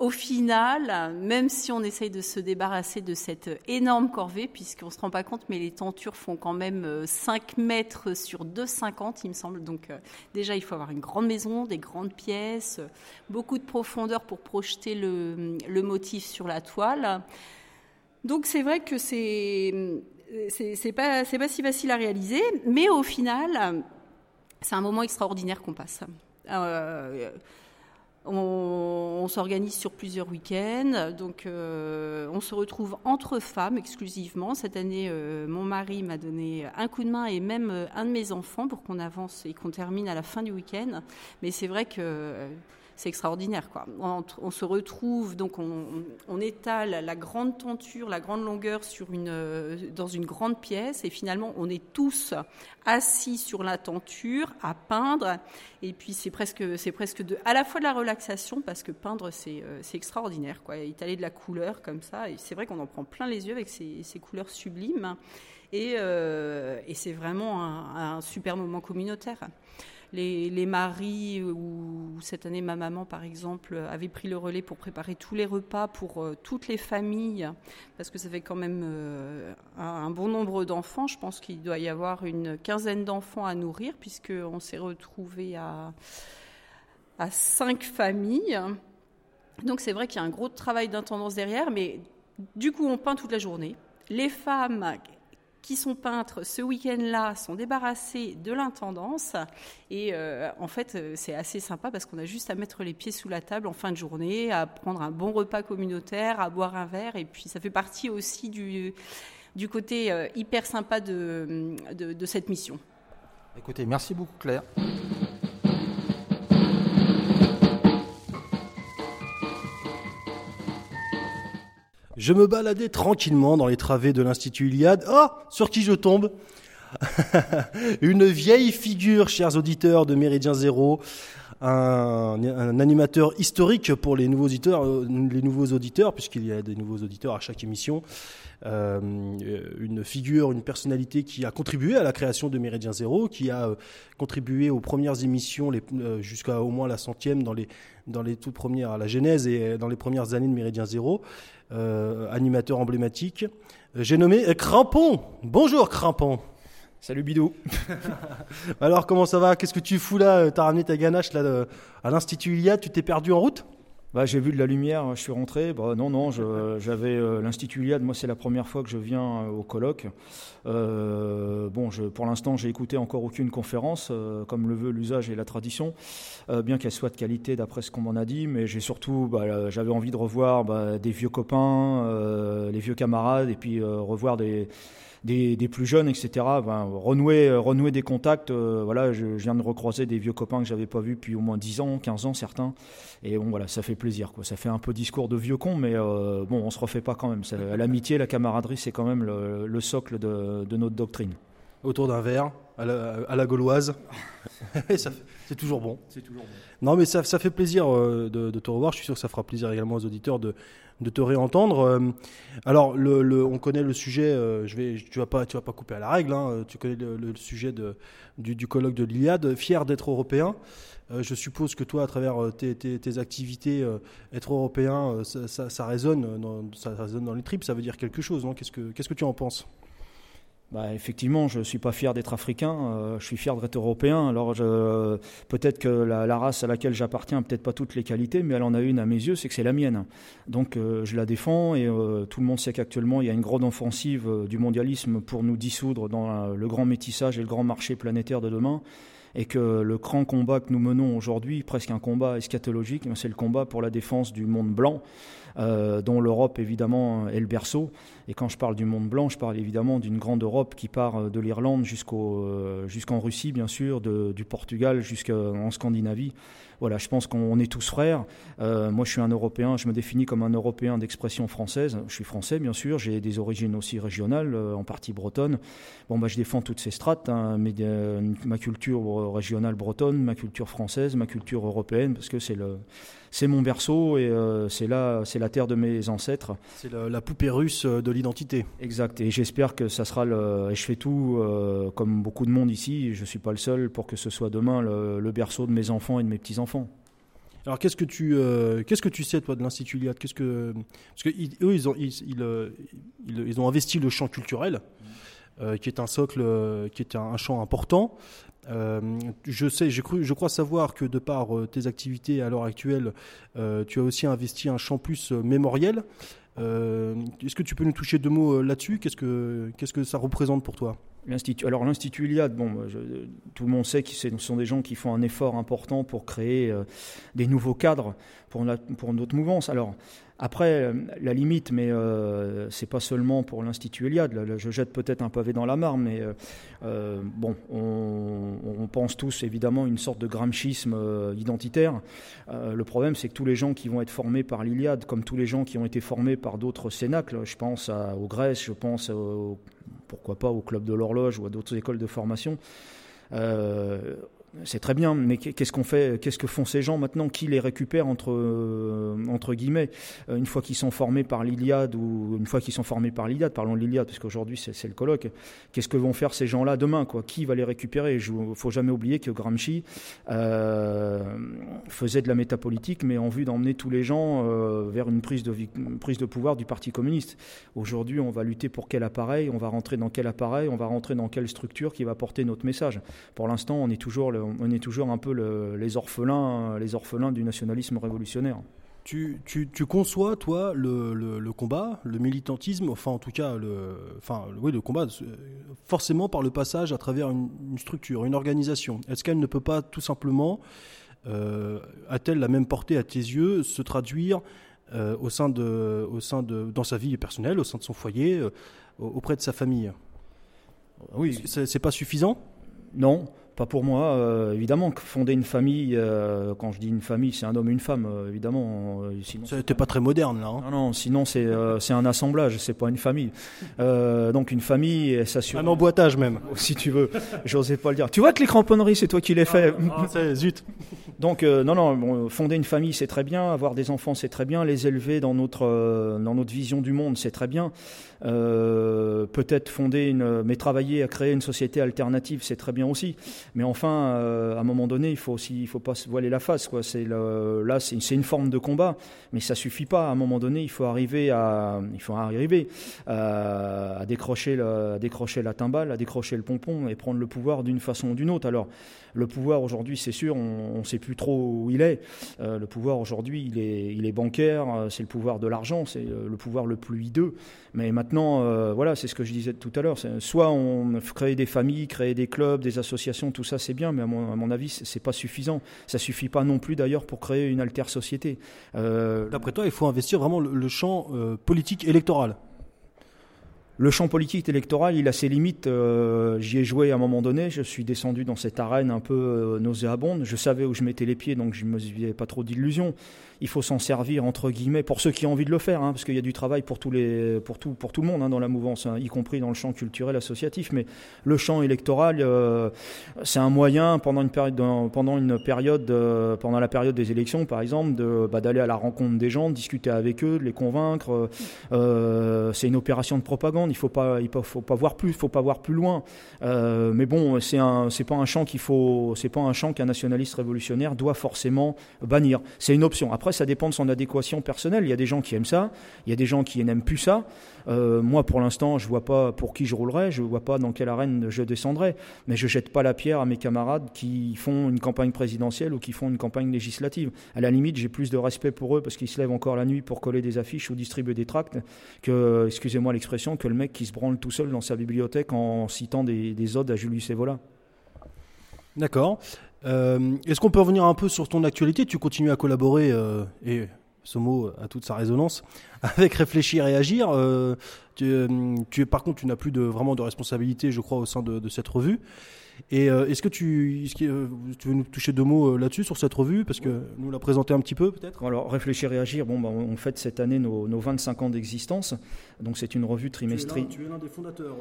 Speaker 15: au final, même si on essaye de se débarrasser de cette énorme corvée, puisqu'on ne se rend pas compte, mais les tentures font quand même 5 euh, mètres sur 2,50, il me semble. Donc euh, déjà, il faut avoir une grande maison, des grandes pièces, beaucoup de profondeur pour projeter le, motif sur la toile. Donc c'est vrai que c'est c'est pas, pas si facile à réaliser, mais au final, c'est un moment extraordinaire qu'on passe. Euh, on, s'organise sur plusieurs week-ends, donc euh, on se retrouve entre femmes exclusivement. Cette année, euh, mon mari m'a donné un coup de main et même un de mes enfants pour qu'on avance et qu'on termine à la fin du week-end. Mais c'est vrai que c'est extraordinaire. Quoi. On, se retrouve, donc on, étale la grande tenture, la grande longueur sur une, euh, dans une grande pièce et finalement on est tous assis sur la tenture à peindre. Et puis c'est presque, c'est presque à la fois de la relaxation parce que peindre c'est, euh, c'est extraordinaire. Quoi. Étaler de la couleur comme ça, c'est vrai qu'on en prend plein les yeux avec ces, ces couleurs sublimes. Et, euh, c'est vraiment un super moment communautaire les, maris, ou cette année ma maman par exemple, avait pris le relais pour préparer tous les repas pour euh, toutes les familles, parce que ça fait quand même euh, un, bon nombre d'enfants. Je pense qu'il doit y avoir une quinzaine d'enfants à nourrir, puisqu'on s'est retrouvé à, à cinq familles. Donc c'est vrai qu'il y a un gros travail d'intendance derrière, mais du coup on peint toute la journée. Les femmes qui sont peintres ce week-end-là sont débarrassés de l'intendance. Et euh, en fait, euh, c'est assez sympa parce qu'on a juste à mettre les pieds sous la table en fin de journée, à prendre un bon repas communautaire, à boire un verre. Et puis, ça fait partie aussi du, du côté euh, hyper sympa de, de, de cette mission.
Speaker 1: Écoutez, merci beaucoup Claire.
Speaker 2: Je me baladais tranquillement dans les travées de l'Institut Iliade. Oh, sur qui je tombe Une vieille figure, chers auditeurs de Méridien Zéro, un, animateur historique pour les nouveaux auditeurs, euh, les nouveaux auditeurs, puisqu'il y a des nouveaux auditeurs à chaque émission. Euh, une figure, une personnalité qui a contribué à la création de Méridien Zéro, qui a euh, contribué aux premières émissions jusqu'à au moins la centième dans les dans les toutes premières, à la genèse et dans les premières années de Méridien Zéro. Euh, animateur emblématique. Euh, j'ai nommé Crampon. Bonjour Crampon.
Speaker 16: Salut Bidou.
Speaker 2: Alors comment ça va? Qu'est-ce que tu fous là? T'as ramené ta ganache là à l'Institut Iliade Tu t'es perdu en route?
Speaker 16: Bah, j'ai vu de la lumière, je suis rentré. Bah, non, non, j'avais euh, l'Institut Iliade. Moi, c'est la première fois que je viens au colloque. bon, je, pour l'instant, j'ai écouté encore aucune conférence, comme le veut l'usage et la tradition. Euh, bien qu'elle soit de qualité d'après ce qu'on m'en a dit, mais j'ai surtout, bah, j'avais envie de revoir bah, des vieux copains, euh, les vieux camarades, et puis euh, revoir des, des, plus jeunes, etc. renouer, renouer des contacts. voilà, je, viens de recroiser des vieux copains que j'avais pas vus depuis au moins 10 ans, 15 ans certains. Et bon, voilà, ça fait plaisir. Quoi. Ça fait un peu discours de vieux con, mais bon, on se refait pas quand même. L'amitié, la camaraderie, c'est quand même le, socle de, de, notre doctrine.
Speaker 2: Autour d'un verre, à la, à la gauloise. c'est toujours bon. C'est toujours bon. Non, mais ça, ça fait plaisir euh, de, te revoir. Je suis sûr que ça fera plaisir également aux auditeurs de, de te réentendre. Euh, alors, on connaît le sujet. Euh, tu vas pas, vas pas couper à la règle. Hein, tu connais le, sujet du, colloque de l'Iliade. Fier d'être européen. je suppose que toi, à travers tes, activités, être européen, ça, résonne dans, ça les tripes. Ça veut dire quelque chose, qu'est-ce que tu en penses?
Speaker 16: Bah, effectivement, je ne suis pas fier d'être africain, euh, je suis fier d'être européen. Alors peut-être que la, race à laquelle j'appartiens peut-être pas toutes les qualités, mais elle en a une à mes yeux, c'est que c'est la mienne. Donc euh, je la défends et euh, tout le monde sait qu'actuellement il y a une grande offensive du mondialisme pour nous dissoudre dans le grand métissage et le grand marché planétaire de demain et que le grand combat que nous menons aujourd'hui, presque un combat eschatologique, c'est le combat pour la défense du monde blanc, euh, dont l'Europe évidemment est le berceau. Et quand je parle du monde blanc, je parle évidemment d'une grande Europe qui part de l'Irlande jusqu'au, euh, jusqu'en Russie, bien sûr, du Portugal jusqu'en Scandinavie. Voilà, je pense qu'on est tous frères. Euh, moi, je suis un Européen, je me définis comme un Européen d'expression française. Je suis français, bien sûr, j'ai des origines aussi régionales, euh, en partie bretonnes. Bon, bah, je défends toutes ces strates, hein, mais, euh, ma culture régionale bretonne, ma culture française, ma culture européenne, parce que c'est le c'est mon berceau et euh, c'est là, c'est la terre de mes ancêtres.
Speaker 2: C'est la, poupée russe euh, de l'identité.
Speaker 16: Exact. Et j'espère que ça sera le. Et je fais tout, euh, comme beaucoup de monde ici, je ne suis pas le seul, pour que ce soit demain le, berceau de mes enfants et de mes petits-enfants.
Speaker 2: Alors qu'est-ce que tu qu'est-ce que tu sais toi de l'institut Iliade Qu'est-ce que parce que eux ils ont ils, ils, ont investi le champ culturel qui est un socle qui est un champ important euh, je sais, je crois savoir que de par euh, tes activités à l'heure actuelle, euh, tu as aussi investi un champ plus mémoriel. Est-ce que tu peux nous toucher deux mots là-dessus? Qu'est-ce que ça représente pour toi?
Speaker 16: Alors l'Institut Iliade, bon, tout le monde sait que ce sont des gens qui font un effort important pour créer des nouveaux cadres pour, pour notre mouvance. Alors, après, euh, la limite, mais euh, c'est pas seulement pour l'Institut Eliade. je jette peut-être un pavé dans la mare, mais euh, bon, on, pense tous évidemment une sorte de gramschisme identitaire. le problème, c'est que tous les gens qui vont être formés par l'Iliade, comme tous les gens qui ont été formés par d'autres cénacles, je pense à, aux Grèce, je pense pourquoi pas au Club de l'Horloge ou à d'autres écoles de formation. C'est très bien, mais qu'est-ce qu'on fait Qu'est-ce que font ces gens maintenant? Qui les récupère entre euh, entre guillemets? Euh, une fois qu'ils sont formés par l'Iliade ou une fois qu'ils sont formés par l'Iliade Parlons de l'Iliade parce qu'aujourd'hui c'est le colloque. Qu'est-ce que vont faire ces gens-là demain quoi? Qui va les récupérer? Il faut jamais oublier que Gramsci euh, faisait de la métapolitique, mais en vue d'emmener tous les gens vers une prise de prise de pouvoir du Parti communiste. Aujourd'hui, on va lutter pour quel appareil? On va rentrer dans quel appareil? On va rentrer dans quelle structure qui va porter notre message? Pour l'instant, on est toujours le on est toujours un peu les, orphelins, les orphelins du nationalisme révolutionnaire.
Speaker 2: Tu, conçois, toi, le, combat, le militantisme, enfin en tout cas, le, enfin, oui, le combat, euh, forcément par le passage à travers une, structure, une organisation. Est-ce qu'elle ne peut pas tout simplement, euh, a-t-elle la même portée à tes yeux, se traduire euh, au sein de, au sein de, dans sa vie personnelle, au sein de son foyer, auprès de sa famille? Oui. C'est pas suffisant?
Speaker 16: Non. Pas pour moi, euh, évidemment. Fonder une famille, euh, quand je dis une famille, c'est un homme et une femme, euh, évidemment.
Speaker 2: sinon, c'était pas très moderne, là. Hein.
Speaker 16: Non, non, sinon c'est c'est un assemblage, c'est pas une famille. donc une famille, ça
Speaker 2: Un emboîtage même.
Speaker 16: Si tu veux, j'osais pas le dire. Tu vois que les cramponneries, c'est toi qui les fais.
Speaker 2: Ah, ah, zut.
Speaker 16: Donc non, non, fonder une famille, c'est très bien. Avoir des enfants, c'est très bien. Les élever dans notre dans notre vision du monde, c'est très bien. Peut-être fonder une, mais travailler à créer une société alternative, c'est très bien aussi. Mais enfin, euh, à un moment donné, il faut aussi, il faut pas se voiler la face. Quoi. Là, c'est une forme de combat, mais ça suffit pas. À un moment donné, il faut arriver à, il faut arriver à, décrocher, la, à décrocher la timbale, à décrocher le pompon et prendre le pouvoir d'une façon ou d'une autre. Alors, le pouvoir aujourd'hui, c'est sûr, on ne sait plus trop où il est. Euh, le pouvoir aujourd'hui, il est, il est bancaire, euh, c'est le pouvoir de l'argent, c'est euh, le pouvoir le plus hideux. Mais maintenant, voilà, c'est ce que je disais tout à l'heure. Soit on crée des familles, créer des clubs, des associations, tout ça c'est bien, mais à mon, à mon avis, c'est pas suffisant. Ça suffit pas non plus d'ailleurs pour créer une alter société.
Speaker 2: D'après toi, il faut investir vraiment le, champ politique électoral.
Speaker 16: Le champ politique électoral, il a ses limites. Euh, j'y ai joué à un moment donné. Je suis descendu dans cette arène un peu euh, nauséabonde. Je savais où je mettais les pieds, donc je ne me faisais pas trop d'illusions il faut s'en servir entre guillemets pour ceux qui ont envie de le faire, hein, parce qu'il y a du travail pour tous les, pour tout, pour tout le monde hein, dans la mouvance, hein, y compris dans le champ culturel associatif. Mais le champ électoral, euh, c'est un moyen pendant une période, pendant une période, euh, pendant la période des élections, par exemple, de, bah, d'aller à la rencontre des gens, de discuter avec eux, de les convaincre. Euh, c'est une opération de propagande. Il faut pas, il faut pas voir plus, faut pas voir plus loin. mais bon, c'est un, c'est pas un champ qu'il faut, c'est pas un champ qu'un nationaliste révolutionnaire doit forcément bannir. C'est une option. Après ça dépend de son adéquation personnelle. Il y a des gens qui aiment ça, il y a des gens qui n'aiment plus ça. Euh, moi, pour l'instant, je ne vois pas pour qui je roulerai, je ne vois pas dans quelle arène je descendrai. Mais je ne jette pas la pierre à mes camarades qui font une campagne présidentielle ou qui font une campagne législative. À la limite, j'ai plus de respect pour eux parce qu'ils se lèvent encore la nuit pour coller des affiches ou distribuer des tracts que, excusez-moi l'expression, que le mec qui se branle tout seul dans sa bibliothèque en citant des, des odes à Julius Evola.
Speaker 2: D'accord. Euh, est-ce qu'on peut revenir un peu sur ton actualité? Tu continues à collaborer, euh, et ce mot a toute sa résonance, avec Réfléchir et Agir. Euh, tu, par contre, tu n'as plus de, vraiment de responsabilité, je crois, au sein de cette revue. Et euh, est-ce que tu, euh, tu veux nous toucher deux mots euh, là-dessus, sur cette revue? Parce que nous la présenter un petit peu, peut-être
Speaker 16: Alors, Réfléchir et Agir, bon, bah, on fête cette année nos, 25 ans d'existence. Donc, c'est une revue trimestrielle.
Speaker 2: Tu es l'un des fondateurs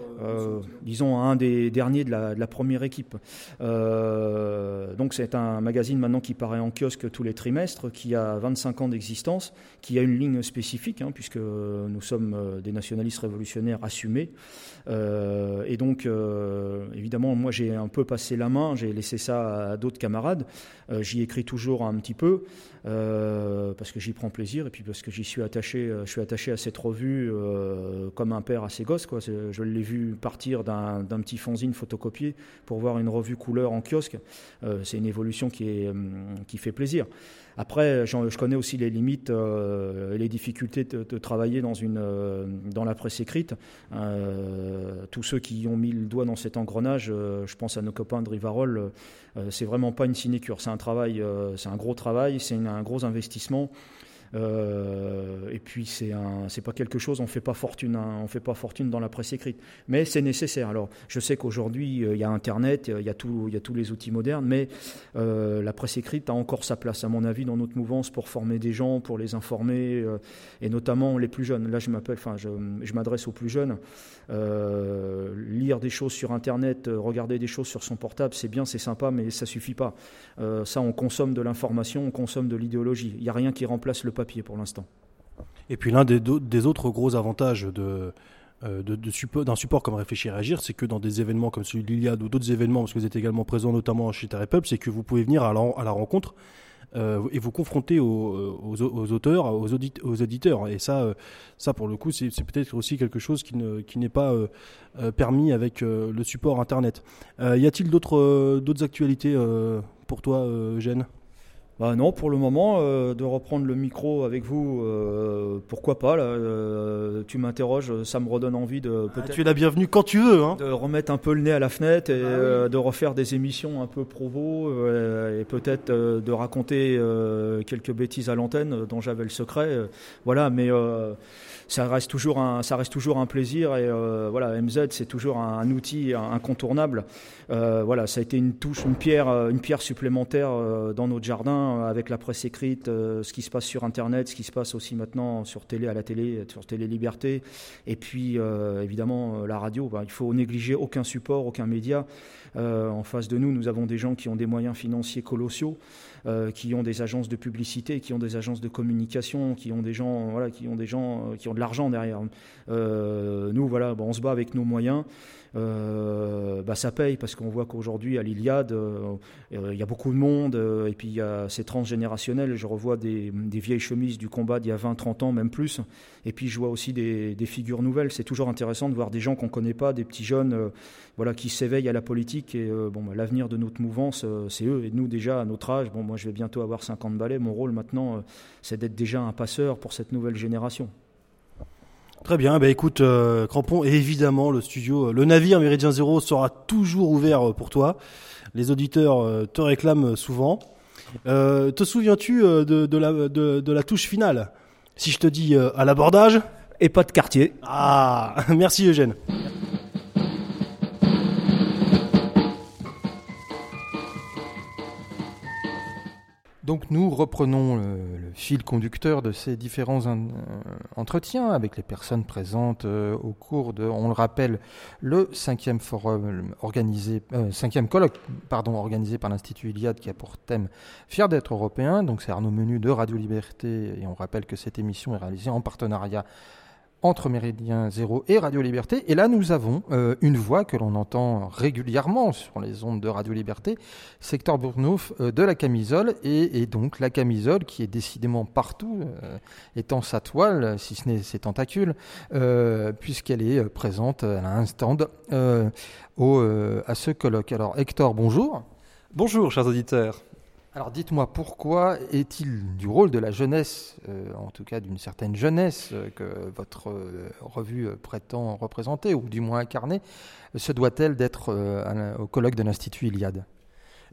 Speaker 16: Disons, un des derniers de la, de la première équipe. donc, c'est un magazine maintenant qui paraît en kiosque tous les trimestres, qui a 25 ans d'existence, qui a une ligne spécifique, hein, puisque nous sommes des nationalistes révolutionnaires assumés. Et donc, évidemment, moi, j'ai un peu passé la main, j'ai laissé ça à d'autres camarades. Euh, j'y écris toujours un petit peu euh, parce que j'y prends plaisir et puis parce que j'y suis attaché. Euh, je suis attaché à cette revue comme un père à ses gosses. Je l'ai vu partir d'un petit fanzine photocopié pour voir une revue couleur en kiosque. C'est une évolution qui, qui fait plaisir. Après, je connais aussi les limites et les difficultés de, travailler dans, une, dans la presse écrite. tous ceux qui ont mis le doigt dans cet engrenage, je pense à nos copains de Rivarol, c'est vraiment pas une sinécure. C'est un travail, c'est un gros travail, c'est un gros investissement. Euh, et puis c'est c'est pas quelque chose, on fait pas fortune, hein, on fait pas fortune dans la presse écrite, mais c'est nécessaire. Alors je sais qu'aujourd'hui euh, il y a Internet, il y a y tous les outils modernes, mais euh, la presse écrite a encore sa place à mon avis dans notre mouvance pour former des gens, pour les informer et notamment les plus jeunes. Là je je, m'adresse aux plus jeunes. lire des choses sur Internet, regarder des choses sur son portable, c'est bien, c'est sympa, mais ça suffit pas. ça on consomme de l'information, on consomme de l'idéologie. Il n'y a rien qui remplace le papier pour l'instant.
Speaker 2: Et puis l'un des, des, autres gros avantages euh, d'un support comme Réfléchir et Agir, c'est que dans des événements comme celui de l'Iliade ou d'autres événements, parce que vous êtes également présent notamment chez Terre c'est que vous pouvez venir à la, à la rencontre euh, et vous confronter aux, aux, auteurs, aux, aux, éditeurs. Et ça, euh, ça pour le coup, c'est, peut-être aussi quelque chose qui, ne, n'est pas permis avec le support Internet. y a-t-il d'autres, d'autres actualités pour toi, Eugène?
Speaker 16: Bah non, pour le moment, euh, de reprendre le micro avec vous, euh, pourquoi pas là, euh, Tu m'interroges, ça me redonne envie de
Speaker 2: ah, peut-être. tu es la bienvenue quand tu veux. Hein.
Speaker 16: De remettre un peu le nez à la fenêtre et bah de refaire des émissions un peu provo et peut-être de raconter quelques bêtises à l'antenne dont j'avais le secret. voilà, mais ça reste toujours un, ça reste toujours un plaisir et voilà, MZ c'est toujours un, outil incontournable. voilà, ça a été une touche, une pierre, une pierre supplémentaire dans notre jardin euh, avec la presse écrite, euh, ce qui se passe sur Internet, ce qui se passe aussi maintenant sur télé, à la télé, sur Télé Liberté, et puis euh, évidemment la radio. Bah, il faut négliger aucun support, aucun média. en face de nous, nous avons des gens qui ont des moyens financiers colossaux, qui ont des agences de publicité, qui ont des agences de communication, qui ont des gens, voilà, qui ont des gens qui ont de l'argent derrière. nous, voilà, on se bat avec nos moyens. Euh, bah, ça paye parce qu'on voit qu'aujourd'hui à l'Iliade, euh, il y a beaucoup de monde euh, et puis c'est transgénérationnel. Je revois des, vieilles chemises du combat d'il y a 20-30 ans, même plus. Et puis je vois aussi des, figures nouvelles. C'est toujours intéressant de voir des gens qu'on ne connaît pas, des petits jeunes voilà, qui s'éveillent à la politique. Et bon, bah, l'avenir de notre mouvance, c'est eux. Et nous, déjà, à notre âge, bon, moi je vais bientôt avoir 50 balais. Mon rôle maintenant, c'est d'être déjà un passeur pour cette nouvelle génération.
Speaker 2: Très bien, bah écoute, euh, Crampon, et évidemment, le studio, euh, le navire Méridien Zéro sera toujours ouvert euh, pour toi. Les auditeurs te réclament souvent. te souviens-tu de, la, de, la touche finale Si je te dis à l'abordage?
Speaker 16: Et pas de quartier.
Speaker 2: Ah, merci Eugène.
Speaker 1: Donc nous reprenons le, fil conducteur de ces différents euh, entretiens avec les personnes présentes euh, au cours de, on le rappelle, le cinquième forum organisé, euh, cinquième colloque organisé par l'Institut Iliade qui a pour thème Fier d'être européen. Donc c'est Arnaud Menu de Radio Liberté et on rappelle que cette émission est réalisée en partenariat entre Méridien Zéro et Radio Liberté. Et là, nous avons euh, une voix que l'on entend régulièrement sur les ondes de Radio Liberté, Secteur Bournouf euh, de la camisole, et, donc la camisole qui est décidément partout, euh, étant sa toile, si ce n'est ses tentacules, puisqu'elle est présente, à un stand à ce colloque. Alors Hector, bonjour.
Speaker 17: Bonjour, chers auditeurs.
Speaker 1: Alors dites-moi, pourquoi est-il du rôle de la jeunesse, euh, en tout cas d'une certaine jeunesse euh, que votre euh, revue prétend représenter, ou du moins incarner, se doit-elle d'être au colloque de l'Institut Iliade?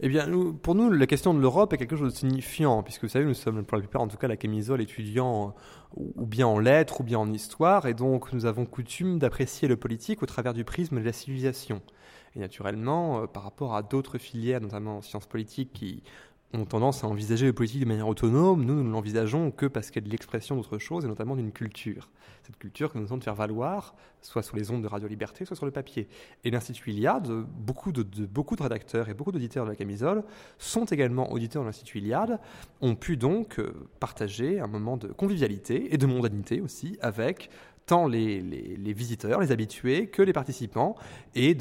Speaker 17: Eh bien, pour nous, la question de l'Europe est quelque chose de signifiant, puisque vous savez, nous sommes pour la plupart, en tout cas, la camisole étudiant ou bien en lettres ou bien en histoire, et donc nous avons coutume d'apprécier le politique au travers du prisme de la civilisation. Et naturellement, par rapport à d'autres filières, notamment en sciences politiques, qui ont tendance à envisager le politique de manière autonome. Nous, nous ne l'envisageons que parce qu'elle est l'expression d'autre chose, et notamment d'une culture. Cette culture que nous avons de faire valoir, soit sur les ondes de Radio Liberté, soit sur le papier. Et l'Institut Iliade, beaucoup de, beaucoup de rédacteurs et beaucoup d'auditeurs de la camisole sont également auditeurs de l'Institut Iliade, ont pu donc euh, partager un moment de convivialité et de mondanité aussi avec tant les, les, visiteurs, les habitués, que les participants et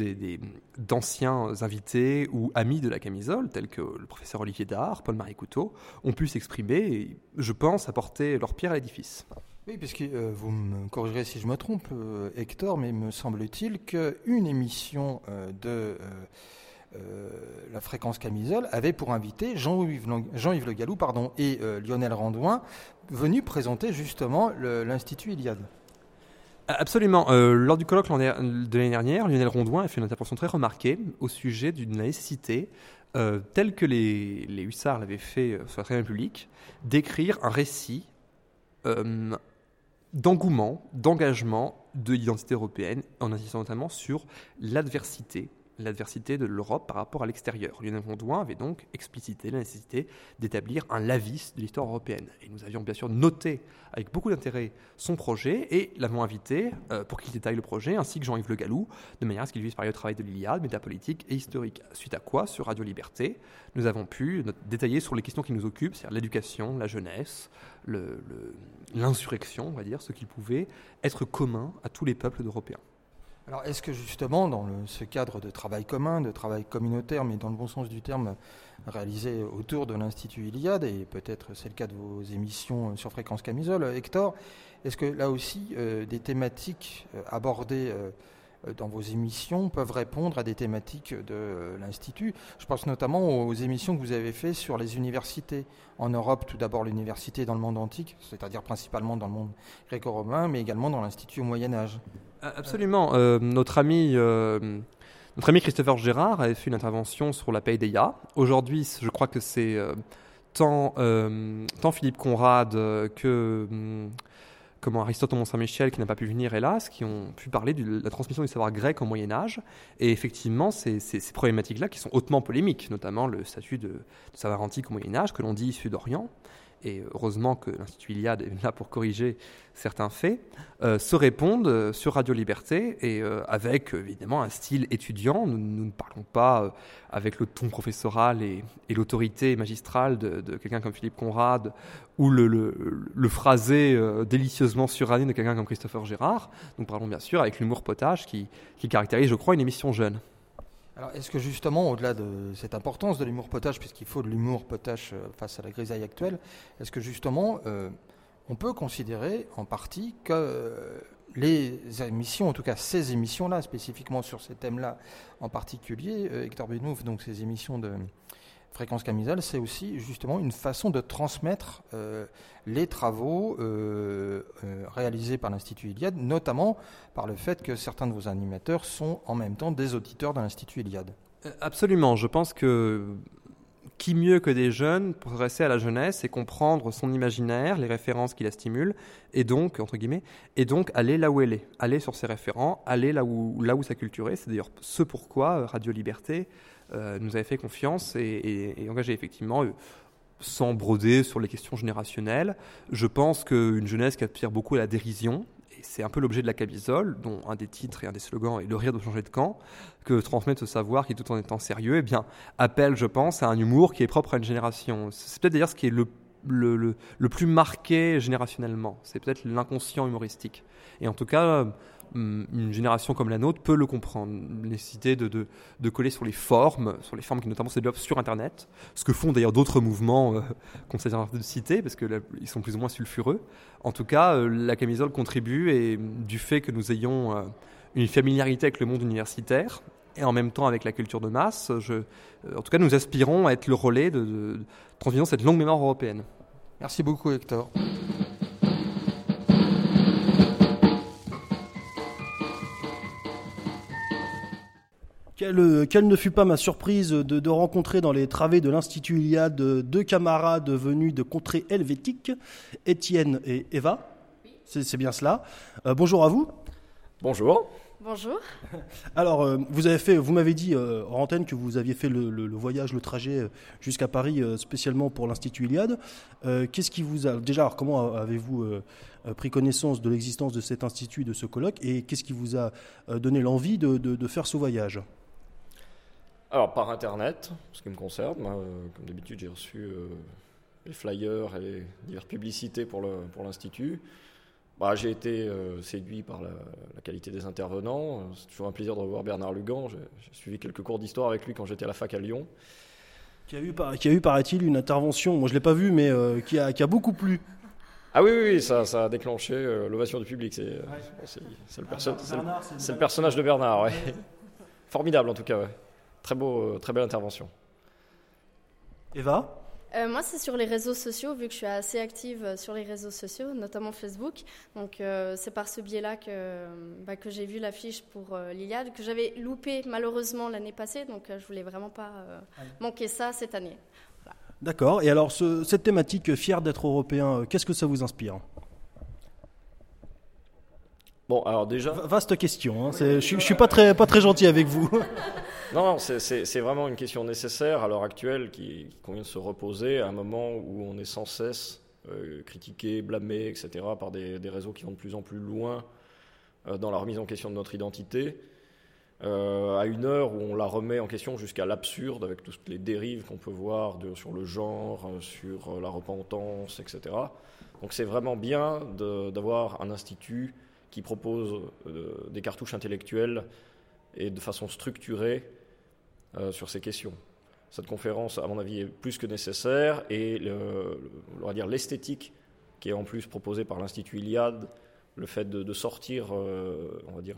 Speaker 17: d'anciens des, invités ou amis de la camisole, tels que le professeur Olivier Dard, Paul-Marie Couteau, ont pu s'exprimer et, je pense, apporter leur pierre à l'édifice.
Speaker 1: Oui, puisque euh, vous me corrigerez si je me trompe, euh, Hector, mais me semble-t-il qu'une émission euh, de la fréquence camisole avait pour invité Jean-Yves Jean Le Gallou pardon, et Lionel Randouin, venus présenter justement l'Institut Iliade.
Speaker 17: Absolument. lors du colloque de l'année dernière, Lionel Rondouin a fait une intervention très remarquée au sujet d'une nécessité, telle que les, les hussards l'avaient fait sur la très publique, d'écrire un récit d'engouement, d'engagement de l'identité européenne, en insistant notamment sur l'adversité l'adversité de l'Europe par rapport à l'extérieur. Lionel Rondouin avait donc explicité la nécessité d'établir un lavis de l'histoire européenne. Et nous avions bien sûr noté avec beaucoup d'intérêt son projet et l'avons invité euh, pour qu'il détaille le projet, ainsi que Jean-Yves Le Gallou, de manière à ce qu'il puisse parler au travail de l'Iliade, métapolitique et historique. Suite à quoi, sur Radio Liberté, nous avons pu détailler sur les questions qui nous occupent, c'est-à-dire l'éducation, la jeunesse, l'insurrection, on va dire, ce qui pouvait être commun à tous les peuples européens.
Speaker 1: Alors, est-ce que justement, dans ce cadre de travail commun, de travail communautaire, mais dans le bon sens du terme, réalisé autour de l'Institut Iliade, et peut-être c'est le cas de vos émissions sur Fréquence Camisole, Hector, est-ce que là aussi, euh, des thématiques euh, abordées euh, dans vos émissions peuvent répondre à des thématiques de l'Institut Je pense notamment aux émissions que vous avez faites sur les universités en Europe, tout d'abord l'université dans le monde antique, c'est-à-dire principalement dans le monde gréco-romain, mais également dans l'Institut au Moyen Âge.
Speaker 17: Absolument. Euh, notre ami. Euh, notre ami Christopher Gérard a fait une intervention sur la paideia. Aujourd'hui, je crois que c'est euh, tant, tant, Philippe Conrad que hum, comment Aristote au Mont-Saint-Michel, qui n'a pas pu venir hélas, qui ont pu parler de la transmission du savoir grec au Moyen Âge. Et effectivement, c'est ces problématiques-là qui sont hautement polémiques, notamment le statut de, de savoir antique au Moyen Âge, que l'on dit issu d'Orient et heureusement que l'Institut Iliade est là pour corriger certains faits, euh, se répondent euh, sur Radio Liberté et euh, avec évidemment un style étudiant. Nous, ne parlons pas avec le ton professoral et, l'autorité magistrale de, quelqu'un comme Philippe Conrad ou le, phrasé délicieusement suranné de quelqu'un comme Christopher Gérard. Nous parlons bien sûr avec l'humour potage qui caractérise, je crois, une émission jeune.
Speaker 1: Alors, est-ce que justement, au-delà de cette importance de l'humour potache, puisqu'il faut de l'humour potache euh, face à la grisaille actuelle, est-ce que justement, euh, on peut considérer en partie que euh, les émissions, en tout cas ces émissions-là, spécifiquement sur ces thèmes-là en particulier, Hector Benouf, donc ces émissions de Fréquence Camisole, c'est aussi justement une façon de transmettre euh, les travaux euh, euh, réalisés par l'Institut Iliade, notamment par le fait que certains de vos animateurs sont en même temps des auditeurs de l'Institut Iliade.
Speaker 17: Absolument, je pense que qui mieux que des jeunes pour s'adresser à la jeunesse et comprendre son imaginaire, les références qui la stimulent, et donc, entre guillemets, et donc aller là où elle est, aller sur ses référents, aller là où, là où sa culture est. C'est d'ailleurs ce pourquoi Radio Liberté nous avait fait confiance et, engagé effectivement euh, sans broder sur les questions générationnelles. Je pense qu'une jeunesse qui aspire beaucoup à la dérision, et c'est un peu l'objet de la camisole, dont un des titres et un des slogans est le rire de changer de camp, que transmettre ce savoir qui, tout en étant sérieux, eh bien, appelle, je pense, à un humour qui est propre à une génération. C'est peut-être d'ailleurs ce qui est le, le, le plus marqué générationnellement. C'est peut-être l'inconscient humoristique. Et en tout cas, une génération comme la nôtre peut le comprendre. La nécessité de, de, de, coller sur les formes, sur les formes qui notamment se développent sur Internet, ce que font d'ailleurs d'autres mouvements euh, qu'on sait de citer, parce qu'ils sont plus ou moins sulfureux. En tout cas, euh, la camisole contribue et du fait que nous ayons euh, une familiarité avec le monde universitaire et en même temps avec la culture de masse, je, en tout cas, nous aspirons à être le relais de, de transmission cette longue mémoire européenne.
Speaker 1: Merci beaucoup, Hector.
Speaker 2: Euh, quelle, ne fut pas ma surprise de, rencontrer dans les travées de l'Institut Iliade deux camarades venus de contrées helvétiques, Étienne et Eva. C'est bien cela. Euh, bonjour à vous.
Speaker 18: Bonjour.
Speaker 19: Bonjour.
Speaker 2: Alors, euh, vous avez fait, vous m'avez dit en antenne que vous aviez fait le, voyage, le trajet jusqu'à Paris spécialement pour l'Institut Iliade. Qu'est-ce qui vous a déjà comment avez-vous pris connaissance de l'existence de cet institut, de ce colloque, et qu'est-ce qui vous a donné l'envie de faire ce voyage?
Speaker 18: Alors, par Internet, ce qui me concerne, moi, euh, comme d'habitude, j'ai reçu euh, les flyers et les diverses publicités pour l'Institut. bah, J'ai été séduit par la, qualité des intervenants. C'est toujours un plaisir de revoir Bernard Lugan. J'ai suivi quelques cours d'histoire avec lui quand j'étais à la fac à Lyon.
Speaker 2: Qui a eu, qui a eu paraît-il, une intervention, moi je ne l'ai pas vu, mais qui, a, qui, a, beaucoup plu.
Speaker 18: Ah oui, oui, ça, ça a déclenché l'ovation du public. C'est le, le, personnage de Bernard. Ouais. Formidable en tout cas. Ouais. Très, beau, très belle intervention.
Speaker 2: Eva?
Speaker 19: Euh, moi, c'est sur les réseaux sociaux, vu que je suis assez active euh, sur les réseaux sociaux, notamment Facebook. Donc, euh, c'est par ce biais-là que, bah, que j'ai vu l'affiche pour l'Iliade, que j'avais loupé malheureusement l'année passée. Donc, je voulais vraiment pas manquer ça cette année.
Speaker 2: D'accord. Et alors, cette thématique fier d'être européen, qu'est-ce que ça vous inspire?
Speaker 18: Bon, alors déjà.
Speaker 2: Vaste question. Hein. Je, ne suis pas très, pas très gentil avec vous.
Speaker 18: Non, c'est vraiment une question nécessaire à l'heure actuelle qui, convient de se reposer à un moment où on est sans cesse euh, critiqué, blâmé, etc. par des, réseaux qui vont de plus en plus loin euh, dans la remise en question de notre identité. Euh, à une heure où on la remet en question jusqu'à l'absurde avec toutes les dérives qu'on peut voir sur le genre, sur la repentance, etc. Donc c'est vraiment bien d'avoir un institut qui propose des cartouches intellectuelles et de façon structurée euh, sur ces questions. Cette conférence, à mon avis, est plus que nécessaire et on va dire l'esthétique qui est en plus proposée par l'Institut Iliade, le fait de, sortir, euh, on va dire,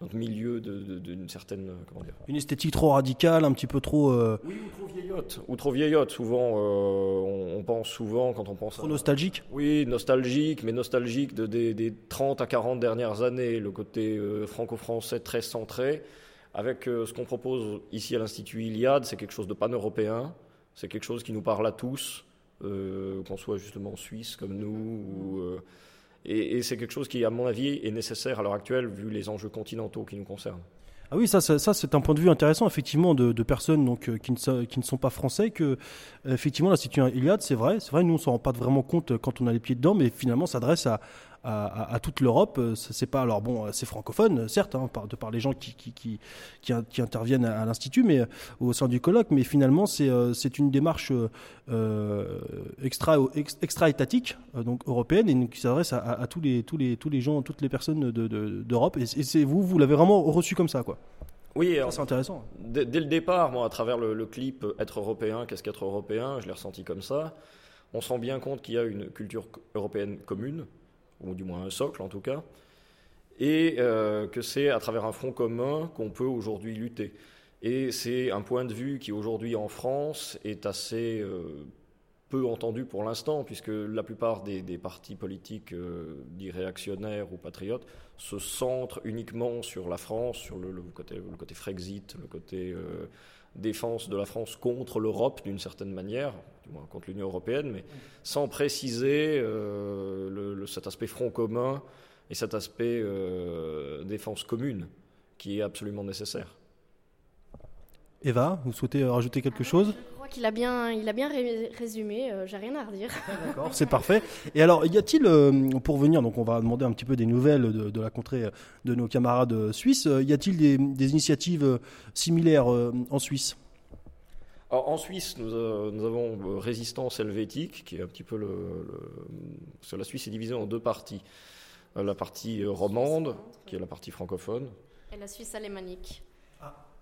Speaker 18: notre milieu d'une certaine. Comment dire
Speaker 2: Une esthétique trop radicale, un petit peu trop.
Speaker 18: Euh, oui, ou trop vieillotte. Ou trop vieillotte. Souvent, on, pense souvent, quand on pense.
Speaker 2: Trop nostalgique
Speaker 18: Oui, nostalgique, mais nostalgique de, des, des, 30 à 40 dernières années. Le côté franco-français très centré. Avec euh, ce qu'on propose ici à l'Institut Iliade, c'est quelque chose de pan-européen, c'est quelque chose qui nous parle à tous, euh, qu'on soit justement suisse comme nous, euh, et, c'est quelque chose qui, à mon avis, est nécessaire à l'heure actuelle vu les enjeux continentaux qui nous concernent.
Speaker 2: Ah oui, ça, ça, c'est un point de vue intéressant, effectivement, de, personnes donc, qui, ne, sont pas français, que, effectivement, l'Institut Iliade, c'est vrai, c'est vrai, nous, on ne s'en rend pas vraiment compte quand on a les pieds dedans, mais finalement, s'adresse à, à, toute l'Europe. Euh, c'est pas alors bon, c'est francophone, certes, hein, de par les gens qui, qui, qui, qui, interviennent à, l'Institut, mais euh, au sein du colloque. Mais finalement, c'est euh, c'est une démarche extra, extra étatique, donc européenne, et qui s'adresse à, tous les tous les tous les gens, toutes les personnes d'Europe. De, et c'est vous, vous l'avez vraiment reçu comme ça, quoi.
Speaker 18: Oui,
Speaker 2: c'est intéressant.
Speaker 18: Dès, le départ, moi, à travers le, le clip Être européen, qu'est-ce qu'être européen, je l'ai ressenti comme ça. On se rend bien compte qu'il y a une culture européenne commune, ou du moins un socle en tout cas, et euh, que c'est à travers un front commun qu'on peut aujourd'hui lutter. Et c'est un point de vue qui aujourd'hui en France est assez euh, peu entendu pour l'instant, puisque la plupart des, partis politiques euh, dits réactionnaires ou patriotes se centrent uniquement sur la France, sur le, côté, le côté Frexit, le côté défense de la France contre l'Europe d'une certaine manière, du moins contre l'Union européenne, mais sans préciser euh, le, cet aspect front commun et cet aspect euh, défense commune qui est absolument nécessaire.
Speaker 2: Eva, vous souhaitez rajouter quelque chose?
Speaker 19: Crois qu'il a bien, il a bien résumé, euh, j'ai rien à redire.
Speaker 2: D'accord, c'est parfait. Et alors, y a-t-il, pour venir, donc on va demander un petit peu des nouvelles de, la contrée de nos camarades suisses, y a-t-il des, initiatives similaires en Suisse?
Speaker 18: En Suisse, nous, avons Résistance helvétique, qui est un petit peu le, le, La Suisse est divisée en deux parties. La partie romande, qui est la partie francophone.
Speaker 19: Et la Suisse alémanique.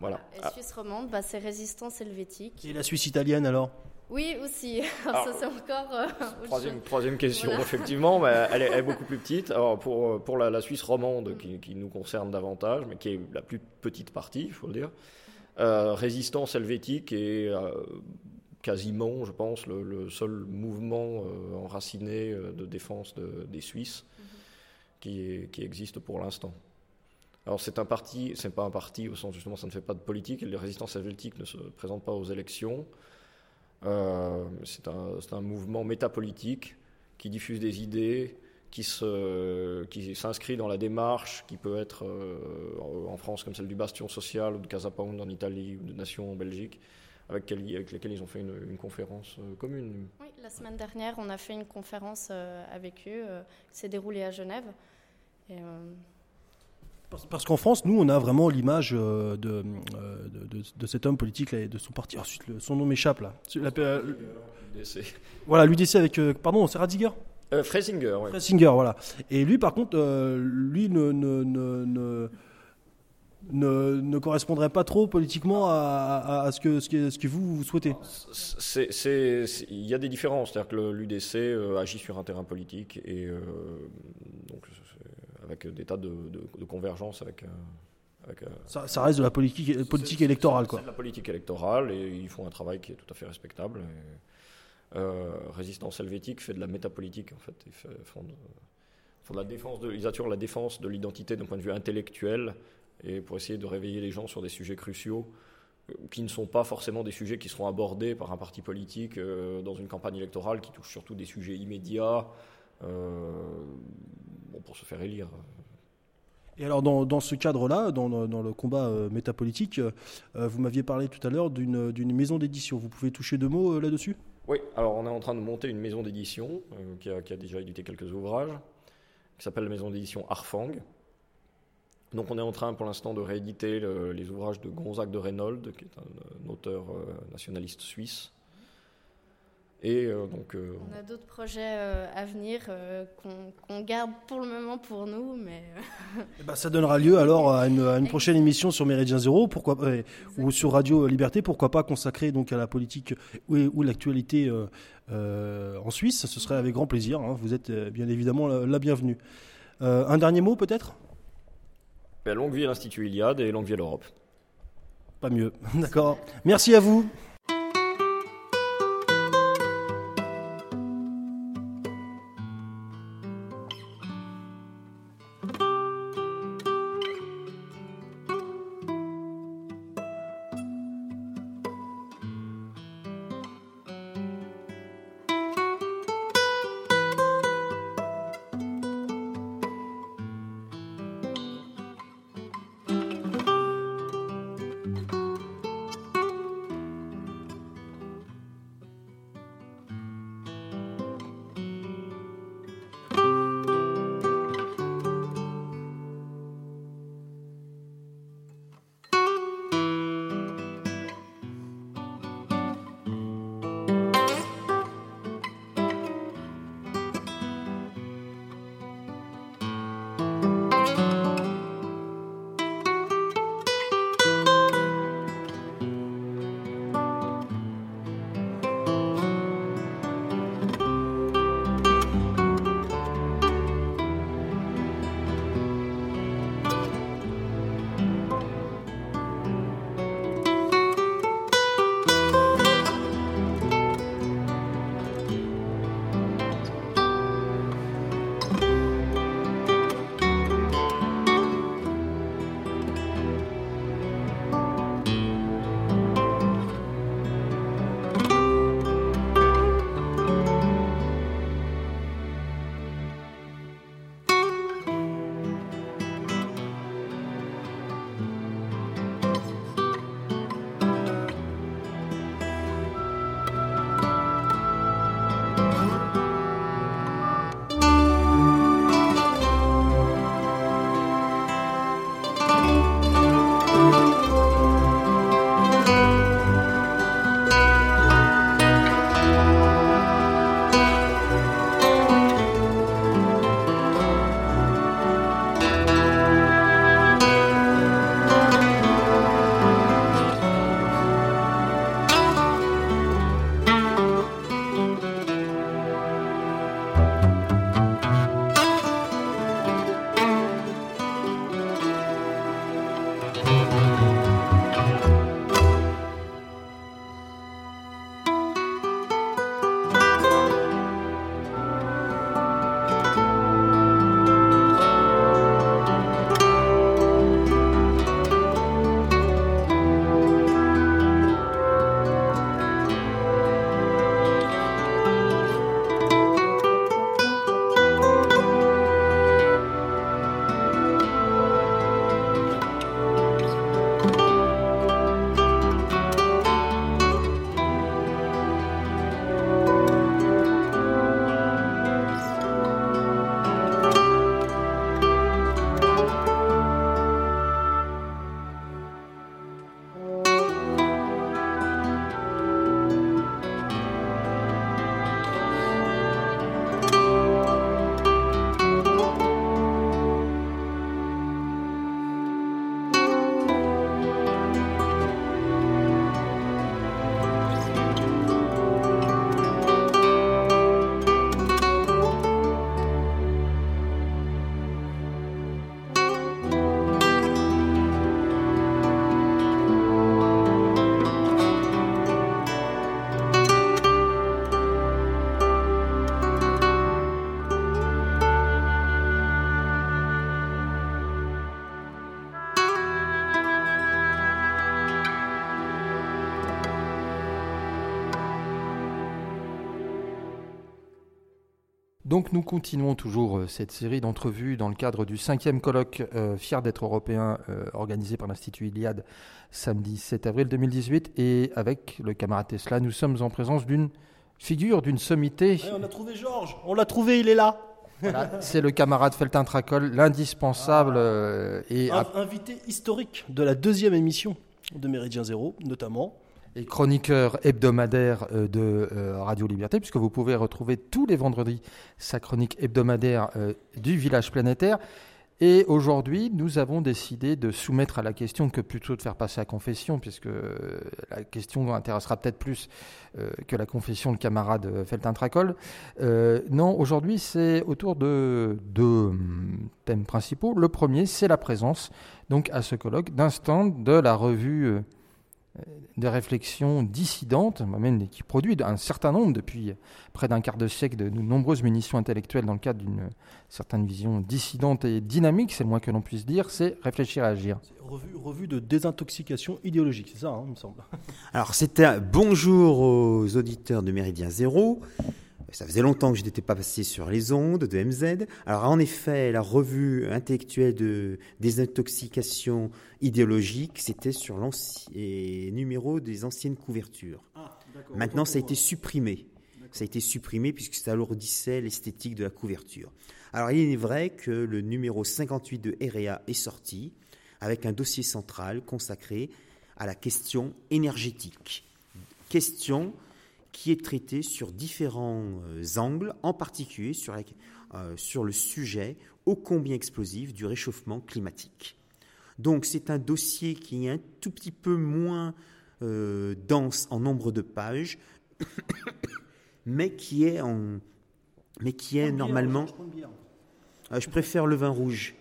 Speaker 18: Voilà.
Speaker 19: Et la Suisse romande, bah, c'est résistance helvétique.
Speaker 2: Et la Suisse italienne alors?
Speaker 19: Oui, aussi. ça, c'est encore. Euh,
Speaker 18: troisième, troisième, question, effectivement. mais elle, est, beaucoup plus petite. Alors, pour, pour la, Suisse romande, qui, nous concerne davantage, mais qui est la plus petite partie, il faut le dire, euh, résistance helvétique est euh, quasiment, je pense, le, seul mouvement enraciné de défense des Suisses mhm. qui, qui existe pour l'instant. Alors c'est un parti, c'est pas un parti au sens justement ça ne fait pas de politique, les résistances helvétiques ne se présentent pas aux élections. Euh, c'est un, mouvement métapolitique qui diffuse des idées, qui, se, qui s'inscrit dans la démarche qui peut être euh, en France comme celle du Bastion social ou de Casa Pound en Italie ou de Nation en Belgique, avec, avec lesquels ils ont fait une, conférence euh, commune.
Speaker 19: Oui, la semaine dernière, on a fait une conférence avec eux qui s'est déroulée à Genève.
Speaker 2: Parce qu'en France, nous, on a vraiment l'image euh, de, de, cet homme politique et de son parti. Ensuite, son nom m'échappe là. La, euh, voilà, l'UDC avec. Euh, pardon, c'est Ratzinger
Speaker 18: Euh, Freisinger, oui.
Speaker 2: Freisinger, voilà. Et lui, par contre, euh, lui ne, ne, ne, ne, ne, correspondrait pas trop politiquement à, à- à ce, que, ce, que, ce que vous, vous souhaitez.
Speaker 18: Il y a des différences, c'est-à-dire que l'UDC euh, agit sur un terrain politique et euh, donc avec des tas de, de, de convergences avec. euh, avec, euh,
Speaker 2: Ça, ça reste de la politique, politique électorale, quoi.
Speaker 18: C'est de la politique électorale et ils font un travail qui est tout à fait respectable. Et, euh, Résistance helvétique fait de la métapolitique en fait. Ils fait- font de- font de la défense de, ils assurent la défense de l'identité d'un point de vue intellectuel et pour essayer de réveiller les gens sur des sujets cruciaux qui ne sont pas forcément des sujets qui seront abordés par un parti politique euh, dans une campagne électorale qui touche surtout des sujets immédiats euh, bon, pour se faire élire.
Speaker 2: Et alors, dans, dans ce cadre-là, dans, le- dans le combat euh, métapolitique, euh, vous m'aviez parlé tout à l'heure d'une maison d'édition. Vous pouvez toucher deux mots euh, là-dessus?
Speaker 18: Oui, alors on est en train de monter une maison d'édition euh, qui, a, qui a déjà édité quelques ouvrages, qui s'appelle la maison d'édition Arfang. Donc on est en train pour l'instant de rééditer le- les ouvrages de Gonzague de Reynold, qui est un, un auteur nationaliste suisse. Et euh, donc euh,
Speaker 19: On a d'autres projets euh, à venir euh, qu'on garde pour le moment pour nous, mais euh,
Speaker 2: Eh ben, ça donnera lieu alors à une, à une prochaine émission sur Méridien Zéro, pourquoi ou sur Radio Liberté, pourquoi pas consacrée donc à la politique ou, ou l'actualité euh, euh, en Suisse. Ce serait avec grand plaisir. hein. Vous êtes bien évidemment la, la bienvenue. Euh, un dernier mot peut-être?
Speaker 18: Ben, longue vie à l'Institut Iliade et longue vie à l'Europe.
Speaker 2: Pas mieux. D'accord. Merci à vous.
Speaker 1: Donc nous continuons toujours euh, cette série d'entrevues dans le cadre du cinquième colloque euh, Fier d'être européen euh, organisé par l'Institut Iliade samedi 7 avril 2018 et avec le camarade Tesla, nous sommes en présence d'une figure, d'une sommité.
Speaker 2: on a trouvé Georges, on l'a trouvé, il est là.
Speaker 1: c'est le camarade Feltin Tracol, l'indispensable et
Speaker 2: invité historique de la deuxième émission de Méridien Zéro, notamment
Speaker 1: et chroniqueur hebdomadaire euh, de euh, Radio Liberté, puisque vous pouvez retrouver tous les vendredis sa chronique hebdomadaire euh, du village planétaire. Et aujourd'hui, nous avons décidé de soumettre à la question que plutôt de faire passer à confession, puisque la question intéressera peut-être plus que la confession le camarade Feltin Tracol. non, aujourd'hui, c'est autour de deux hum, thèmes principaux. Le premier, c'est la présence, donc à ce colloque, d'un stand de la revue des réflexions dissidentes, même qui produit un certain nombre, depuis près d'un quart de siècle, de nombreuses munitions intellectuelles dans le cadre d'une certaine vision dissidente et dynamique, c'est le moins que l'on puisse dire, c'est réfléchir à agir.
Speaker 2: Revue, revue de désintoxication idéologique, c'est ça, hein, il me semble.
Speaker 20: Alors, c'était bonjour aux auditeurs de Méridien Zéro. Ça faisait longtemps que je n'étais pas passé sur les ondes de MZ. Alors en effet, la revue intellectuelle de désintoxication idéologique, c'était sur l'ancien numéro des anciennes couvertures. Ah, Maintenant, ça a été supprimé. Ça a été supprimé puisque ça alourdissait l'esthétique de la couverture. Alors il est vrai que le numéro 58 de REA est sorti avec un dossier central consacré à la question énergétique. Question qui est traité sur différents euh, angles, en particulier sur, euh, sur le sujet ô combien explosif du réchauffement climatique. Donc c'est un dossier qui est un tout petit peu moins euh, dense en nombre de pages, mais qui est, en, mais qui est normalement... je préfère le vin rouge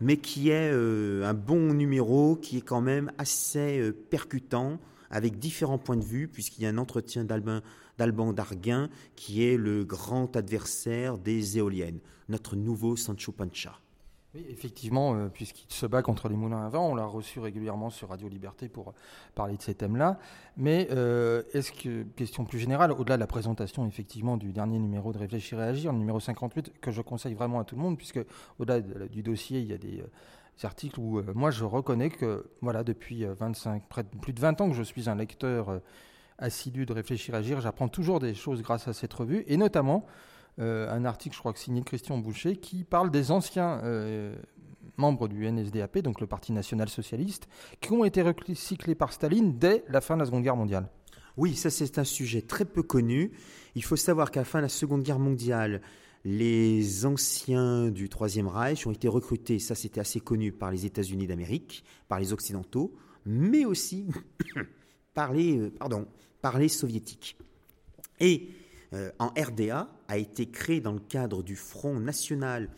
Speaker 20: mais qui est un bon numéro, qui est quand même assez percutant, avec différents points de vue, puisqu'il y a un entretien d'Alban Darguin, qui est le grand adversaire des éoliennes, notre nouveau Sancho Pancha.
Speaker 1: Oui, effectivement, euh, puisqu'il se bat contre les moulins à vent, on l'a reçu régulièrement sur Radio Liberté pour parler de ces thèmes-là. Mais euh, est-ce que, question plus générale, au-delà de la présentation effectivement du dernier numéro de Réfléchir et Agir, numéro 58, que je conseille vraiment à tout le monde, puisque au-delà du dossier, il y a des, euh, articles où euh, moi je reconnais que voilà depuis 25 euh, près de, plus de 20 ans que je suis un lecteur euh, assidu de réfléchir agir, j'apprends toujours des choses grâce à cette revue et notamment un article je crois que signé Christian Boucher qui parle des anciens membres du NSDAP, donc le Parti national socialiste, qui ont été recyclés par Staline dès la fin de la Seconde Guerre mondiale.
Speaker 20: Oui, ça c'est un sujet très peu connu. Il faut savoir qu'à la fin de la Seconde Guerre mondiale, les anciens du Troisième Reich ont été recrutés, ça c'était assez connu, par les États-Unis d'Amérique, par les Occidentaux, mais aussi par, les, euh, pardon, par les Soviétiques. Et euh, en RDA a été créé dans le cadre du Front national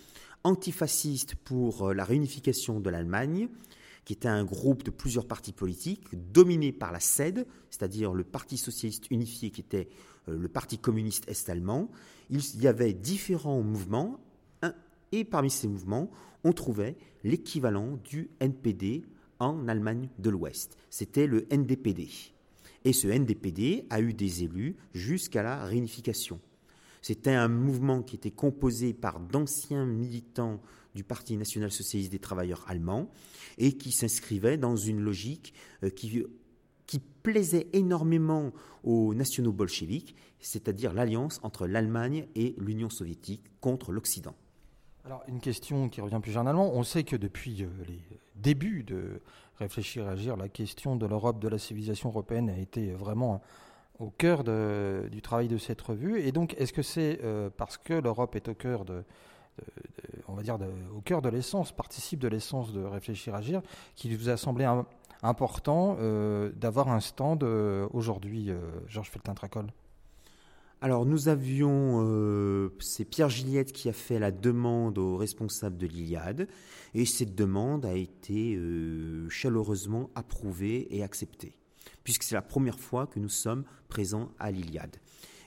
Speaker 20: antifasciste pour euh, la réunification de l'Allemagne, qui était un groupe de plusieurs partis politiques dominé par la SED, c'est-à-dire le Parti socialiste unifié qui était le Parti communiste est-allemand, il y avait différents mouvements, et parmi ces mouvements, on trouvait l'équivalent du NPD en Allemagne de l'Ouest. C'était le NDPD. Et ce NDPD a eu des élus jusqu'à la réunification. C'était un mouvement qui était composé par d'anciens militants du Parti national-socialiste des travailleurs allemands et qui s'inscrivait dans une logique euh, qui qui plaisait énormément aux nationaux bolcheviques, c'est-à-dire l'alliance entre l'Allemagne et l'Union soviétique contre l'Occident.
Speaker 1: Alors une question qui revient plus généralement, on sait que depuis euh, les débuts de réfléchir et agir, la question de l'Europe, de la civilisation européenne a été vraiment au cœur du travail de cette revue. Et donc, est-ce que c'est euh, parce que l'Europe est au cœur de, on va dire, au cœur de l'essence, participe de l'essence de réfléchir, agir, qu'il vous a semblé un, important euh, d'avoir un stand euh, aujourd'hui, euh, Georges Feltin-Tracol?
Speaker 20: Alors nous avions, c'est Pierre Gilliette qui a fait la demande aux responsables de l'Iliade, et cette demande a été chaleureusement approuvée et acceptée, puisque c'est la première fois que nous sommes présents à l'Iliade.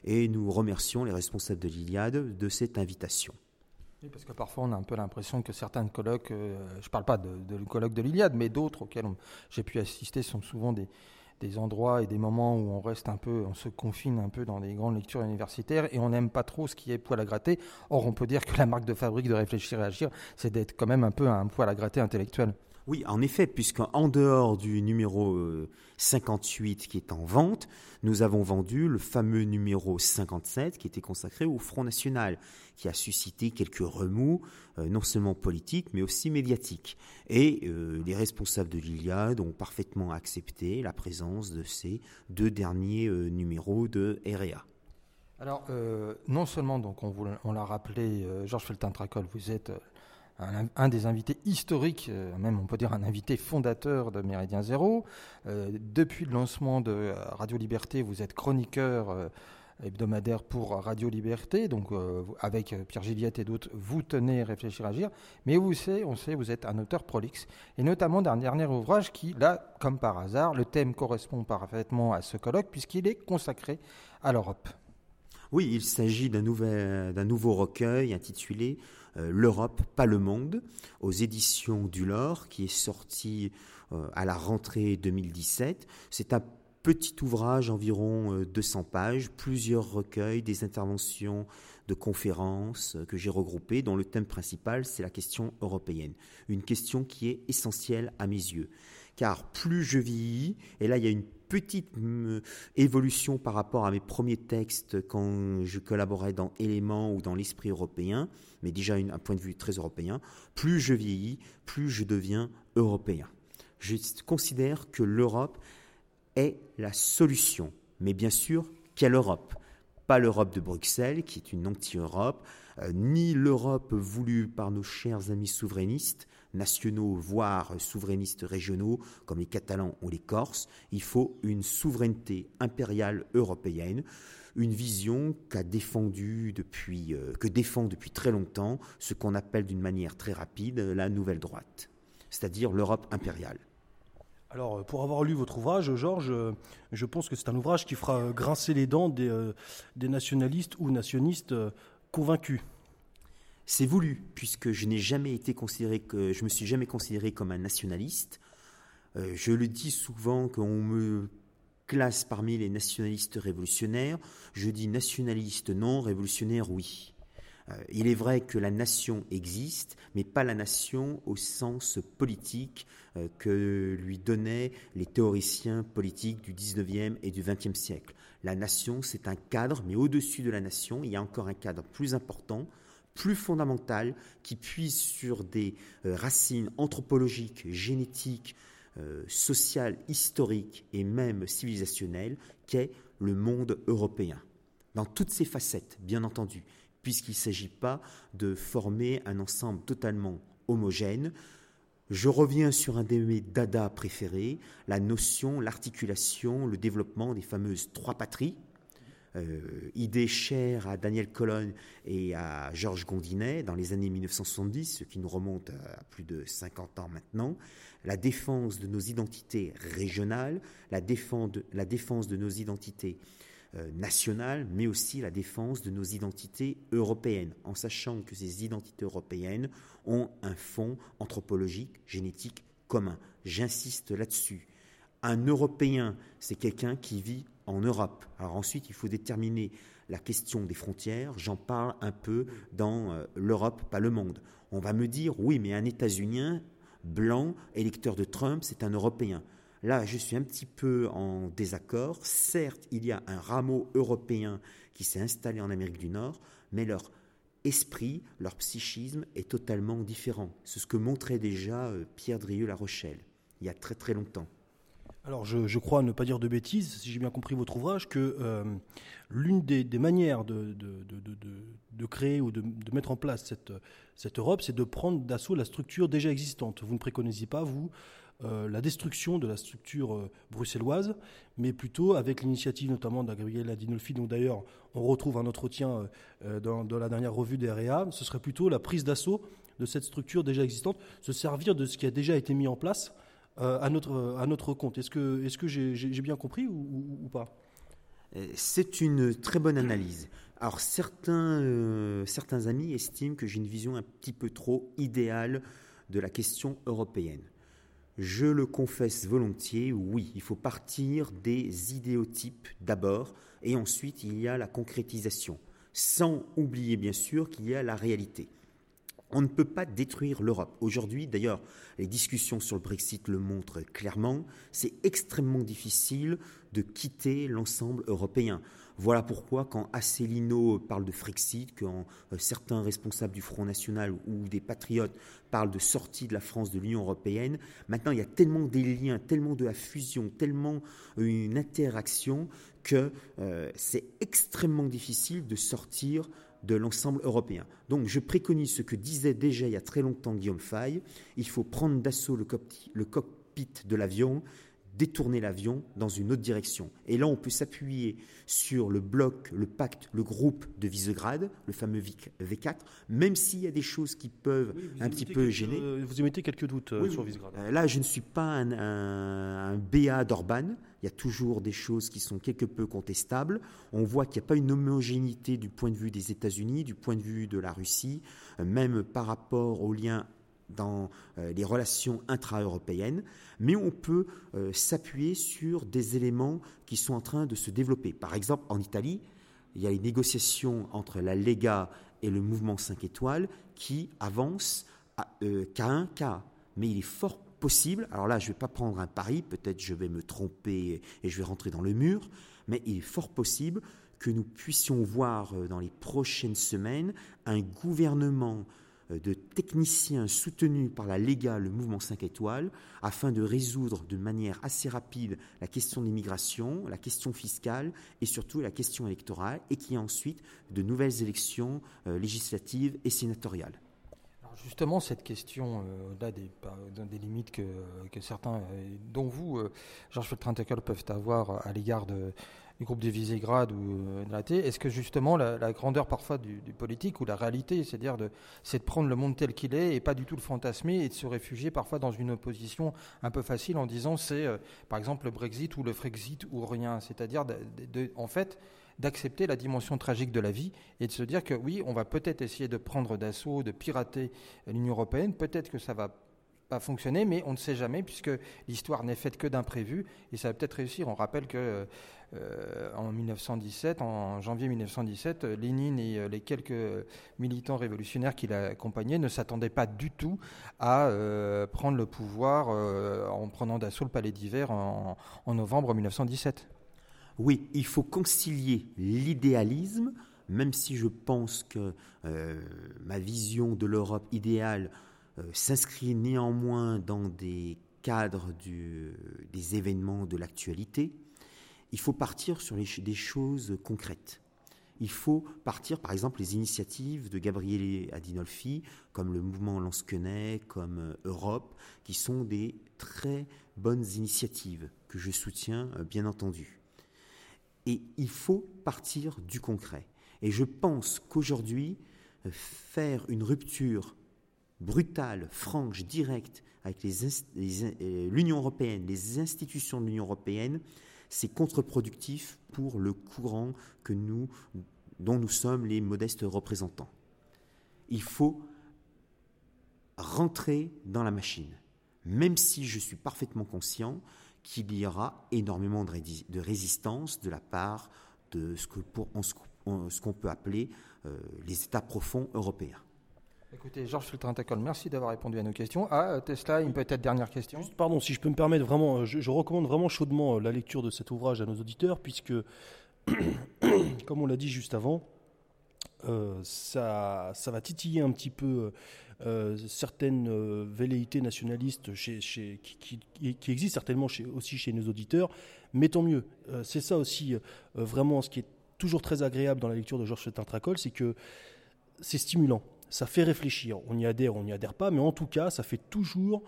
Speaker 20: Et nous remercions les responsables de l'Iliade de cette invitation
Speaker 1: parce que parfois on a un peu l'impression que certains colloques, euh, je ne parle pas de, colloques de l'Iliade, mais d'autres auxquels j'ai pu assister sont souvent des,
Speaker 21: des endroits et des moments où on reste un peu, on se confine un peu dans des grandes lectures universitaires et on n'aime pas trop ce qui est poil à gratter. Or, on peut dire que la marque de fabrique de réfléchir et agir, c'est d'être quand même un peu un poil à gratter intellectuel.
Speaker 20: Oui, en effet, puisqu'en dehors du numéro 58 euh, qui est en vente, nous avons vendu le fameux numéro 57 qui était consacré au Front National, qui a suscité quelques remous, euh, non seulement politiques, mais aussi médiatiques. Et euh, les responsables de l'Iliade ont parfaitement accepté la présence de ces deux derniers numéros de REA.
Speaker 21: Alors, non seulement, donc on, on l'a rappelé, Georges Feltin-Tracol, vous êtes un, des invités historiques, euh, même on peut dire un invité fondateur de Méridien Zéro. Euh, depuis le lancement de Radio Liberté, vous êtes chroniqueur euh, hebdomadaire pour Radio Liberté, donc avec Pierre Gilliette et d'autres, vous tenez Réfléchir Agir, mais vous savez, on sait, vous êtes un auteur prolixe, et notamment d'un dernier ouvrage qui, là, comme par hasard, le thème correspond parfaitement à ce colloque, puisqu'il est consacré à l'Europe.
Speaker 20: Oui, il s'agit d'un nouveau recueil intitulé euh, L'Europe, pas le monde, aux éditions du Lore, qui est sorti euh, à la rentrée 2017. C'est un petit ouvrage, environ 200 euh, pages, plusieurs recueils, des interventions de conférences que j'ai regroupées, dont le thème principal, c'est la question européenne. Une question qui est essentielle à mes yeux. Car plus je vieillis, et là il y a une petite évolution par rapport à mes premiers textes quand je collaborais dans Éléments ou dans l'Esprit européen, mais déjà un point de vue très européen, plus je vieillis, plus je deviens européen. Je considère que l'Europe est la solution. Mais bien sûr, quelle Europe? Pas l'Europe de Bruxelles, qui est une anti-Europe, euh, ni l'Europe voulue par nos chers amis souverainistes, nationaux, voire souverainistes régionaux, comme les Catalans ou les Corses. Il faut une souveraineté impériale européenne, une vision qu'a défendu depuis, euh, que défend depuis très longtemps ce qu'on appelle d'une manière très rapide la nouvelle droite, c'est-à-dire l'Europe impériale.
Speaker 2: Alors, euh, pour avoir lu votre ouvrage, Georges, je pense que c'est un ouvrage qui fera grincer les dents des, des nationalistes ou nationalistes convaincus.
Speaker 20: C'est voulu, puisque je n'ai jamais été considéré que je me suis jamais considéré comme un nationaliste. Euh, je le dis souvent qu'on me classe parmi les nationalistes révolutionnaires. Je dis nationaliste non, révolutionnaire oui. Euh, il est vrai que la nation existe, mais pas la nation au sens politique euh, que lui donnaient les théoriciens politiques du 19e et du 20e siècle. La nation, c'est un cadre, mais au-dessus de la nation, il y a encore un cadre plus important, plus fondamentale qui puise sur des euh, racines anthropologiques, génétiques, euh, sociales, historiques et même civilisationnelles qu'est le monde européen. Dans toutes ses facettes, bien entendu, puisqu'il ne s'agit pas de former un ensemble totalement homogène. Je reviens sur un de mes dada préférés, la notion, l'articulation, le développement des fameuses trois patries, euh, idée chère à Daniel Colonne et à Georges Gondinet dans les années 1970, ce qui nous remonte à plus de 50 ans maintenant, la défense de nos identités régionales, la défense de, la défense de nos identités euh, nationales, mais aussi la défense de nos identités européennes, en sachant que ces identités européennes ont un fond anthropologique, génétique commun. J'insiste là-dessus. Un Européen, c'est quelqu'un qui vit en Europe. Alors ensuite, il faut déterminer la question des frontières. J'en parle un peu dans euh, l'Europe, pas le monde. On va me dire, oui, mais un États-Unien blanc, électeur de Trump, c'est un Européen. Là, je suis un petit peu en désaccord. Certes, il y a un rameau européen qui s'est installé en Amérique du Nord, mais leur esprit, leur psychisme est totalement différent. C'est ce que montrait déjà euh, Pierre Drieux-La Rochelle, il y a très très longtemps.
Speaker 2: Alors, je, crois ne pas dire de bêtises, si j'ai bien compris votre ouvrage, que euh, l'une des, manières de, créer ou de, mettre en place cette, Europe, c'est de prendre d'assaut la structure déjà existante. Vous ne préconisez pas, vous, euh, la destruction de la structure euh, bruxelloise, mais plutôt avec l'initiative notamment d'Agabriel Adinolfi, dont d'ailleurs on retrouve un entretien dans, dans, la dernière revue des REA, ce serait plutôt la prise d'assaut de cette structure déjà existante, se servir de ce qui a déjà été mis en place euh, à, notre, à notre compte. Est-ce que, est que j'ai bien compris ou, pas?
Speaker 20: Euh, C'est une très bonne analyse. Alors certains, euh, certains amis estiment que j'ai une vision un petit peu trop idéale de la question européenne. Je le confesse volontiers, oui, il faut partir des idéotypes d'abord, et ensuite il y a la concrétisation, sans oublier bien sûr qu'il y a la réalité. On ne peut pas détruire l'Europe. Aujourd'hui, d'ailleurs, les discussions sur le Brexit le montrent clairement, c'est extrêmement difficile de quitter l'ensemble européen. Voilà pourquoi quand Asselineau parle de Frexit, quand euh, certains responsables du Front National ou des patriotes parlent de sortie de la France de l'Union européenne, maintenant il y a tellement des liens, tellement de la fusion, tellement euh, une interaction que euh, c'est extrêmement difficile de sortir de l'ensemble européen. Donc je préconise ce que disait déjà il y a très longtemps Guillaume Fay, il faut prendre d'assaut le, le cockpit de l'avion, détourner l'avion dans une autre direction. Et là, on peut s'appuyer sur le bloc, le pacte, le groupe de Visegrad, le fameux V4, même s'il y a des choses qui peuvent un petit peu gêner.
Speaker 2: vous émettez quelques doutes euh, sur Visegrad.
Speaker 20: Euh, là, je ne suis pas un, un, BA d'Orban. Il y a toujours des choses qui sont quelque peu contestables. On voit qu'il n'y a pas une homogénéité du point de vue des États-Unis, du point de vue de la Russie, euh, même par rapport aux liens dans euh, les relations intra-européennes, mais on peut euh, s'appuyer sur des éléments qui sont en train de se développer. Par exemple, en Italie, il y a les négociations entre la Lega et le mouvement 5 étoiles qui avancent à, euh, qu'à un cas. Mais il est fort alors là je ne vais pas prendre un pari, peut-être je vais me tromper et je vais rentrer dans le mur, mais il est fort possible que nous puissions voir dans les prochaines semaines un gouvernement euh, de techniciens soutenus par la Lega, le mouvement 5 étoiles, afin de résoudre de manière assez rapide la question de l'immigration, la question fiscale et surtout la question électorale, et qui y ensuite de nouvelles élections euh, législatives et sénatoriales.
Speaker 1: Justement, cette question, euh, au-delà des, des, limites que, certains, dont vous, Georges Feltrintakel, peuvent avoir à l'égard du groupe de Visegrad ou euh, de la T, est-ce que justement la, grandeur parfois du, politique ou la réalité, c'est-à-dire de, c'est de prendre le monde tel qu'il est et pas du tout le fantasmer et de se réfugier parfois dans une opposition un peu facile en disant c'est euh, par exemple le Brexit ou le Frexit ou rien, c'est-à-dire en fait d'accepter la dimension tragique de la vie et de se dire que oui, on va peut-être essayer de prendre d'assaut, de pirater l'Union européenne, peut-être que ça va pas fonctionner, mais on ne sait jamais puisque l'histoire n'est faite que d'imprévus et ça va peut-être réussir. On rappelle que euh, en 1917, en janvier 1917, Lénine et euh, les quelques militants révolutionnaires qui l'accompagnaient ne s'attendaient pas du tout à euh, prendre le pouvoir en prenant d'assaut le palais d'hiver en, novembre 1917.
Speaker 20: Oui, il faut concilier l'idéalisme, même si je pense que ma vision de l'Europe idéale s'inscrit néanmoins dans des cadres des événements de l'actualité il faut partir sur des choses concrètes. Il faut partir, par exemple, les initiatives de Gabriele Adinolfi, comme le mouvement Lansquenet, comme euh, Europe, qui sont des très bonnes initiatives que je soutiens, euh, bien entendu. Et il faut partir du concret. Et je pense qu'aujourd'hui, euh, faire une rupture brutale, franche, directe avec l'Union européenne, les institutions de l'Union européenne, c'est contre-productif pour le courant que nous, dont nous sommes les modestes représentants. Il faut rentrer dans la machine, même si je suis parfaitement conscient qu'il y aura énormément de résistance de la part de ce qu'on peut appeler euh, les États profonds européens.
Speaker 1: Écoutez, Georges Filtrantacol, merci d'avoir répondu à nos questions. Ah, Tesla, une peut-être dernière question?
Speaker 2: pardon, si je peux me permettre, vraiment, je, recommande vraiment chaudement euh, la lecture de cet ouvrage à nos auditeurs, puisque, comme on l'a dit juste avant, euh, ça, ça va titiller un petit peu euh, certaines velléités nationalistes chez, qui, qui, existent certainement chez, aussi chez nos auditeurs, mais tant mieux. c'est ça aussi, vraiment, ce qui est toujours très agréable dans la lecture de Georges Filtrantacol, c'est que c'est stimulant ça fait réfléchir. On y adhère, on n'y adhère pas, mais en tout cas, ça fait toujours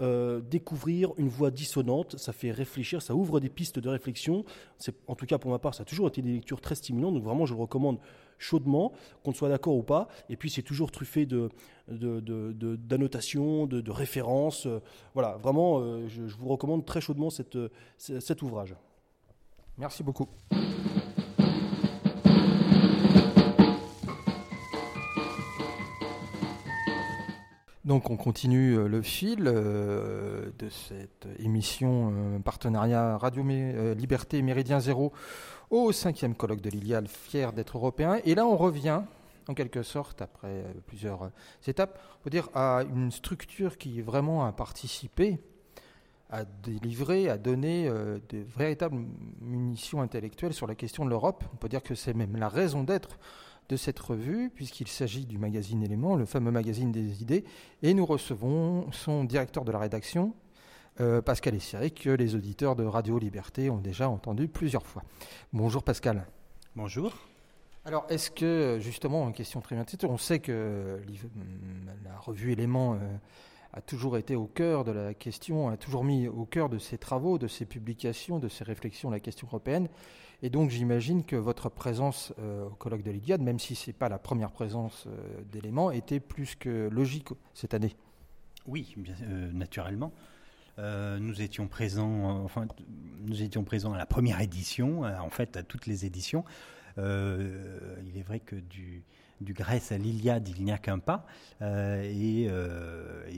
Speaker 2: euh, découvrir une voix dissonante, ça fait réfléchir, ça ouvre des pistes de réflexion. En tout cas, pour ma part, ça a toujours été des lectures très stimulantes, donc vraiment, je le recommande chaudement, qu'on soit d'accord ou pas. Et puis, c'est toujours truffé d'annotations, de, de, de, références. Voilà, vraiment, euh, je, vous recommande très chaudement cet ouvrage.
Speaker 1: Merci beaucoup. Donc on continue euh, le fil euh, de cette émission euh, partenariat Radio Liberté Méridien Zéro au cinquième colloque de l'Iliade, fier d'être européen. Et là on revient en quelque sorte, après plusieurs étapes, on peut dire à une structure qui vraiment a participé à délivrer, à donner de véritables munitions intellectuelles sur la question de l'Europe. On peut dire que c'est même la raison d'être de cette revue, puisqu'il s'agit du magazine Éléments, le fameux magazine des idées, et nous recevons son directeur de la rédaction, euh, Pascal Essiré, que les auditeurs de Radio Liberté ont déjà entendu plusieurs fois. Bonjour Pascal.
Speaker 22: Bonjour.
Speaker 1: Alors, est-ce que, justement, une question très bien on sait que la revue Éléments euh, a toujours été au cœur de la question, a toujours mis au cœur de ses travaux, de ses publications, de ses réflexions la question européenne. Et donc j'imagine que votre présence euh, au colloque de l'Iliade, même si ce n'est pas la première présence euh, d'éléments, était plus que logique cette année.
Speaker 22: Oui, euh, naturellement. nous étions présents, enfin, nous étions présents à la première édition, en fait à toutes les éditions. il est vrai que du, du Grèce à l'Iliade, il n'y a qu'un pas. et,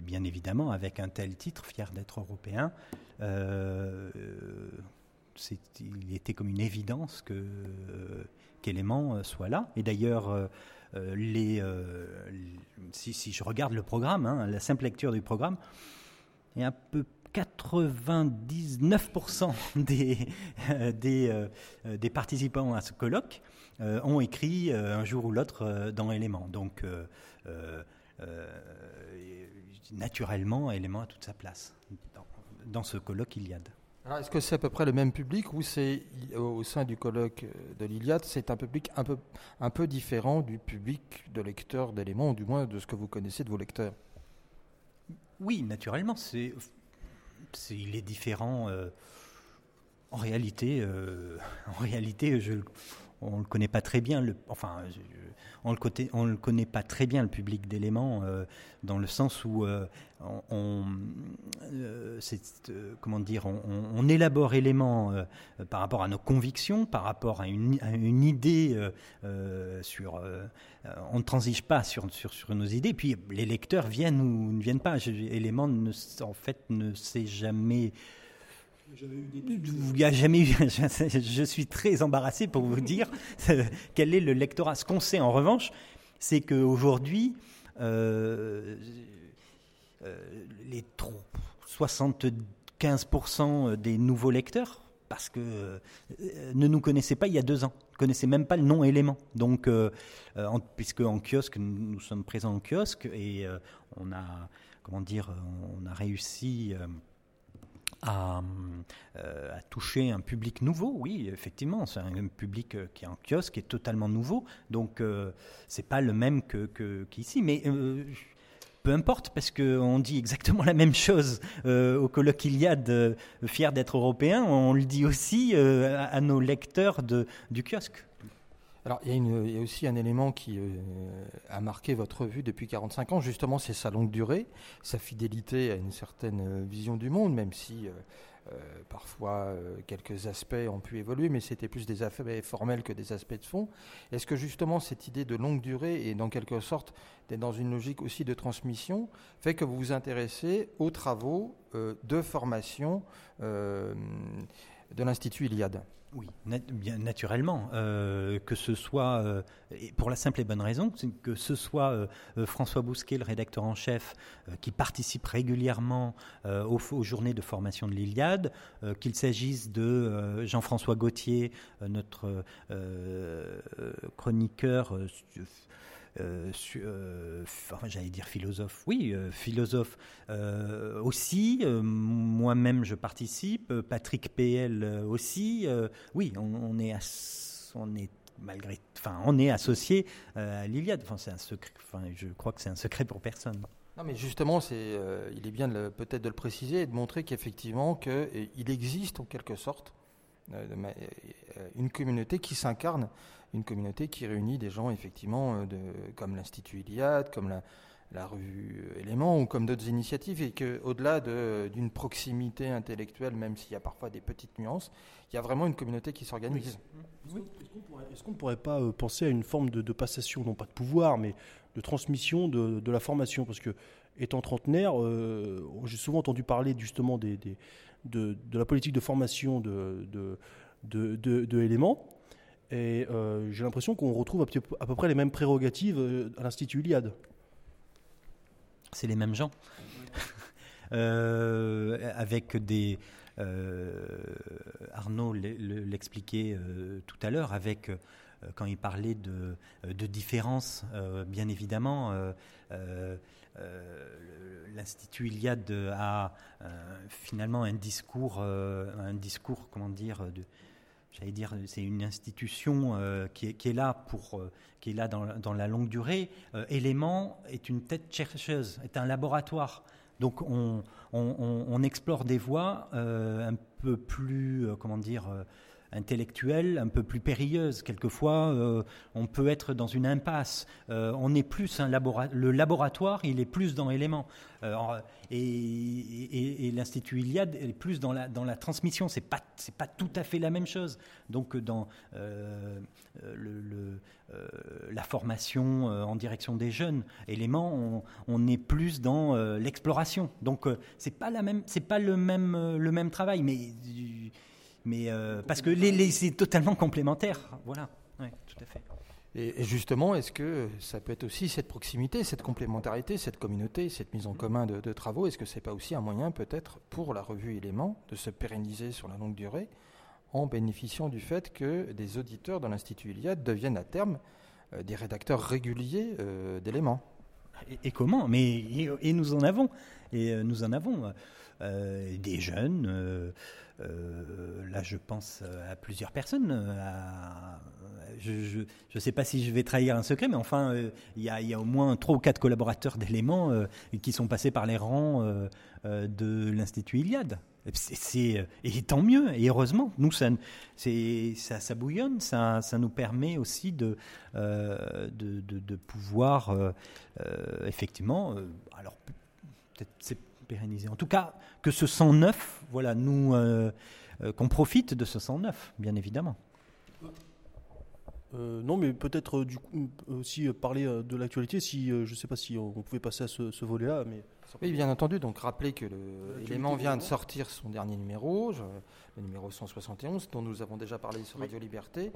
Speaker 22: bien évidemment, avec un tel titre, fier d'être européen, il était comme une évidence que qu'élément euh, soit là. Et d'ailleurs, euh, euh, les, si, je regarde le programme, hein, la simple lecture du programme, il y a un peu 99% des, des, participants à ce colloque ont écrit un jour ou l'autre dans Élément. Donc, naturellement, Élément a toute sa place dans, dans ce colloque Iliade
Speaker 1: est-ce que c'est à peu près le même public ou c'est au sein du colloque de l'Iliade, c'est un public un peu, un peu différent du public de lecteurs d'éléments, ou du moins de ce que vous connaissez de vos lecteurs?
Speaker 22: Oui, naturellement, c'est, il est différent. Euh, en réalité, euh, en réalité, je, on le connaît pas très bien. Le, enfin, on le, côté, on le connaît pas très bien le public d'éléments euh, dans le sens où euh, on, euh, comment dire, on, élabore éléments par rapport à nos convictions, par rapport à une, idée sur. on ne transige pas sur, sur, sur, nos idées. Puis les lecteurs viennent ou ne viennent pas. Éléments en fait ne sait jamais il n'y a jamais eu. Je suis très embarrassé pour vous dire quel est le lectorat. Ce qu'on sait en revanche, c'est qu'aujourd'hui, euh, euh, les 75% des nouveaux lecteurs, parce que euh, ne nous connaissaient pas il y a deux ans, ne connaissaient même pas le nom élément. Donc, puisque en kiosque, nous, sommes présents en kiosque et on a, comment dire, on a réussi à, euh, à, toucher un public nouveau. Oui, effectivement, c'est un public euh, qui est en kiosque, qui est totalement nouveau. Donc, euh, c'est pas le même que, qu'ici. Mais peu importe, parce qu'on dit exactement la même chose au colloque Iliade, fier d'être européen. On le dit aussi à, nos lecteurs de, du kiosque.
Speaker 1: Alors, il y, a aussi un élément qui euh, a marqué votre vue depuis 45 ans, justement, c'est sa longue durée, sa fidélité à une certaine euh, vision du monde, même si euh, parfois quelques aspects ont pu évoluer, mais c'était plus des aspects formels que des aspects de fond. Est-ce que justement cette idée de longue durée et dans quelque sorte d'être dans une logique aussi de transmission fait que vous vous intéressez aux travaux de formation de l'Institut Iliade?
Speaker 22: Oui, bien naturellement, euh, que ce soit, euh, pour la simple et bonne raison, que ce soit euh, François Bousquet, le rédacteur en chef, qui participe régulièrement aux, aux, journées de formation de l'Iliade, qu'il s'agisse de Jean-François Gauthier, notre chroniqueur euh, euh, enfin, j'allais dire philosophe, oui, euh, philosophe aussi. Moi-même, je participe. Patrick PL aussi. oui, on, est, on est malgré, enfin, on est associé à l'Iliade. Enfin, c'est un secret. Enfin, je crois que c'est un secret pour personne.
Speaker 1: Non, mais justement, c'est, il est bien peut-être de le préciser et de montrer qu'effectivement, qu'il existe en quelque sorte une communauté qui s'incarne une communauté qui réunit des gens effectivement euh, de, comme l'Institut Iliade, comme la, la rue Éléments ou comme d'autres initiatives, et qu'au-delà d'une proximité intellectuelle, même s'il y a parfois des petites nuances, il y a vraiment une communauté qui s'organise.
Speaker 2: Est-ce qu'on ne pourrait pas euh, penser à une forme de, passation, non pas de pouvoir, mais de transmission de, la formation? Parce que étant trentenaire, j'ai souvent entendu parler justement des, de, la politique de formation de, de, de Et j'ai l'impression qu'on retrouve à peu près les mêmes prérogatives à l'Institut Iliade.
Speaker 22: C'est les mêmes gens. avec des, euh, Arnaud l'expliquait euh, tout à l'heure avec euh, quand il parlait de, de différences, bien évidemment, l'Institut Iliade a finalement un discours, un discours, comment dire, de, j'allais dire, c'est une institution qui, est, qui, est, là pour, qui est là dans, la longue durée. Élément est une tête chercheuse, est un laboratoire. Donc on, explore des voies euh, un peu plus, euh, comment dire, euh, intellectuelle, un peu plus périlleuse. Quelquefois, euh, on peut être dans une impasse. Euh, on est plus le laboratoire, il est plus dans l'élément. Euh, et, l'institut Iliade est plus dans la transmission. C'est pas pas tout à fait la même chose. Donc dans la formation en direction des jeunes éléments, on, est plus dans l'exploration. Donc c'est pas pas le même le même travail, mais mais euh, parce que les, c'est totalement complémentaire. Voilà, tout à fait.
Speaker 1: Et, justement, est-ce que ça peut être aussi cette proximité, cette complémentarité, cette communauté, cette mise en commun de, travaux? Est-ce que c'est pas aussi un moyen peut-être pour la revue Éléments de se pérenniser sur la longue durée en bénéficiant du fait que des auditeurs de l'Institut Iliade deviennent à terme euh, des rédacteurs réguliers euh, d'éléments
Speaker 22: et, comment? Mais et, nous en avons. Et nous en avons des jeunes euh, là, je pense euh, à plusieurs personnes. Euh, je ne sais pas si je vais trahir un secret, mais enfin, il y, a au moins trois ou quatre collaborateurs d'éléments qui sont passés par les rangs de l'Institut Iliade. C'est, et tant mieux, et heureusement. Nous, ça, bouillonne, ça, nous permet aussi de, pouvoir, effectivement, alors peut-être c'est en tout cas, que ce 109, voilà, nous, euh, euh, qu'on profite de ce 109, bien évidemment.
Speaker 2: Euh, non, mais peut-être du coup aussi parler de l'actualité. Si je ne sais pas si on pouvait passer à ce, volet-là, mais
Speaker 1: oui, bien entendu. Donc rappeler que l'élément vient de sortir son dernier numéro, le numéro 171, dont nous avons déjà parlé sur Radio Liberté,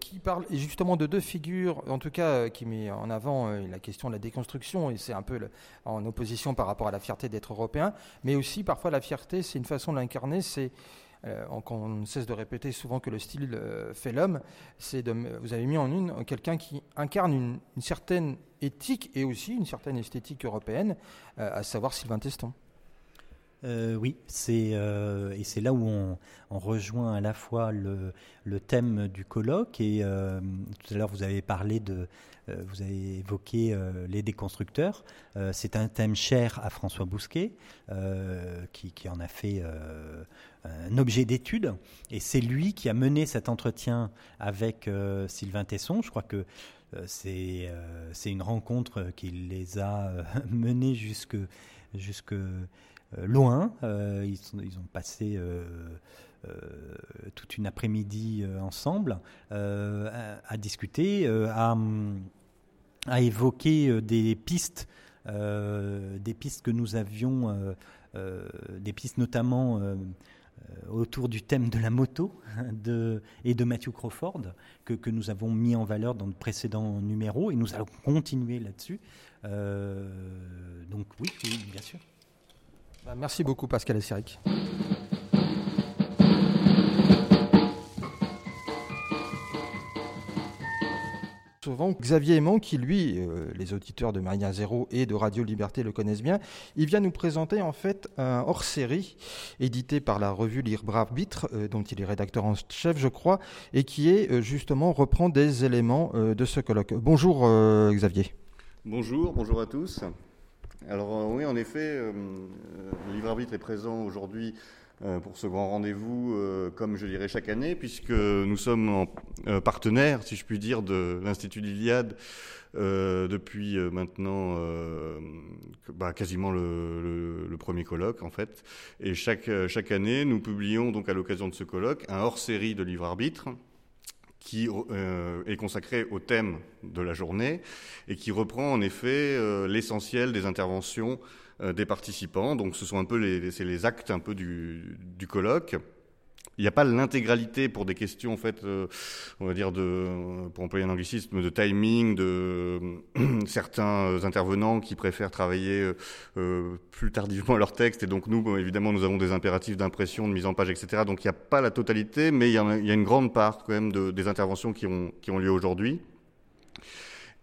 Speaker 1: qui parle justement de deux figures, en tout cas qui met en avant la question de la déconstruction, et c'est un peu en opposition par rapport à la fierté d'être européen, mais aussi parfois la fierté, c'est une façon de l'incarner, c'est euh, on, ne cesse de répéter souvent que le style euh, fait l'homme. C'est de, vous avez mis en une quelqu'un qui incarne une, certaine éthique et aussi une certaine esthétique européenne, euh, à savoir Sylvain Teston.
Speaker 22: oui, c'est et c'est là où on, rejoint à la fois le, thème du colloque et tout à l'heure vous avez parlé de vous avez évoqué les déconstructeurs. c'est un thème cher à François Bousquet qui, en a fait un objet d'étude. Et c'est lui qui a mené cet entretien avec euh, Sylvain Tesson. Je crois que euh, euh, c'est une rencontre qui les a menés jusque, jusque loin. Ils, ils, ont passé toute une après-midi ensemble à, discuter, à, à, évoquer des pistes, des pistes que nous avions, des pistes notamment autour du thème de la moto de, et de Matthew Crawford que, que, nous avons mis en valeur dans le précédent numéro et nous allons continuer là-dessus. Euh, donc oui, bien sûr.
Speaker 1: Bah, merci beaucoup Pascal et Xavier Aimant, qui lui, euh, les auditeurs de Marina Zéro et de Radio Liberté le connaissent bien, il vient nous présenter en fait un hors-série édité par la revue Libre Arbitre, euh, dont il est rédacteur en chef, je crois, et qui est euh, justement reprend des éléments de ce colloque. Bonjour Xavier.
Speaker 23: Bonjour, bonjour à tous. Alors oui, en effet, Livre Arbitre est présent aujourd'hui pour ce grand rendez-vous, euh, comme je dirais chaque année, puisque nous sommes en, euh, partenaires, si je puis dire, de l'Institut d'Iliade depuis maintenant bah, quasiment le, premier colloque, en fait. Et chaque, chaque année, nous publions donc à l'occasion de ce colloque un hors-série de livres arbitres qui est consacré au thème de la journée et qui reprend en effet l'essentiel des interventions des participants. Donc ce sont un peu les, les actes un peu du, du colloque. Il n'y a pas l'intégralité pour des questions, en fait, euh, on va dire, de, pour employer un anglicisme, de timing, de certains intervenants qui préfèrent travailler euh, plus tardivement leur texte. Et donc, nous, évidemment, nous avons des impératifs d'impression, de mise en page, etc. Donc, il n'y a pas la totalité, mais il y, a, une grande part, quand même, de, des interventions qui ont, qui ont lieu aujourd'hui.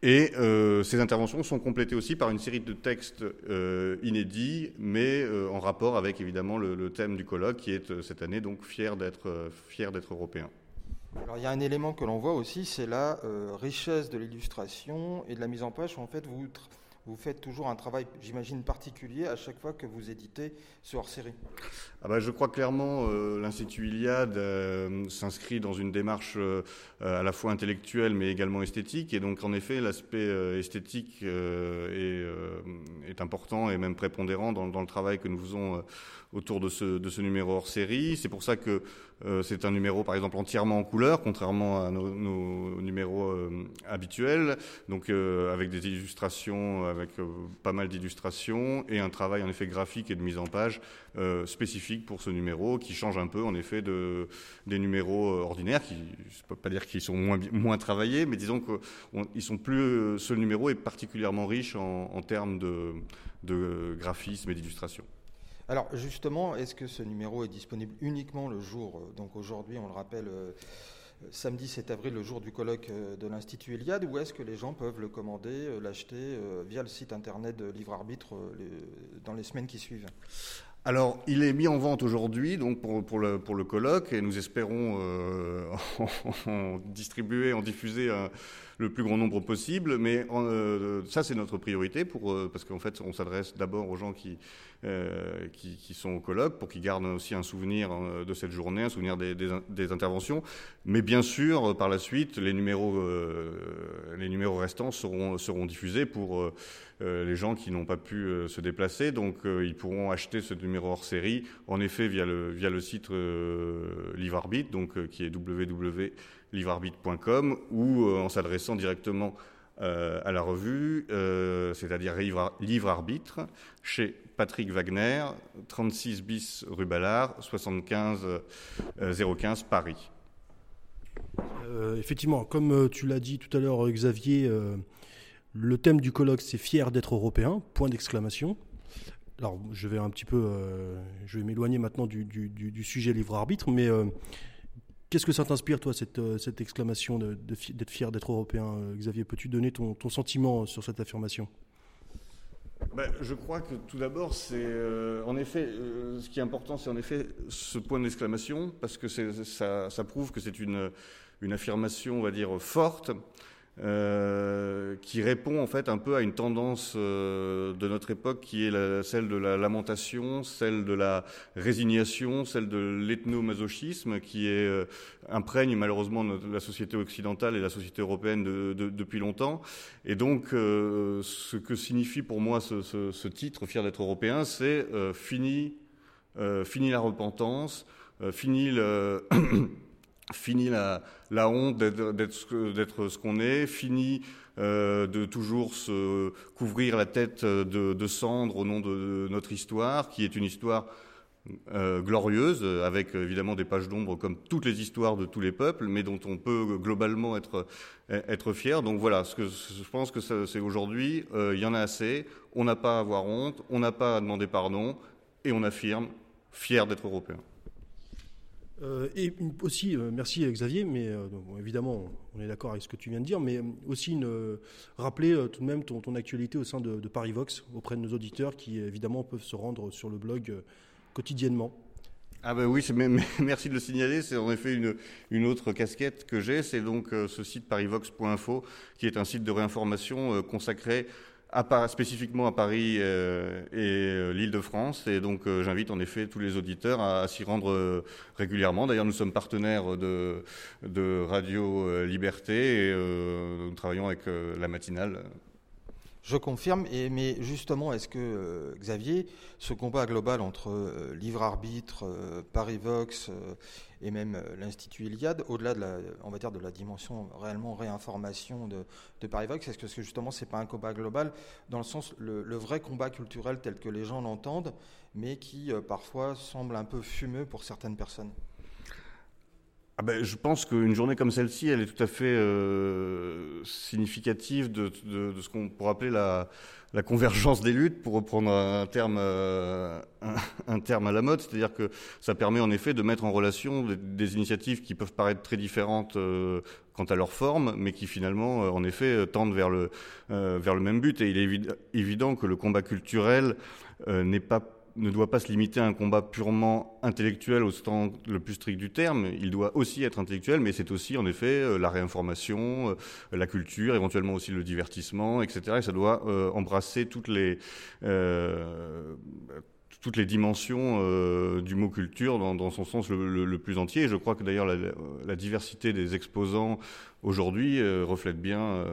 Speaker 23: Et euh, ces interventions sont complétées aussi par une série de textes euh, inédits, mais euh, en rapport avec évidemment le, le, thème du colloque, qui est cette année donc fier d'être fier d'être européen.
Speaker 1: Alors il y a un élément que l'on voit aussi, c'est la richesse de l'illustration et de la mise en page. En fait, vous vous faites toujours un travail, j'imagine, particulier à chaque fois que vous éditez ce hors-série.
Speaker 23: Ah bah, je crois clairement euh, l'Institut Iliade euh, s'inscrit dans une démarche euh, à la fois intellectuelle mais également esthétique. Et donc, en effet, l'aspect euh, esthétique est, important et même prépondérant dans, dans, le travail que nous faisons autour de ce, de ce numéro hors série. C'est pour ça que euh, c'est un numéro, par exemple, entièrement en couleur, contrairement à nos, nos numéros euh, habituels, donc euh, avec des illustrations, avec pas mal d'illustrations, et un travail en effet graphique et de mise en page spécifique pour ce numéro, qui change un peu en effet de, des numéros ordinaires, qui, ne peux pas dire qu'ils sont moins, moins travaillés, mais disons qu'ils sont plus, ce numéro est particulièrement riche en, en termes de, de graphisme et d'illustration.
Speaker 1: Alors justement, est-ce que ce numéro est disponible uniquement le jour euh, Donc aujourd'hui, on le rappelle, euh, samedi 7 avril, le jour du colloque euh, de l'Institut Eliade, ou est-ce que les gens peuvent le commander, l'acheter via le site internet de Livre Arbitre dans les semaines qui suivent?
Speaker 23: Alors, il est mis en vente aujourd'hui, donc pour, le, pour le colloque, et nous espérons euh, en, distribuer, en diffuser un, le plus grand nombre possible. Mais euh, ça, c'est notre priorité, pour, euh, parce qu'en fait, on s'adresse d'abord aux gens qui, euh, qui, qui, sont au colloque, pour qu'ils gardent aussi un souvenir euh, de cette journée, un souvenir des, des, des interventions. Mais bien sûr, par la suite, les numéros, les numéros restants seront, seront diffusés pour les gens qui n'ont pas pu se déplacer. Donc, ils pourront acheter ce numéro hors série, en effet via le, site euh, Livrarbit, donc euh, qui est www.livrarbit.com, ou euh, en s'adressant directement euh, à la revue, euh, c'est-à-dire Livre, Arbitre, chez Patrick Wagner, 36 bis rue Ballard, 75 015 Paris.
Speaker 2: Euh, effectivement, comme tu l'as dit tout à l'heure, Xavier, le thème du colloque, c'est fier d'être européen, point d'exclamation. Alors je vais un petit peu, euh, je vais m'éloigner maintenant du, sujet livre arbitre, mais euh, qu'est-ce que ça t'inspire toi cette, euh, exclamation d'être fier d'être européen, Xavier? Peux-tu donner ton, ton, sentiment sur cette affirmation?
Speaker 23: Ben, je crois que tout d'abord, c'est en effet, ce qui est important, c'est en effet ce point d'exclamation, parce que ça, prouve que c'est une affirmation, on va dire, forte, euh, qui répond en fait un peu à une tendance euh, de notre époque qui est la, celle de la lamentation, celle de la résignation, celle de l'ethnomasochisme qui est euh, imprègne malheureusement notre, la société occidentale et la société européenne de, de, depuis longtemps. Et donc euh, ce que signifie pour moi ce, ce, ce titre, fier d'être européen, c'est euh, fini, fini la repentance, fini le fini la, honte d'être ce qu'on est, fini euh, de toujours se couvrir la tête de, de cendre au nom de, notre histoire, qui est une histoire euh, glorieuse, avec évidemment des pages d'ombre comme toutes les histoires de tous les peuples, mais dont on peut globalement être, fier. Donc voilà, je pense que c'est aujourd'hui, euh, il y en a assez, on n'a pas à avoir honte, on n'a pas à demander pardon, et on affirme, fier d'être européen.
Speaker 2: Euh, et aussi, euh, merci Xavier, mais euh, évidemment, on est d'accord avec ce que tu viens de dire, mais aussi rappeler tout de même ton, actualité au sein de, de Paris Vox auprès de nos auditeurs qui évidemment peuvent se rendre sur le blog quotidiennement.
Speaker 23: Ah ben oui, merci de le signaler. C'est en effet une autre casquette que j'ai. C'est donc ce site parivox.info qui est un site de réinformation consacré à, spécifiquement à Paris euh, et euh, l'Île-de-France. Et donc euh, j'invite en effet tous les auditeurs à, s'y rendre régulièrement. D'ailleurs, nous sommes partenaires de, de Radio Liberté et nous travaillons avec la matinale.
Speaker 1: Je confirme, et, mais justement, est-ce que, euh, Xavier, ce combat global entre euh, Livre Arbitre, euh, Paris Vox et même l'Institut Iliade, au-delà de la, on va dire, de la dimension réellement réinformation de, de Paris Vox, est-ce que, justement c'est pas un combat global dans le sens, le vrai combat culturel tel que les gens l'entendent, mais qui parfois semble un peu fumeux pour certaines personnes?
Speaker 23: Ah ben, je pense qu'une journée comme celle-ci, elle est tout à fait euh, significative de, de, de, ce qu'on pourrait appeler la, la, convergence des luttes, pour reprendre un terme, euh, un, terme à la mode. C'est-à-dire que ça permet en effet de mettre en relation des, initiatives qui peuvent paraître très différentes euh, quant à leur forme, mais qui finalement, euh, en effet, tendent vers le, euh, vers le même but. Et il est évident que le combat culturel n'est pas ne doit pas se limiter à un combat purement intellectuel au sens le plus strict du terme. Il doit aussi être intellectuel, mais c'est aussi en effet euh, la réinformation, euh, la culture, éventuellement aussi le divertissement, etc. Et ça doit euh, embrasser toutes les toutes les dimensions du mot culture dans, son sens le, plus entier. Et je crois que d'ailleurs la, diversité des exposants aujourd'hui reflète bien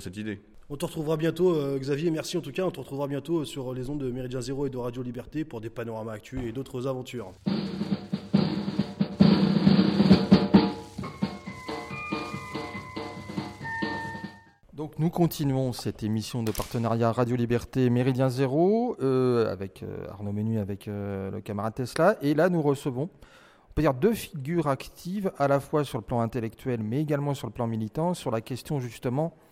Speaker 23: cette idée.
Speaker 2: On te retrouvera bientôt, euh, Xavier, merci en tout cas. On te retrouvera bientôt sur les ondes de Méridien Zéro et de Radio Liberté pour des panoramas actuels et d'autres aventures.
Speaker 1: Donc nous continuons cette émission de partenariat Radio Liberté Méridien Zéro euh, avec euh, Arnaud Menu, avec euh, le camarade Tesla. Et là, nous recevons, on peut dire, deux figures actives, à la fois sur le plan intellectuel, mais également sur le plan militant, sur la question justement euh,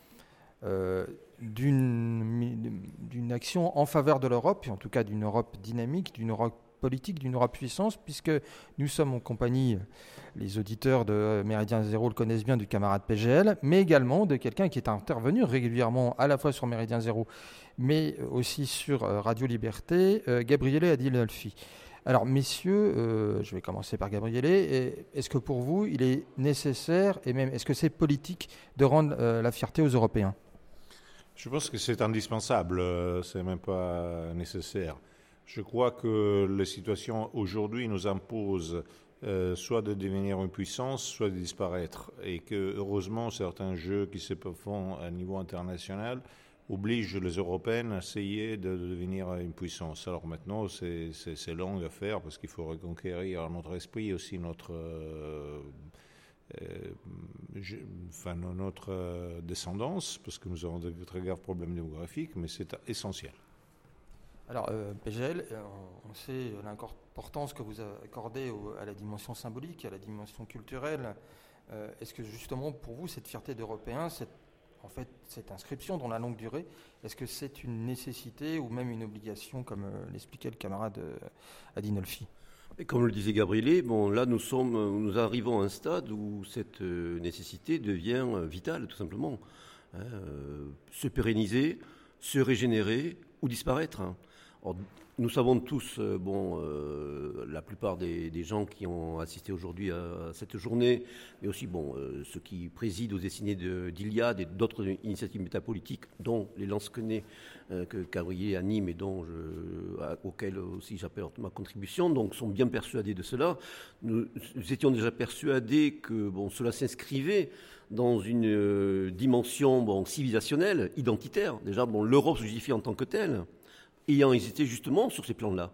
Speaker 1: d'une action en faveur de l'Europe, en tout cas d'une Europe dynamique, d'une Europe politique, d'une Europe puissance, puisque nous sommes en compagnie, les auditeurs de Méridien Zéro le connaissent bien, du camarade PGL, mais également de quelqu'un qui est intervenu régulièrement à la fois sur Méridien Zéro, mais aussi sur euh, Radio Liberté, euh, Gabriele Adinolfi. Alors, messieurs, euh, je vais commencer par Gabriele. Est-ce que pour vous, il est nécessaire, et même est-ce que c'est politique, de rendre euh, la fierté aux Européens?
Speaker 24: Je pense que c'est indispensable, euh, c'est même pas nécessaire. Je crois que la situation aujourd'hui nous impose euh, soit de devenir une puissance, soit de disparaître. Et que, heureusement, certains jeux qui se font à niveau international obligent les Européens à essayer de devenir une puissance. Alors maintenant, c'est long à faire parce qu'il faut reconquérir notre esprit, aussi notre. Euh, je, enfin, notre euh, descendance, parce que nous avons de très graves problèmes démographiques, mais c'est essentiel.
Speaker 1: Alors, euh, PGL, on sait l'importance que vous accordez à la dimension symbolique, à la dimension culturelle. Euh, est-ce que justement, pour vous, cette fierté d'Européen, cette, en fait, cette inscription dans la longue durée, est-ce que c'est une nécessité ou même une obligation, comme euh, l'expliquait le camarade Adinolfi?
Speaker 25: Comme le disait Gabrielé, là nous, sommes, nous arrivons à un stade où cette euh, nécessité devient euh, vitale, tout simplement. Hein, euh, se pérenniser, se régénérer ou disparaître. Nous savons tous, euh, bon, euh, la plupart des, gens qui ont assisté aujourd'hui à, cette journée, mais aussi bon, euh, ceux qui président aux destinées d'Iliade et d'autres initiatives métapolitiques, dont les euh, que Cavrier anime et dont je, aussi j'apporte ma contribution, donc sont bien persuadés de cela. Nous, nous étions déjà persuadés que bon, cela s'inscrivait dans une dimension bon, civilisationnelle, identitaire. Déjà, bon, l'Europe se justifie en tant que telle ayant hésité justement sur ces plans-là.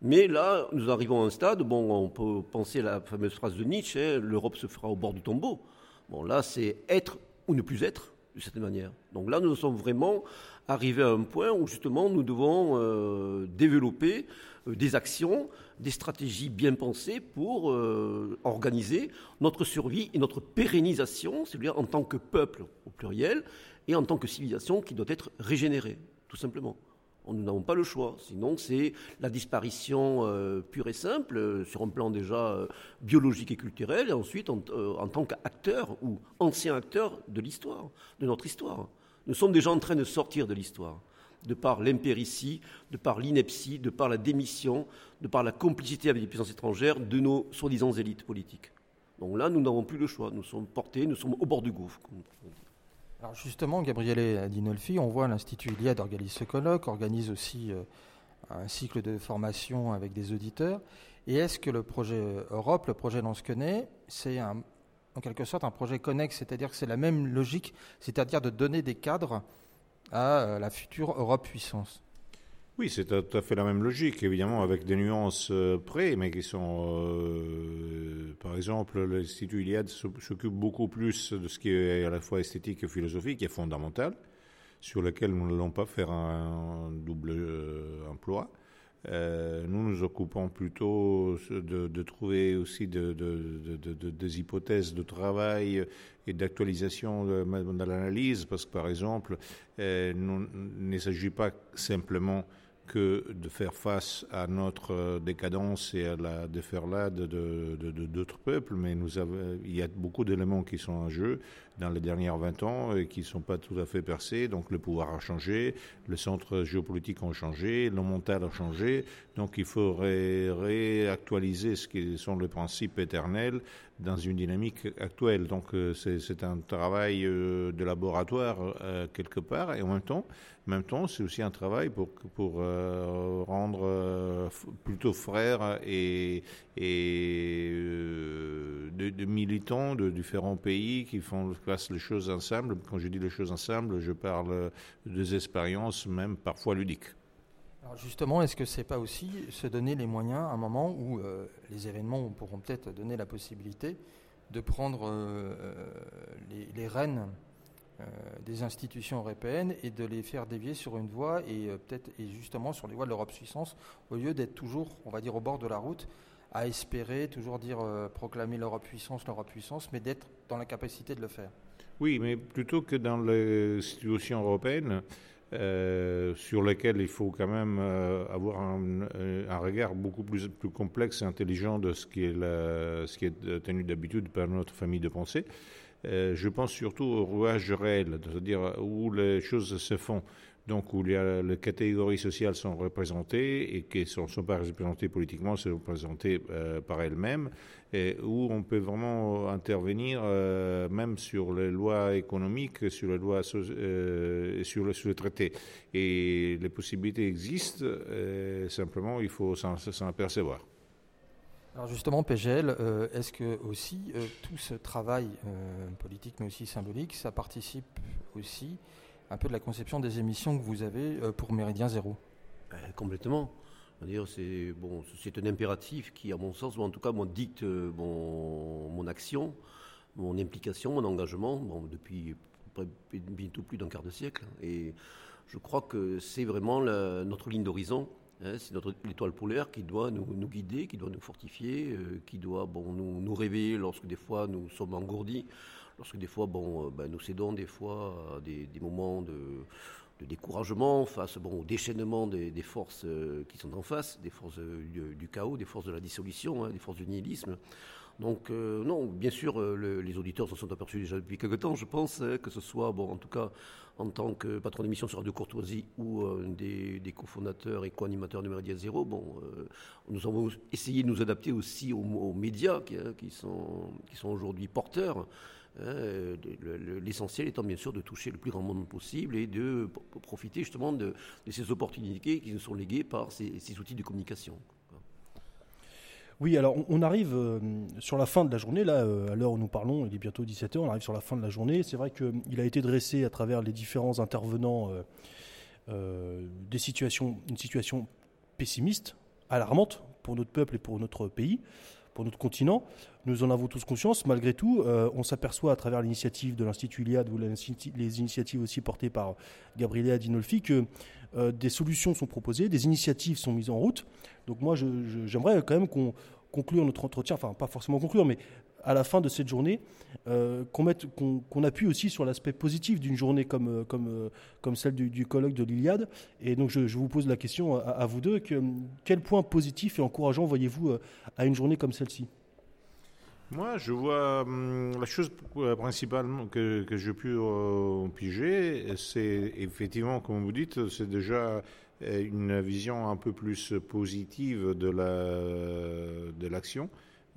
Speaker 25: Mais là, nous arrivons à un stade, bon, on peut penser à la fameuse phrase de Nietzsche, hein, l'Europe se fera au bord du tombeau. Bon, là, c'est être ou ne plus être, de cette manière. Donc là, nous sommes vraiment arrivés à un point où justement nous devons euh, développer euh, des actions, des stratégies bien pensées pour euh, organiser notre survie et notre pérennisation, c'est-à-dire en tant que peuple au pluriel, et en tant que civilisation qui doit être régénérée, tout simplement nous n'avons pas le choix. Sinon, c'est la disparition euh, pure et simple, euh, sur un plan déjà euh, biologique et culturel, et ensuite en, en tant qu'acteur ou ancien acteur de l'histoire, de notre histoire. Nous sommes déjà en train de sortir de l'histoire, de par l'impéritie, de par l'ineptie, de par la démission, de par la complicité avec les puissances étrangères de nos soi-disant élites politiques. Donc là, nous n'avons plus le choix. Nous sommes portés, nous sommes au bord du gouffre.
Speaker 1: Alors justement, Gabriele Adinolfi, on voit l'Institut Iliade organise ce colloque, organise aussi euh, un cycle de formation avec des auditeurs. Et est-ce que le projet Europe, le projet Lansquenet, c'est en quelque sorte un projet connexe, c'est-à-dire que c'est la même logique, c'est-à-dire de donner des cadres à la future Europe puissance?
Speaker 24: Oui, c'est tout à fait la même logique, évidemment, avec des nuances près, mais qui sont, par exemple, l'Institut Iliade s'occupe beaucoup plus de ce qui est à la fois esthétique et philosophique, qui est fondamental, sur lequel nous n'allons pas faire un, double emploi. Euh, nous nous occupons plutôt de, trouver aussi des hypothèses de travail et d'actualisation de, l'analyse, parce que par exemple, euh, il ne s'agit pas simplement que de faire face à notre décadence et à la déferlade de, d'autres peuples, mais il y a beaucoup d'éléments qui sont en jeu dans les dernières 20 ans et qui ne sont pas tout à fait percés. Donc le pouvoir a changé, le centre géopolitique a changé, le mental a changé. Donc il faut réactualiser ce qui sont les principes éternels dans une dynamique actuelle. Donc euh, c'est un travail euh, de laboratoire euh, quelque part et en même temps, en même temps c'est aussi un travail pour, pour rendre plutôt frères et, et de, militants de différents pays qui font fassent les choses ensemble. Quand je dis les choses ensemble, je parle des expériences même parfois ludiques.
Speaker 1: Alors justement, est-ce que c'est pas aussi se donner les moyens à un moment où les événements pourront peut-être donner la possibilité de prendre euh, les, rênes euh, des institutions européennes et de les faire dévier sur une voie et euh, peut-être et justement sur les voies de l'Europe puissance au lieu d'être toujours, on va dire, au bord de la route à espérer toujours dire proclamer l'Europe puissance, l'Europe puissance, mais d'être dans la capacité de le faire.
Speaker 24: Oui, mais plutôt que dans les institutions européennes, euh, sur lesquels il faut quand même euh, avoir euh, un, regard beaucoup plus, complexe et intelligent de ce qui est tenu d'habitude par notre famille de pensée. Je pense surtout au rouage réel, c'est-à-dire où les choses se font donc où les catégories sociales sont représentées et qui ne sont, pas représentées politiquement, sont représentées euh, par elles-mêmes, et où on peut vraiment intervenir euh, même sur les lois économiques, sur les lois euh, sur, le, sur traité. Et les possibilités existent, simplement il faut s'en apercevoir.
Speaker 1: Alors justement, PGL, est-ce que aussi tout ce travail politique, mais aussi symbolique, ça participe aussi un peu de la conception des émissions que vous avez euh, pour Méridien Zéro?
Speaker 25: Ben, Complètement. C'est bon, un impératif qui, à mon sens, en tout cas, moi, dicte euh, mon, action, mon implication, mon engagement, depuis bientôt plus d'un quart de siècle. Et je crois que c'est vraiment notre ligne d'horizon. Hein, c'est notre étoile polaire qui doit nous, guider, qui doit nous fortifier, euh, qui doit bon, nous, réveiller lorsque des fois nous sommes engourdis lorsque des fois, bon, euh, ben, nous cédons des fois à des, moments de, découragement face bon, au déchaînement des, forces euh, qui sont en face, des forces du, chaos, des forces de la dissolution, hein, des forces du nihilisme. Donc non, bien sûr, les auditeurs s'en sont aperçus déjà depuis quelque temps, je pense, hein, que ce soit, bon, en tout cas, en tant que patron d'émission sur Radio Courtoisie ou des, cofondateurs et co-animateurs de Méridien Zéro, nous avons essayé de nous adapter aussi aux, médias qui, hein, qui, sont, aujourd'hui porteurs euh, l'essentiel étant bien sûr de toucher le plus grand monde possible et de profiter justement de, ces opportunités qui nous sont léguées par ces, outils de communication.
Speaker 2: Oui, alors on arrive euh, sur la fin de la journée, là, euh, à l'heure où nous parlons, il est bientôt 17h, on arrive sur la fin de la journée. C'est vrai qu'il a été dressé à travers les différents intervenants des situations, une situation pessimiste, alarmante pour notre peuple et pour notre pays pour notre continent. Nous en avons tous conscience. Malgré tout, euh, on s'aperçoit à travers l'initiative de l'Institut Iliad ou les initiatives aussi portées par Gabriele Adinolfi que euh, des solutions sont proposées, des initiatives sont mises en route. Donc moi, j'aimerais quand même qu'on conclure notre entretien, enfin pas forcément conclure, mais à la fin de cette journée, euh, qu'on appuie aussi sur l'aspect positif d'une journée comme, euh, comme, euh, comme celle du, colloque de l'Iliade. Et donc je, vous pose la question à, vous deux, que, quel point positif et encourageant voyez-vous à une journée comme celle-ci?
Speaker 24: Moi, je vois hum, la chose principale que, que j'ai pu piger, c'est effectivement, comme vous dites, c'est déjà une vision un peu plus positive de l'action.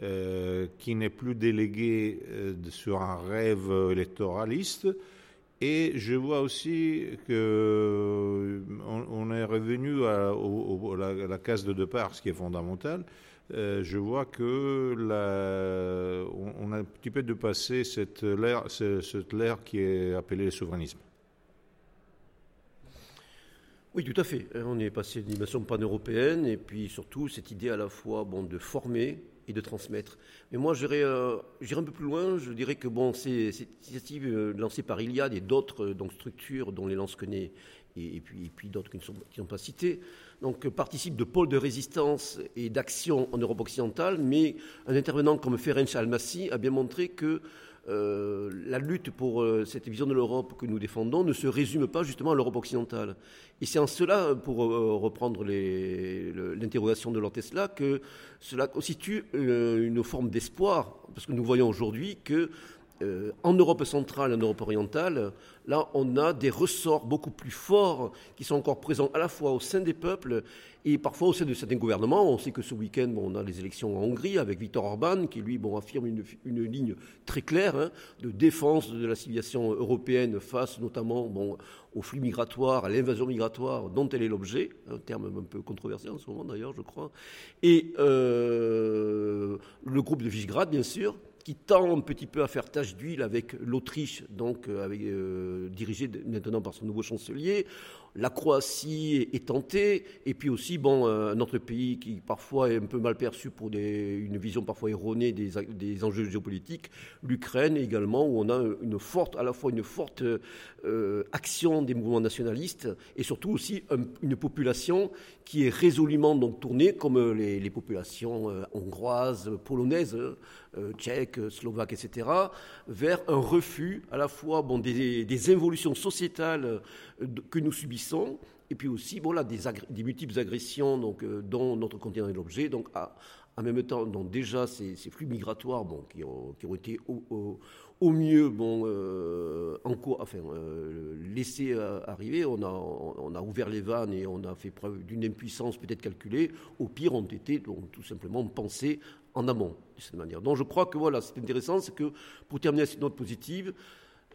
Speaker 24: Euh, qui n'est plus délégué euh, sur un rêve électoraliste. Et je vois aussi que euh, on, est revenu à, la, case de départ, ce qui est fondamental. je vois que on, a un petit peu dépassé cette cette, cette qui est appelée le souverainisme.
Speaker 25: Oui, tout à fait. On est passé d'une dimension pan-européenne et puis surtout cette idée à la fois de former et de transmettre. Mais moi, j'irais euh, un peu plus loin. Je dirais que bon, c'est initiative euh, lancée par Iliad et d'autres euh, structures dont les lances connaît et, puis, d'autres qui ne sont, pas citées, donc participent de pôles de résistance et d'action en Europe occidentale. Mais un intervenant comme Ferenc Almasi a bien montré que euh, la lutte pour euh, cette vision de l'Europe que nous défendons ne se résume pas justement à l'Europe occidentale. Et c'est en cela, pour euh, reprendre l'interrogation de Lord Tesla, que cela constitue une forme d'espoir, parce que nous voyons aujourd'hui que en Europe centrale et en Europe orientale, là, on a des ressorts beaucoup plus forts qui sont encore présents à la fois au sein des peuples et parfois au sein de certains gouvernements, on sait que ce week-end, on a les élections en Hongrie avec Viktor Orban, qui lui bon, affirme une, ligne très claire hein, de défense de la civilisation européenne face notamment aux flux migratoires, à l'invasion migratoire dont elle est l'objet, un terme un peu controversé en ce moment d'ailleurs, je crois, et euh, le groupe de Visegrad, bien sûr, qui tend un petit peu à faire tache d'huile avec l'Autriche, donc euh, euh, dirigée maintenant par son nouveau chancelier. La Croatie est tentée, et puis aussi bon, euh, un autre pays qui parfois est un peu mal perçu pour une vision parfois erronée des, enjeux géopolitiques, l'Ukraine également, où on a une forte, à la fois une forte euh, action des mouvements nationalistes, et surtout aussi une population qui est résolument donc tournée, comme les, populations euh, hongroises, polonaises, tchèques, slovaques, etc., vers un refus à la fois bon, des, des involutions sociétales que nous subissons, et puis aussi voilà, des, des multiples agressions donc, euh, dont notre continent est l'objet. Donc, en même temps, donc déjà, ces, flux migratoires bon, qui, ont, qui ont été mieux bon, euh, en enfin, euh, laissés arriver. On a, on a ouvert les vannes et on a fait preuve d'une impuissance peut-être calculée. Au pire, ont été tout simplement pensés en amont de cette manière. Donc je crois que voilà, c'est intéressant, c'est que pour terminer cette note positive,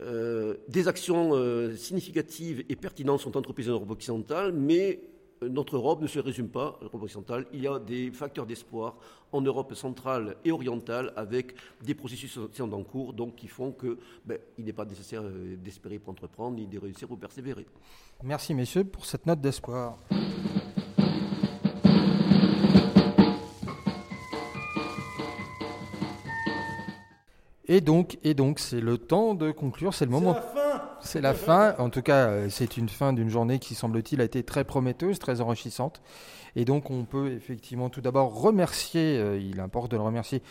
Speaker 25: euh, des actions euh, significatives et pertinentes sont entreprises en Europe occidentale, mais euh, notre Europe ne se résume pas l'Europe occidentale. Il y a des facteurs d'espoir en Europe centrale et orientale avec des processus en cours donc, qui font qu'il ben, n'est pas nécessaire d'espérer pour entreprendre ni de réussir pour persévérer.
Speaker 1: Merci messieurs pour cette note d'espoir. Et donc, et donc, c'est le temps de conclure. C'est le moment. C'est la fin. En tout cas, euh, c'est une fin d'une journée qui, semble-t-il, a été très prometteuse, très enrichissante. Et donc, on peut effectivement tout d'abord remercier, euh, il importe de le remercier,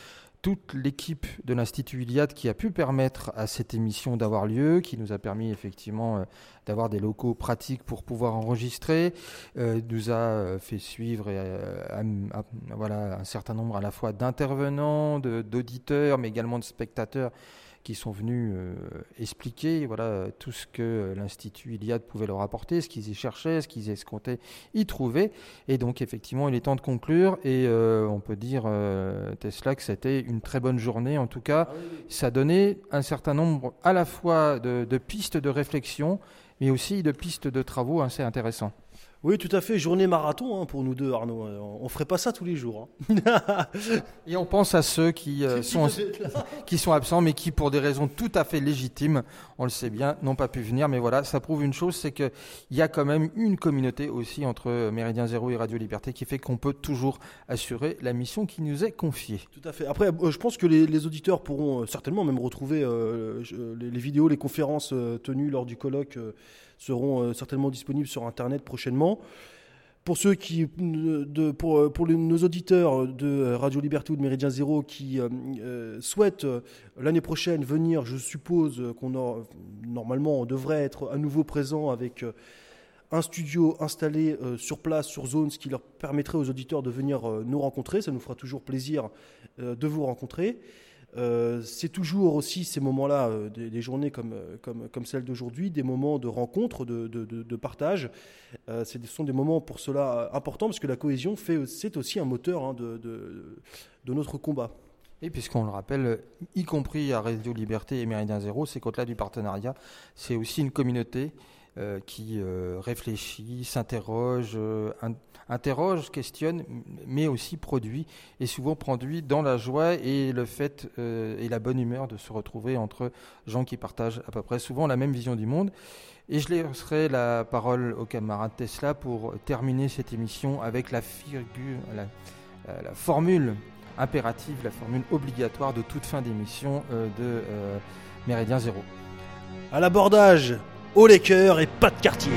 Speaker 1: toute l'équipe de l'Institut Iliade qui a pu permettre à cette émission d'avoir lieu, qui nous a permis effectivement euh, d'avoir des locaux pratiques pour pouvoir enregistrer, euh, nous a euh, fait suivre voilà, un certain nombre à la fois d'intervenants, d'auditeurs, mais également de spectateurs qui sont venus euh, expliquer voilà, tout ce que l'Institut Iliade pouvait leur apporter, ce qu'ils y cherchaient, ce qu'ils escomptaient y trouver. Et donc, effectivement, il est temps de conclure. Et euh, on peut dire, euh, Tesla, que c'était une très bonne journée. En tout cas, ah ça donnait un certain nombre à la fois de, de pistes de réflexion, mais aussi de pistes de travaux assez intéressants.
Speaker 2: Oui, tout à fait. Journée marathon hein, pour nous deux, Arnaud. On ferait pas ça tous les jours. Hein.
Speaker 1: Et on pense à ceux qui, euh, sont, qui sont absents, mais qui, pour des raisons tout à fait légitimes, on le sait bien, n'ont pas pu venir. Mais voilà, ça prouve une chose, c'est qu'il y a quand même une communauté aussi entre Méridien Zéro et Radio Liberté qui fait qu'on peut toujours assurer la mission qui nous est confiée.
Speaker 2: Tout à fait. Après, euh, je pense que les, auditeurs pourront euh, certainement même retrouver les, vidéos, les conférences tenues lors du colloque seront euh, certainement disponibles sur Internet prochainement. Pour ceux qui, pour, pour nos auditeurs de Radio Liberté ou de Méridien Zéro qui euh, souhaitent l'année prochaine venir, je suppose qu'on normalement devrait être à nouveau présent avec un studio installé sur place, sur zone, ce qui leur permettrait aux auditeurs de venir nous rencontrer. Ça nous fera toujours plaisir de vous rencontrer. Euh, c'est toujours aussi ces moments-là, euh, des, journées comme, euh, comme, comme celle d'aujourd'hui, des moments de rencontre, de, de, partage. ce sont des moments pour cela importants parce que la cohésion, c'est aussi un moteur hein, de, de, notre combat.
Speaker 1: Et puisqu'on le rappelle, y compris à Radio Liberté et Méridien Zéro, c'est qu'au-delà du partenariat, c'est aussi une communauté qui réfléchit, s'interroge, interroge, questionne, mais aussi produit, et souvent produit dans la joie et le fait et la bonne humeur de se retrouver entre gens qui partagent à peu près souvent la même vision du monde. Et je laisserai la parole au camarade Tesla pour terminer cette émission avec la, formule impérative, la formule obligatoire de toute fin d'émission de euh, Méridien Zéro.
Speaker 2: À l'abordage, haut les cœurs et pas de quartier.